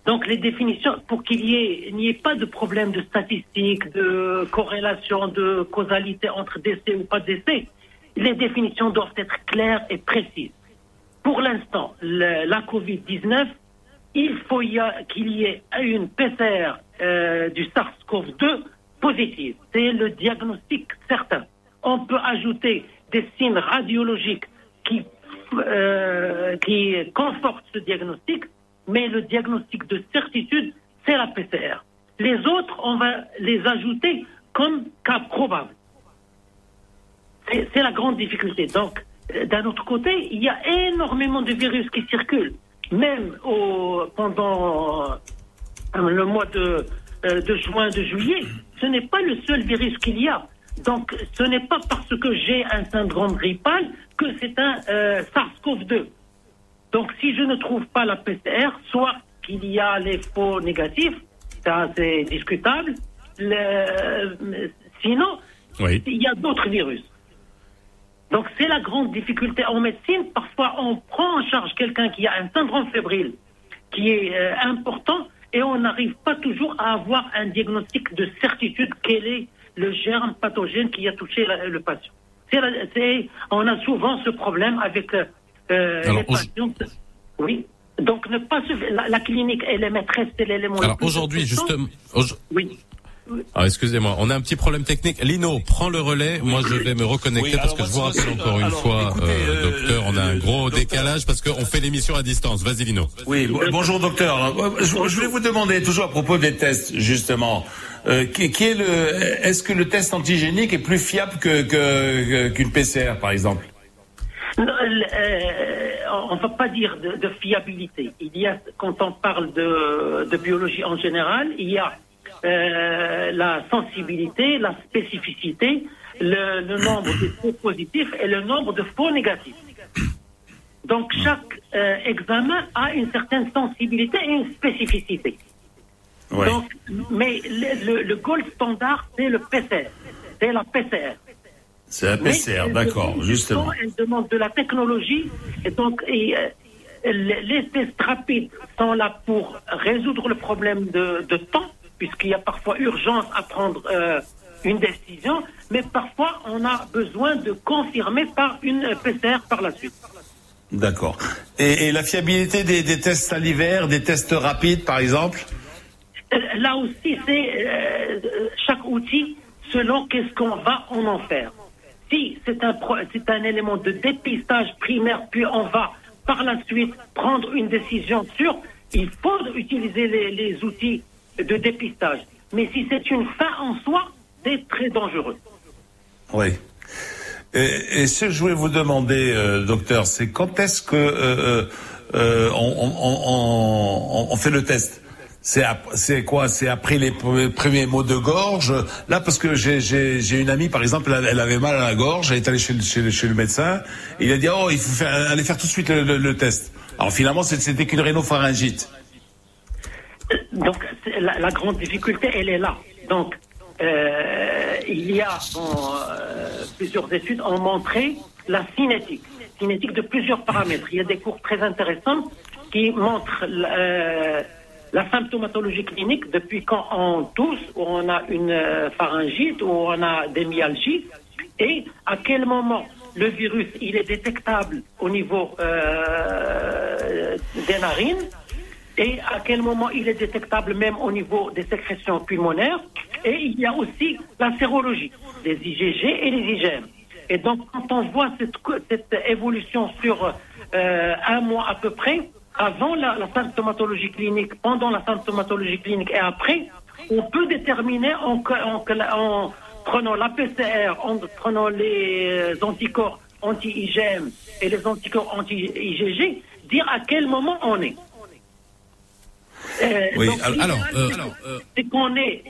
Donc, les définitions, pour qu'il ait, n'y ait pas de problème de statistique, de corrélation, de causalité entre décès ou pas décès, les définitions doivent être claires et précises. Pour l'instant, la Covid-19, il faut qu'il y ait une PCR euh, du SARS-CoV-2 positive. C'est le diagnostic certain. On peut ajouter des signes radiologiques qui, euh, qui confortent ce diagnostic, mais le diagnostic de certitude, c'est la PCR. Les autres, on va les ajouter comme cas probable. C'est la grande difficulté. Donc, euh, d'un autre côté, il y a énormément de virus qui circulent. Même au, pendant le mois de, euh, de juin, de juillet, ce n'est pas le seul virus qu'il y a. Donc, ce n'est pas parce que j'ai un syndrome grippal que c'est un euh, SARS-CoV-2. Donc, si je ne trouve pas la PCR, soit qu'il y a les faux négatifs, ça c'est discutable. Le- sinon, Oui. il y a d'autres virus. Donc, c'est la grande difficulté en médecine. Parfois, on prend en charge quelqu'un qui a un syndrome fébrile qui est euh, important et on n'arrive pas toujours à avoir un diagnostic de certitude quel est le germe pathogène qui a touché la- le patient. C'est la- c'est- on a souvent ce problème avec euh, euh, Alors, les patients. Oui. Donc, ne pas se... la, la clinique est la maîtresse, c'est l'élément Alors aujourd'hui, justement, Oui. Alors excusez-moi, on a un petit problème technique. Lino, prends le relais. Moi, je vais me reconnecter Oui, parce que je vous rappelle encore une alors, fois, écoutez, euh, euh, docteur, on a un gros décalage parce qu'on fait l'émission à distance. Vas-y, Lino. Oui, bo- bonjour docteur. Alors, euh, Je, voulais vous demander toujours à propos des tests justement, euh, qui, qui est le, est-ce que le test antigénique est plus fiable que que- qu'une PCR par exemple? Non, euh, on ne va pas dire de, de fiabilité. Il y a, quand on parle de, de biologie en général, il y a euh, la sensibilité, la spécificité, le, le nombre de faux positifs et le nombre de faux négatifs. Donc chaque euh, examen a une certaine sensibilité et une spécificité. Donc, mais le, le, le gold standard, c'est le PCR. C'est la PCR. C'est la PCR, d'accord, justement. Elle demande de la technologie et donc et, euh, les les tests rapides sont là pour résoudre le problème de, de temps, puisqu'il y a parfois urgence à prendre euh, une décision, mais parfois on a besoin de confirmer par une PCR par la suite. D'accord. Et, et la fiabilité des, des tests salivaires, des tests rapides par exemple? Euh, Là aussi, c'est euh, chaque outil selon qu'est-ce qu'on va en en faire. Si c'est un, c'est un élément de dépistage primaire, puis on va par la suite prendre une décision sûre, il faut utiliser les, les outils de dépistage. Mais si c'est une fin en soi, c'est très dangereux. Oui. Et, ce que je voulais vous demander, euh, docteur, c'est quand est-ce que euh, euh, on, fait le test? C'est quoi? C'est après les pre- premiers mots de gorge? Là, parce que j'ai- une amie, par exemple, elle, avait mal à la gorge, elle est allée chez, le- médecin, il a dit, oh, il faut faire, aller faire tout de suite le, le- test. Alors finalement, c'était qu'une rhinopharyngite. Donc la, grande difficulté, elle est là. Donc euh, il y a euh, plusieurs études ont montré la cinétique, cinétique de plusieurs paramètres. Il y a des cours très intéressants qui montrent euh, la symptomatologie clinique depuis quand on tousse, où on a une pharyngite, où on a des myalgies, et à quel moment le virus il est détectable au niveau des narines et à quel moment il est détectable même au niveau des sécrétions pulmonaires. Et il y a aussi la sérologie, les IgG et les IgM. Et donc, quand on voit cette, évolution sur euh, un mois à peu près, avant la, la symptomatologie clinique, pendant la symptomatologie clinique et après, on peut déterminer en, en- en prenant la PCR, en prenant les anticorps anti-IgM et les anticorps anti-IgG, dire à quel moment on est. Euh, Oui, donc, alors- l'idéal, alors, euh,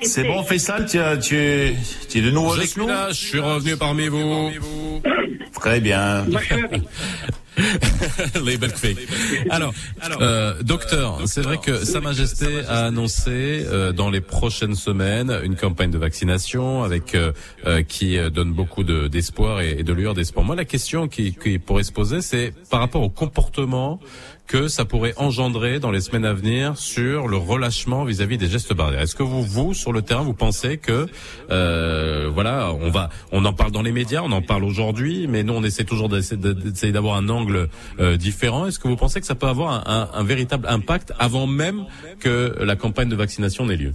c'est bon, Faisal, tu, tu, es- tu es de nouveau Je avec suis nous là, je suis revenu parmi vous. <coughs> Très bien. <laughs> Les belles. Alors, euh, docteur, c'est vrai que Sa Majesté a annoncé euh, dans les prochaines semaines une campagne de vaccination avec euh, euh, qui euh, donne beaucoup de- d'espoir et, et de lueur d'espoir. Moi, la question qui, qui pourrait se poser, c'est par rapport au comportement que ça pourrait engendrer dans les semaines à venir sur le relâchement vis-à-vis des gestes barrières. Est-ce que vous, vous, sur le terrain, vous pensez que, euh, voilà, on va, on en parle dans les médias, on en parle aujourd'hui, mais nous, on essaie toujours d'essayer d'avoir un angle euh, différent. Est-ce que vous pensez que ça peut avoir un, un- un véritable impact avant même que la campagne de vaccination n'ait lieu?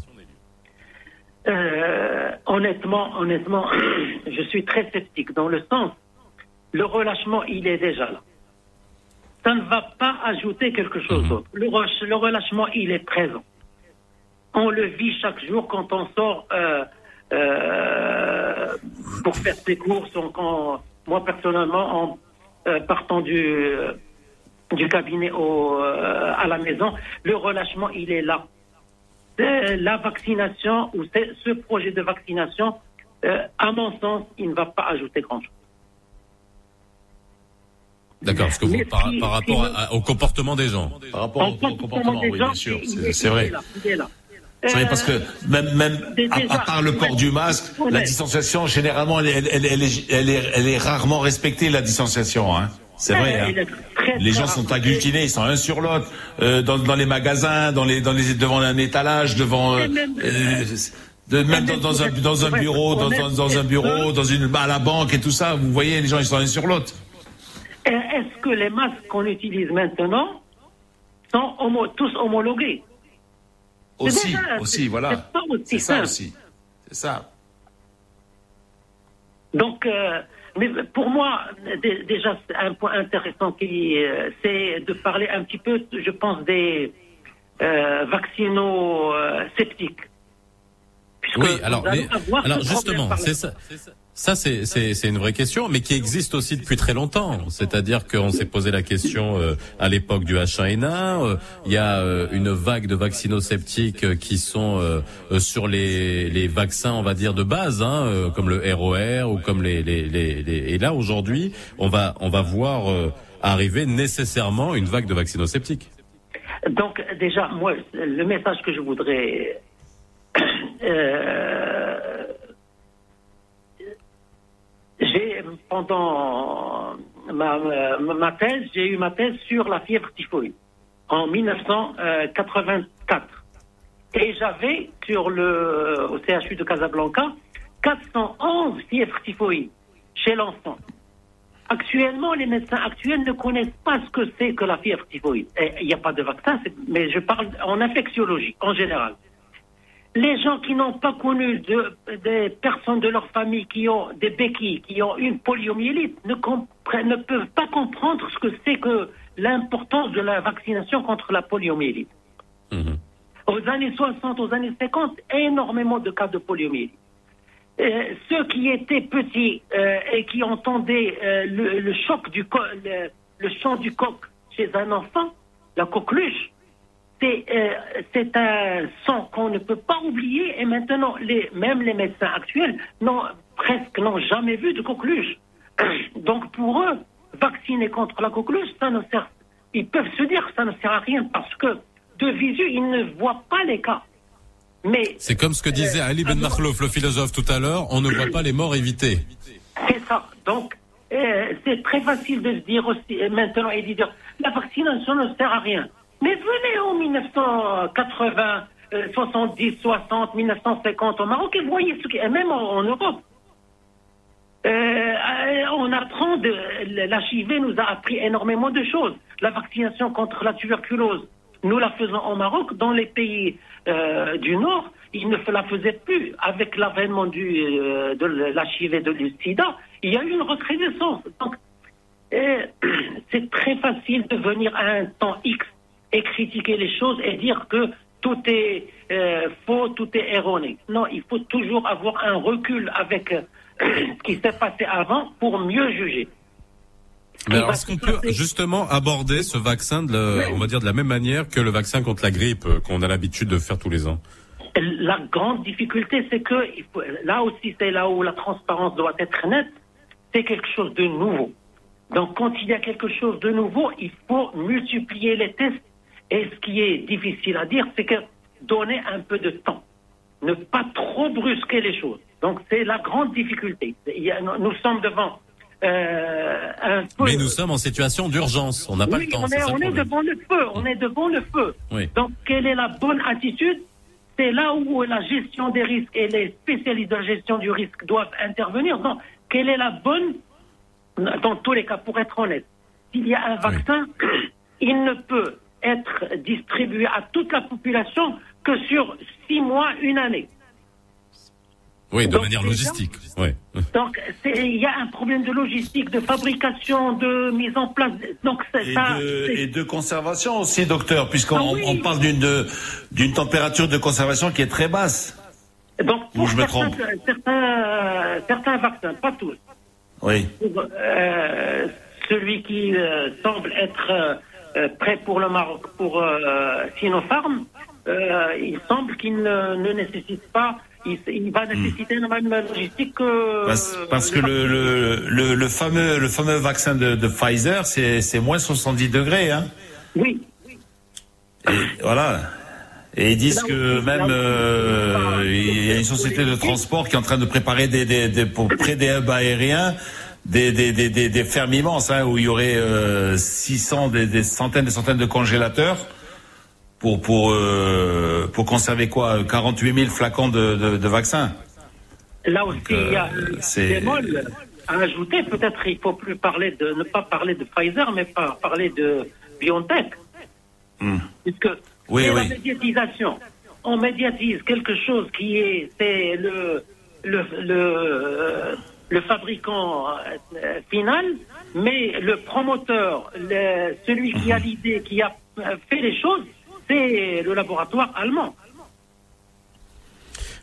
Euh, honnêtement, honnêtement, <clears throat> je suis très sceptique dans le sens, le relâchement, il est déjà là. Ça ne va pas ajouter quelque chose d'autre. Le, relâche- le relâchement, il est présent. On le vit chaque jour quand on sort euh, euh, pour faire ses courses. on- quand- moi, personnellement, en euh, partant du, du cabinet au, à la maison, le relâchement, il est là. La vaccination ou ce projet de vaccination à mon sens, il ne va pas ajouter grand-chose. D'accord, parce que vous, par, rapport à- au comportement des gens. Par rapport au comportement, des oui, gens, bien sûr, c'est vrai. C'est vrai Euh, parce que même même dé- à, part le port du masque, la distanciation généralement elle, elle, elle, elle est, elle, est, elle est rarement respectée la distanciation. Hein. C'est vrai. Euh, hein. Les gens sont agglutinés, ils sont un sur l'autre euh, dans, dans les magasins, dans les dans les devant un étalage, devant euh, même- euh, de, même dans, dans un dans un bureau, dans, dans, dans un bureau, dans une à la banque et tout ça. Vous voyez, les gens ils sont un sur l'autre. Euh, Est-ce que les masques qu'on utilise maintenant sont homo- tous homologués Aussi, déjà- aussi, voilà. C'est ça aussi. C'est ça. Donc, euh, mais pour moi, dé- déjà, c'est un point intéressant qui, euh, c'est de parler un petit peu, je pense, des euh, vaccino-sceptiques. Oui, alors, mais- alors justement, c'est ça. Ça, c'est, une vraie question, mais qui existe aussi depuis très longtemps. C'est-à-dire qu'on s'est posé la question euh, à l'époque du H1N1. euh, Il y a euh, une vague de vaccinosceptiques qui sont sur les, vaccins, on va dire de base, hein, comme le ROR ou comme les, Et là, aujourd'hui, on va, on va voir arriver nécessairement une vague de vaccinosceptiques. Donc, déjà, moi, le message que je voudrais. <coughs> euh, j'ai, pendant ma, ma, thèse, j'ai eu ma thèse sur la fièvre typhoïde en 1984. Et j'avais sur le, au CHU de Casablanca 411 fièvres typhoïdes chez l'enfant. Actuellement, les médecins actuels ne connaissent pas ce que c'est que la fièvre typhoïde. Il n'y a pas de vaccin, mais je parle en infectiologie, en général. Les gens qui n'ont pas connu de- des personnes de leur famille qui ont des béquilles, qui ont une poliomyélite, ne, peuvent pas comprendre ce que c'est que l'importance de la vaccination contre la poliomyélite. Aux années 60, aux années 50, énormément de cas de poliomyélite. Euh, ceux qui étaient petits euh, et qui entendaient euh, le, le choc du co- le, le chant du coq chez un enfant, la coqueluche, c'est euh, c'est un son qu'on ne peut pas oublier. Et maintenant, les, même les médecins actuels n'ont presque n'ont jamais vu de coqueluche. <clears throat> Donc pour eux, vacciner contre la coqueluche, ça ne sert. Ils peuvent se dire que ça ne sert à rien parce que de visu, ils ne voient pas les cas. Mais C'est comme ce que disait Ali Ben Makhlouf, le philosophe tout à l'heure, on ne voit pas les morts éviter. C'est ça. Donc, euh, c'est très facile de se dire aussi euh, maintenant et de dire la vaccination ne sert à rien. Mais venez en 1980, euh, 70, 60, 1950 au Maroc et voyez ce qui et même en, Europe. Euh, euh, on apprend de l'HIV nous a appris énormément de choses. La vaccination contre la tuberculose, nous la faisons au Maroc. Dans les pays euh, du Nord, ils ne la faisaient plus. Avec l'avènement du de l'HIV de du SIDA, il y a eu une recrudescence. Donc, <clears throat> c'est très facile de venir à un temps X et critiquer les choses et dire que tout est euh, faux, tout est erroné. Non, il faut toujours avoir un recul avec euh, <clears throat> ce qui s'est passé avant pour mieux juger. Mais alors, est-ce qu'on peut justement aborder ce vaccin, de la- on va dire de la même manière que le vaccin contre la grippe euh, qu'on a l'habitude de faire tous les ans? La grande difficulté, c'est que là aussi, c'est là où la transparence doit être nette. C'est quelque chose de nouveau. Donc, quand il y a quelque chose de nouveau, il faut multiplier les tests. Et ce qui est difficile à dire, c'est que donner un peu de temps, ne pas trop brusquer les choses. Donc, c'est la grande difficulté. Il y a- nous sommes devant euh, un peu. Mais nous sommes en situation d'urgence, on n'a pas oui, le temps. on est, on est devant le feu. On est devant le feu. Oui. Donc, quelle est la bonne attitude? C'est là où la gestion des risques et les spécialistes de la gestion du risque doivent intervenir. Donc, quelle est la bonne, dans tous les cas, pour être honnête, s'il y a un vaccin, <clears throat> il ne peut être distribué à toute la population que sur six mois, une année. Oui, de Donc, manière logistique. Oui. Donc, il y a un problème de logistique, de fabrication, de mise en place. Donc, Et ça. de, et de conservation aussi, docteur, puisqu'on Ah oui. on parle d'une de- d'une température de conservation qui est très basse. Donc, Ou pour je me certains, trompe certains, certains vaccins, pas tous, Oui. pour, euh, celui qui euh, semble être euh, prêt pour le Maroc, pour euh, Sinopharm, euh, il semble qu'il ne, ne nécessite pas il, il va nécessiter une même logistique que. Parce, parce que le, le, le, le fameux, le fameux vaccin de, de Pfizer, c'est c'est moins 70 degrés. Hein. Oui. Et voilà. Et ils disent que même euh, il y a une société de transport qui est en train de préparer des, des, des pour près des hubs aériens des des des des, des fermes immenses hein, où il y aurait euh, 600 des, des centaines des centaines de congélateurs pour pour euh, pour conserver quoi 48 000 flacons de de, de vaccins. Là aussi, il y a euh, un c'est- bémol à ajouter. Peut-être il faut plus parler de, ne pas parler de Pfizer, mais pas parler de BioNTech. Hmm. Puisque Oui, c'est la médiatisation. On médiatise quelque chose qui est, c'est le, le, le, le fabricant euh, final, mais le promoteur, le- celui qui a Mhm. l'idée, qui a euh, fait les choses, c'est le laboratoire allemand.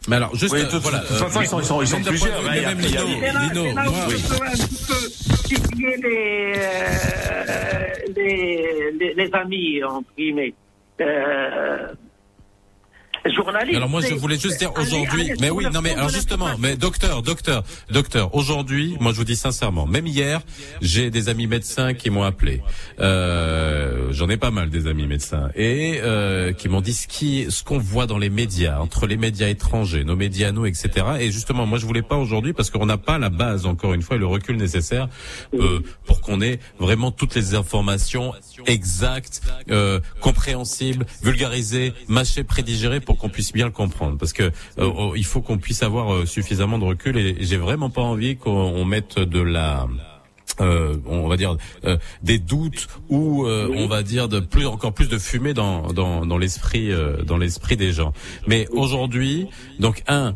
Mais alors, juste, Oui, euh, de toute- voilà. euh, ils sont- ils sont- ils sont plusieurs, il y a- même il y a- Lino, C'est là, Lino, c'est là où moi- je peux un petit peu titiller les, euh, les, les, les amis, entre guillemets, euh, Alors moi je voulais juste dire aujourd'hui, mais oui, non mais alors justement, mais docteur, docteur, docteur, aujourd'hui, moi je vous dis sincèrement, même hier, j'ai des amis médecins qui m'ont appelé. Euh, J'en ai pas mal des amis médecins et euh, qui m'ont dit ce qui, ce qu'on voit dans les médias, entre les médias étrangers, nos médias nous, etc. Et justement, moi je voulais pas aujourd'hui parce qu'on n'a pas la base encore une fois et le recul nécessaire euh, pour qu'on ait vraiment toutes les informations exactes, euh, compréhensibles, vulgarisées, mâchées, prédigérées pour qu'on puisse bien le comprendre. Parce que euh, oh, il faut qu'on puisse avoir euh, suffisamment de recul et j'ai vraiment pas envie qu'on on mette de la euh, on va dire euh, des doutes ou euh, on va dire de plus encore plus de fumée dans dans, dans l'esprit euh, dans l'esprit des gens. Mais aujourd'hui, donc un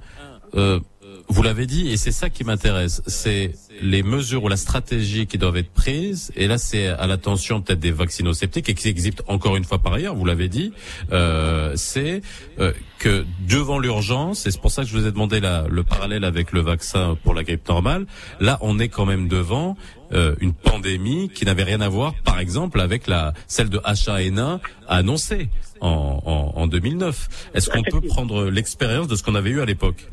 euh, vous l'avez dit, et c'est ça qui m'intéresse, c'est les mesures ou la stratégie qui doivent être prises. Et là, c'est à l'attention peut-être des vaccinosceptiques et qui existent encore une fois par ailleurs. Vous l'avez dit, euh, c'est euh, que devant l'urgence, et c'est pour ça que je vous ai demandé la, le parallèle avec le vaccin pour la grippe normale. Là, on est quand même devant euh, une pandémie qui n'avait rien à voir, par exemple, avec la celle de H1N1 annoncée en, en, en 2009. Est-ce qu'on peut prendre l'expérience de ce qu'on avait eu à l'époque?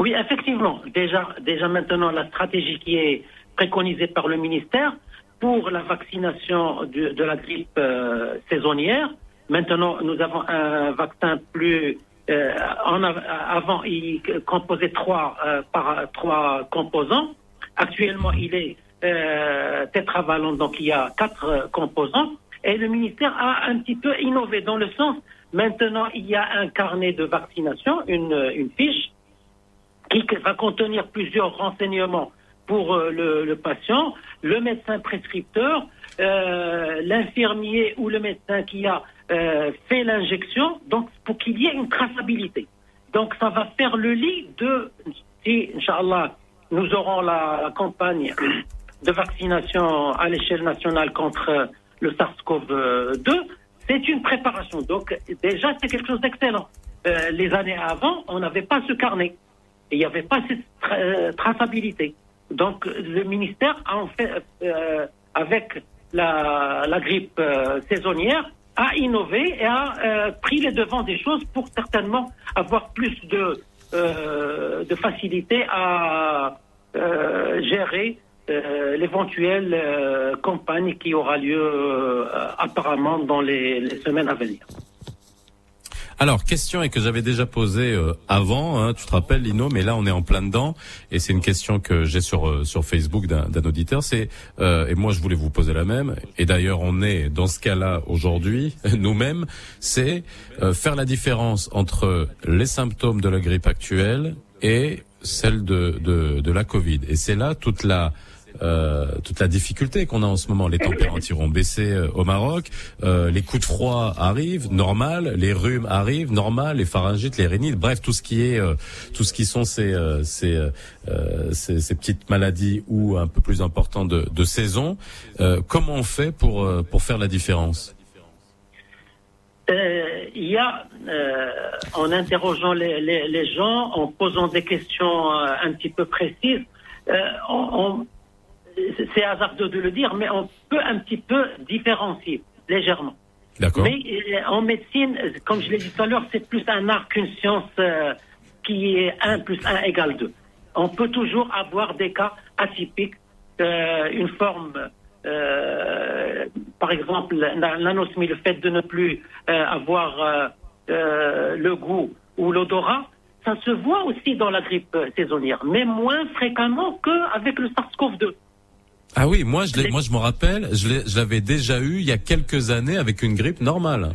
Oui, effectivement. Déjà, déjà maintenant, la stratégie qui est préconisée par le ministère pour la vaccination de, la grippe euh, saisonnière. Maintenant, nous avons un vaccin plus. euh, avant, il composait trois euh, par trois composants. Actuellement, il est tétravalent, donc il y a quatre composants. Et le ministère a un petit peu innové dans le sens. Maintenant, il y a un carnet de vaccination, une, une fiche qui va contenir plusieurs renseignements pour euh, le, le patient, le médecin prescripteur, euh, l'infirmier ou le médecin qui a euh, fait l'injection, donc pour qu'il y ait une traçabilité. Donc ça va faire le lit de, si, Inch'Allah, nous aurons la, la campagne de vaccination à l'échelle nationale contre le SARS-CoV-2, c'est une préparation. Donc déjà, c'est quelque chose d'excellent. Euh, les années avant, on n'avait pas ce carnet. Il n'y avait pas cette euh, traçabilité. Donc le ministère a en fait, euh, avec la, grippe euh, saisonnière, a innové et a pris les devants des choses pour certainement avoir plus de, facilité à gérer l'éventuelle campagne qui aura lieu apparemment dans les semaines à venir. Alors, question et que j'avais déjà posée euh, avant, hein, tu te rappelles Lino, mais là on est en plein dedans et c'est une question que j'ai sur euh, sur Facebook d'un auditeur. C'est euh, et moi je voulais vous poser la même. Et d'ailleurs on est dans ce cas-là aujourd'hui <laughs> nous-mêmes. C'est euh, faire la différence entre les symptômes de la grippe actuelle et celle de de, de la Covid. Et c'est là toute la euh, toute la difficulté qu'on a en ce moment. Les températures ont baissé euh, au Maroc, euh, les coups de froid arrivent, normal, les rhumes arrivent, normal, les pharyngites, les rhinites, bref, tout ce qui est, tout ce qui sont ces, ces, petites maladies ou un peu plus importantes de, saison. Comment on fait pour pour faire la différence il y a, en interrogeant les, gens, en posant des questions un petit peu précises, on- c'est hasardeux de le dire, mais on peut un petit peu différencier légèrement. D'accord. Mais euh, en médecine, comme je l'ai dit tout à l'heure, c'est plus un art qu'une science euh, qui est 1 plus 1 égale 2. On peut toujours avoir des cas atypiques, euh, une forme, euh, par exemple, la- l'anosmie, le fait de ne plus avoir le goût ou l'odorat, ça se voit aussi dans la grippe saisonnière, mais moins fréquemment qu'avec le SARS-CoV-2. Ah oui, moi je l'ai- moi je me rappelle, je l'avais déjà eu il y a quelques années avec une grippe normale.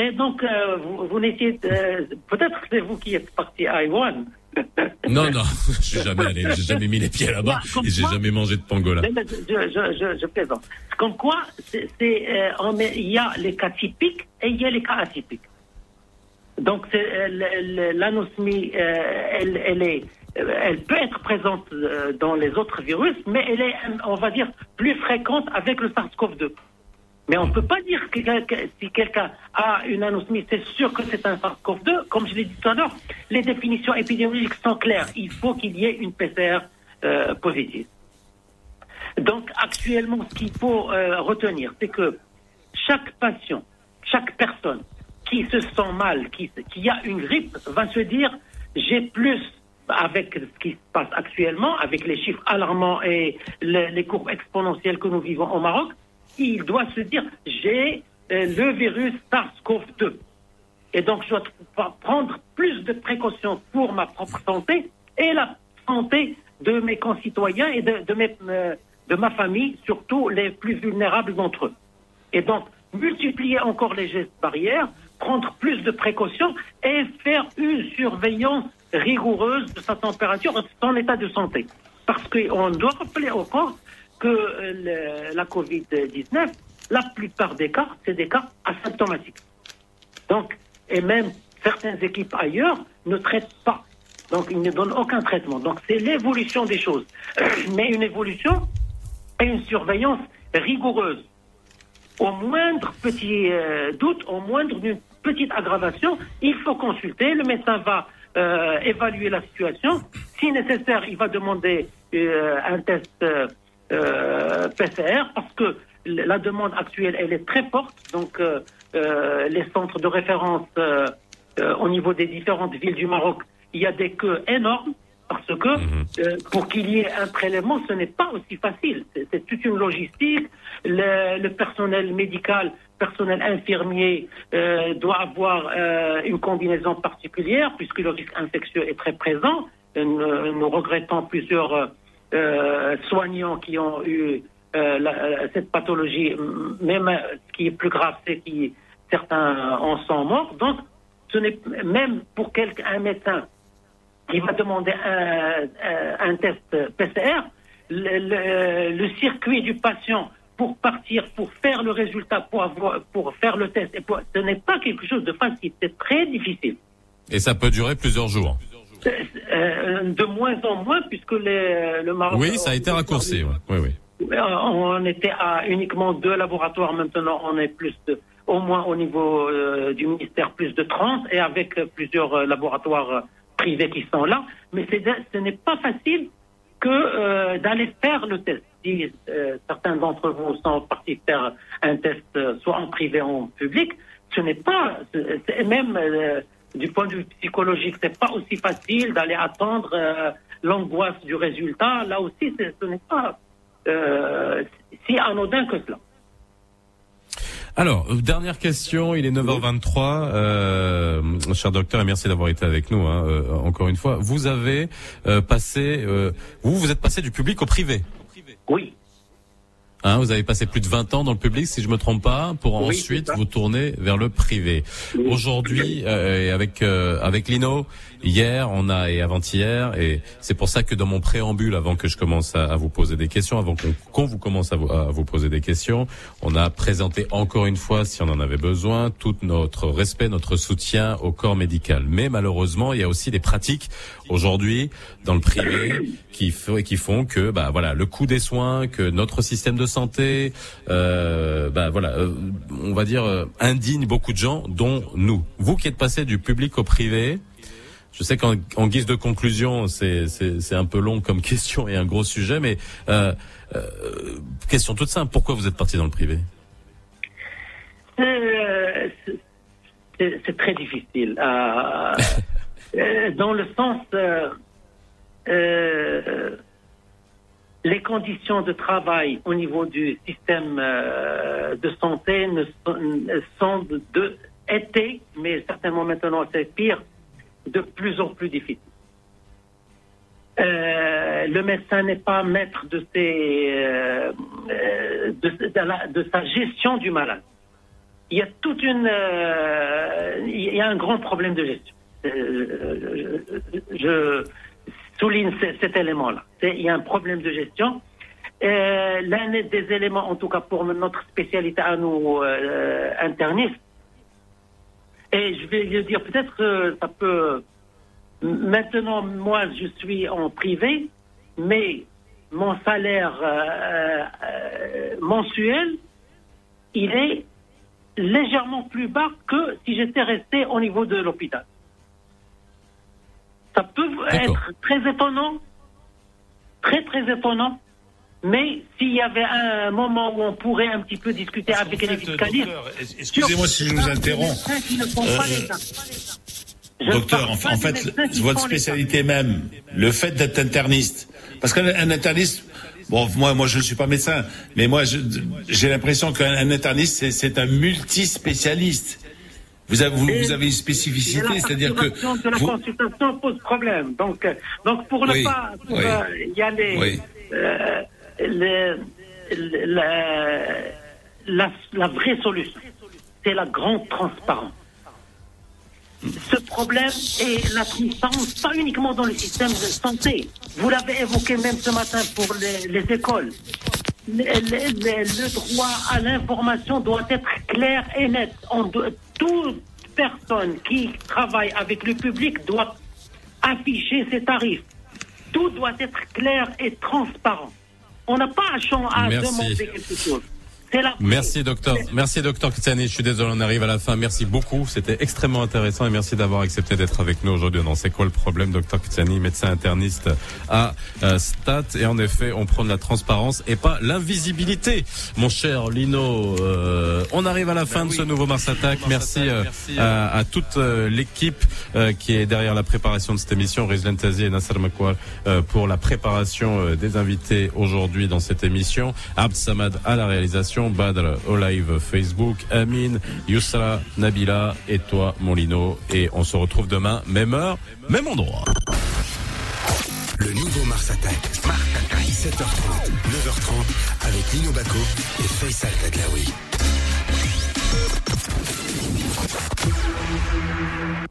Et donc, euh, vous, vous n'étiez... euh, Peut-être que c'est vous qui êtes parti à Haïwan. <laughs> Non non, je suis jamais allé, j'ai jamais mis les pieds là-bas et j'ai jamais mangé de pangolin. Je, je, je, je plaisante. Comme quoi, c'est, euh, il y a les cas typiques et il y a les cas atypiques. Donc, l'anosmie, elle, elle, est, elle peut être présente euh, dans les autres virus, mais elle est, on va dire, plus fréquente avec le SARS-CoV-2. Mais on ne peut pas dire que, si quelqu'un a une anosmie, c'est sûr que c'est un SARS-CoV-2. Comme je l'ai dit tout à l'heure, les définitions épidémiologiques sont claires. Il faut qu'il y ait une PCR euh, positive. Donc actuellement, ce qu'il faut euh, retenir, c'est que chaque patient, chaque personne qui se sent mal, qui a une grippe, va se dire j'ai plus avec ce qui se passe actuellement, avec les chiffres alarmants et le- les courbes exponentielles que nous vivons au Maroc, il doit se dire j'ai euh, le virus SARS-CoV-2. Et donc, je dois prendre plus de précautions pour ma propre santé et la santé de mes concitoyens et de, euh, de ma famille, surtout les plus vulnérables d'entre eux. Et donc, multiplier encore les gestes barrières, prendre plus de précautions et faire une surveillance rigoureuse de sa température de son état de santé. Parce qu'on doit rappeler au corps que euh, la COVID-19, la plupart des cas, c'est des cas asymptomatiques. Donc, et même certaines équipes ailleurs ne traitent pas. Donc, ils ne donnent aucun traitement. Donc, c'est l'évolution des choses. <clears throat> Mais une évolution et une surveillance rigoureuse. Au moindre petit euh, doute, au moindre d'une petite aggravation, il faut consulter. Le médecin va euh, évaluer la situation. Si nécessaire, il va demander euh, un test euh, PCR parce que la demande actuelle, elle est très forte. Donc, les centres de référence au niveau des différentes villes du Maroc, il y a des queues énormes parce que euh, pour qu'il y ait un prélèvement, ce n'est pas aussi facile. C'est toute une logistique. Le, le personnel médical, personnel infirmier euh, doit avoir euh, une combinaison particulière puisque le risque infectieux est très présent. Nous, nous regrettons plusieurs soignants qui ont eu la- cette pathologie. Même ce qui est plus grave, c'est que certains en sont morts. Donc, ce n'est même pour quelqu'un, un médecin qui va demander un, un- un test PCR, le, le- le circuit du patient pour partir, pour faire le résultat, pour, avoir, pour faire le test, et pour- ce n'est pas quelque chose de facile, c'est très difficile. Et ça peut durer plusieurs jours. Euh, de moins en moins, puisque les- le Maroc... Oui, ça a été raccourci. ouais. Oui, oui. Euh, On était à uniquement deux laboratoires, maintenant on est plus de, au moins au niveau euh, du ministère, plus de 30, et avec euh, plusieurs euh, laboratoires euh, privés qui sont là. Mais ce n'est pas facile que euh, d'aller faire le test. Si euh, certains d'entre vous sont partis faire un test, euh, soit en privé ou en public, ce n'est pas, même du point de vue psychologique, c'est pas aussi facile d'aller attendre l'angoisse du résultat. Là aussi, ce n'est pas si anodin que cela. Alors, euh, dernière question, il est 9h23. Euh, cher docteur, et merci d'avoir été avec nous hein, euh, encore une fois. Vous avez euh, passé, euh, vous, vous êtes passé du public au privé. Oui. Hein, vous avez passé plus de 20 ans dans le public, si je me trompe pas, pour Oui, ensuite vous tourner vers le privé. Aujourd'hui, euh, avec euh, avec Lino, hier, on a et avant-hier, et c'est pour ça que dans mon préambule, avant que je commence à, vous poser des questions, avant qu'on vous commence à vous, poser des questions, on a présenté encore une fois, si on en avait besoin, tout notre respect, notre soutien au corps médical. Mais malheureusement, il y a aussi des pratiques aujourd'hui dans le privé qui, f- qui font que, bah voilà, le coût des soins, que notre système de santé, euh, bah voilà, euh, on va dire euh, indigne beaucoup de gens, dont nous. Vous qui êtes passé du public au privé. Je sais qu'en en guise de conclusion, c'est un peu long comme <laughs> question et un gros sujet, mais euh, euh, question toute simple. Pourquoi vous êtes parti dans le privé? Euh, c'est- très difficile <laughs> dans le sens, les conditions de travail au niveau du système de santé ne sont, de, de- étaient, mais certainement maintenant c'est pire, de plus en plus difficiles. Euh, le médecin n'est pas maître euh, euh, de, sa gestion du malade. Il y a toute un grand problème de gestion. Je, souligne ce- cet élément-là. Il y a un problème de gestion. L'un des éléments, en tout cas pour notre spécialité à nous internistes, et je vais le dire, peut-être que ça peut. Maintenant, moi, je suis en privé, mais mon salaire euh, euh, mensuel, il est légèrement plus bas que si j'étais resté au niveau de l'hôpital. Ça peut être très étonnant, très très étonnant, mais s'il y avait un moment où on pourrait un petit peu discuter avec les fiscalistes. Excusez-moi si je vous interromps. Euh, Docteur, en, en fait, votre spécialité même, le fait d'être interniste, parce qu'un un interniste, bon, moi, moi, je ne suis pas médecin, mais moi, j'ai l'impression qu'un un interniste, c'est- un multispécialiste. Vous avez, vous, vous avez une spécificité, c'est-à-dire que la vous- consultation pose problème. Donc, euh, donc pour ne Oui, pas pour, oui. euh, y aller, Oui. euh, la, vraie solution, c'est la grande transparence. Ce problème est la transparence, pas uniquement dans le système de santé. Vous l'avez évoqué même ce matin pour les, les écoles. Le, droit à l'information doit être clair et net. Toute personne qui travaille avec le public doit afficher ses tarifs. Tout doit être clair et transparent. On n'a pas à, à demander quelque chose. La Merci docteur. Merci docteur Kitsani. Je suis désolé, on arrive à la fin. Merci beaucoup. C'était extrêmement intéressant et merci d'avoir accepté d'être avec nous aujourd'hui dans C'est quoi le problème, docteur Kitsani, médecin interniste à euh, Stat. Et en effet, on prend de la transparence et pas l'invisibilité. Mon cher Lino, euh, on arrive à la fin de ce nouveau Mars Attack. Merci, euh, à, à toute euh, l'équipe euh, qui est derrière la préparation de cette émission, Rizlan Tazi et Nasser Makwar, euh, pour la préparation euh, des invités aujourd'hui dans cette émission. Abd Samad à la réalisation, Badr au live Facebook, Amine, Yusra, Nabila et toi, Molino. Et on se retrouve demain, même heure, même endroit. Le nouveau Mars Attack. Mars Attack. 7h30, 9h30 avec Lino Baco et Faisal Tadlaoui.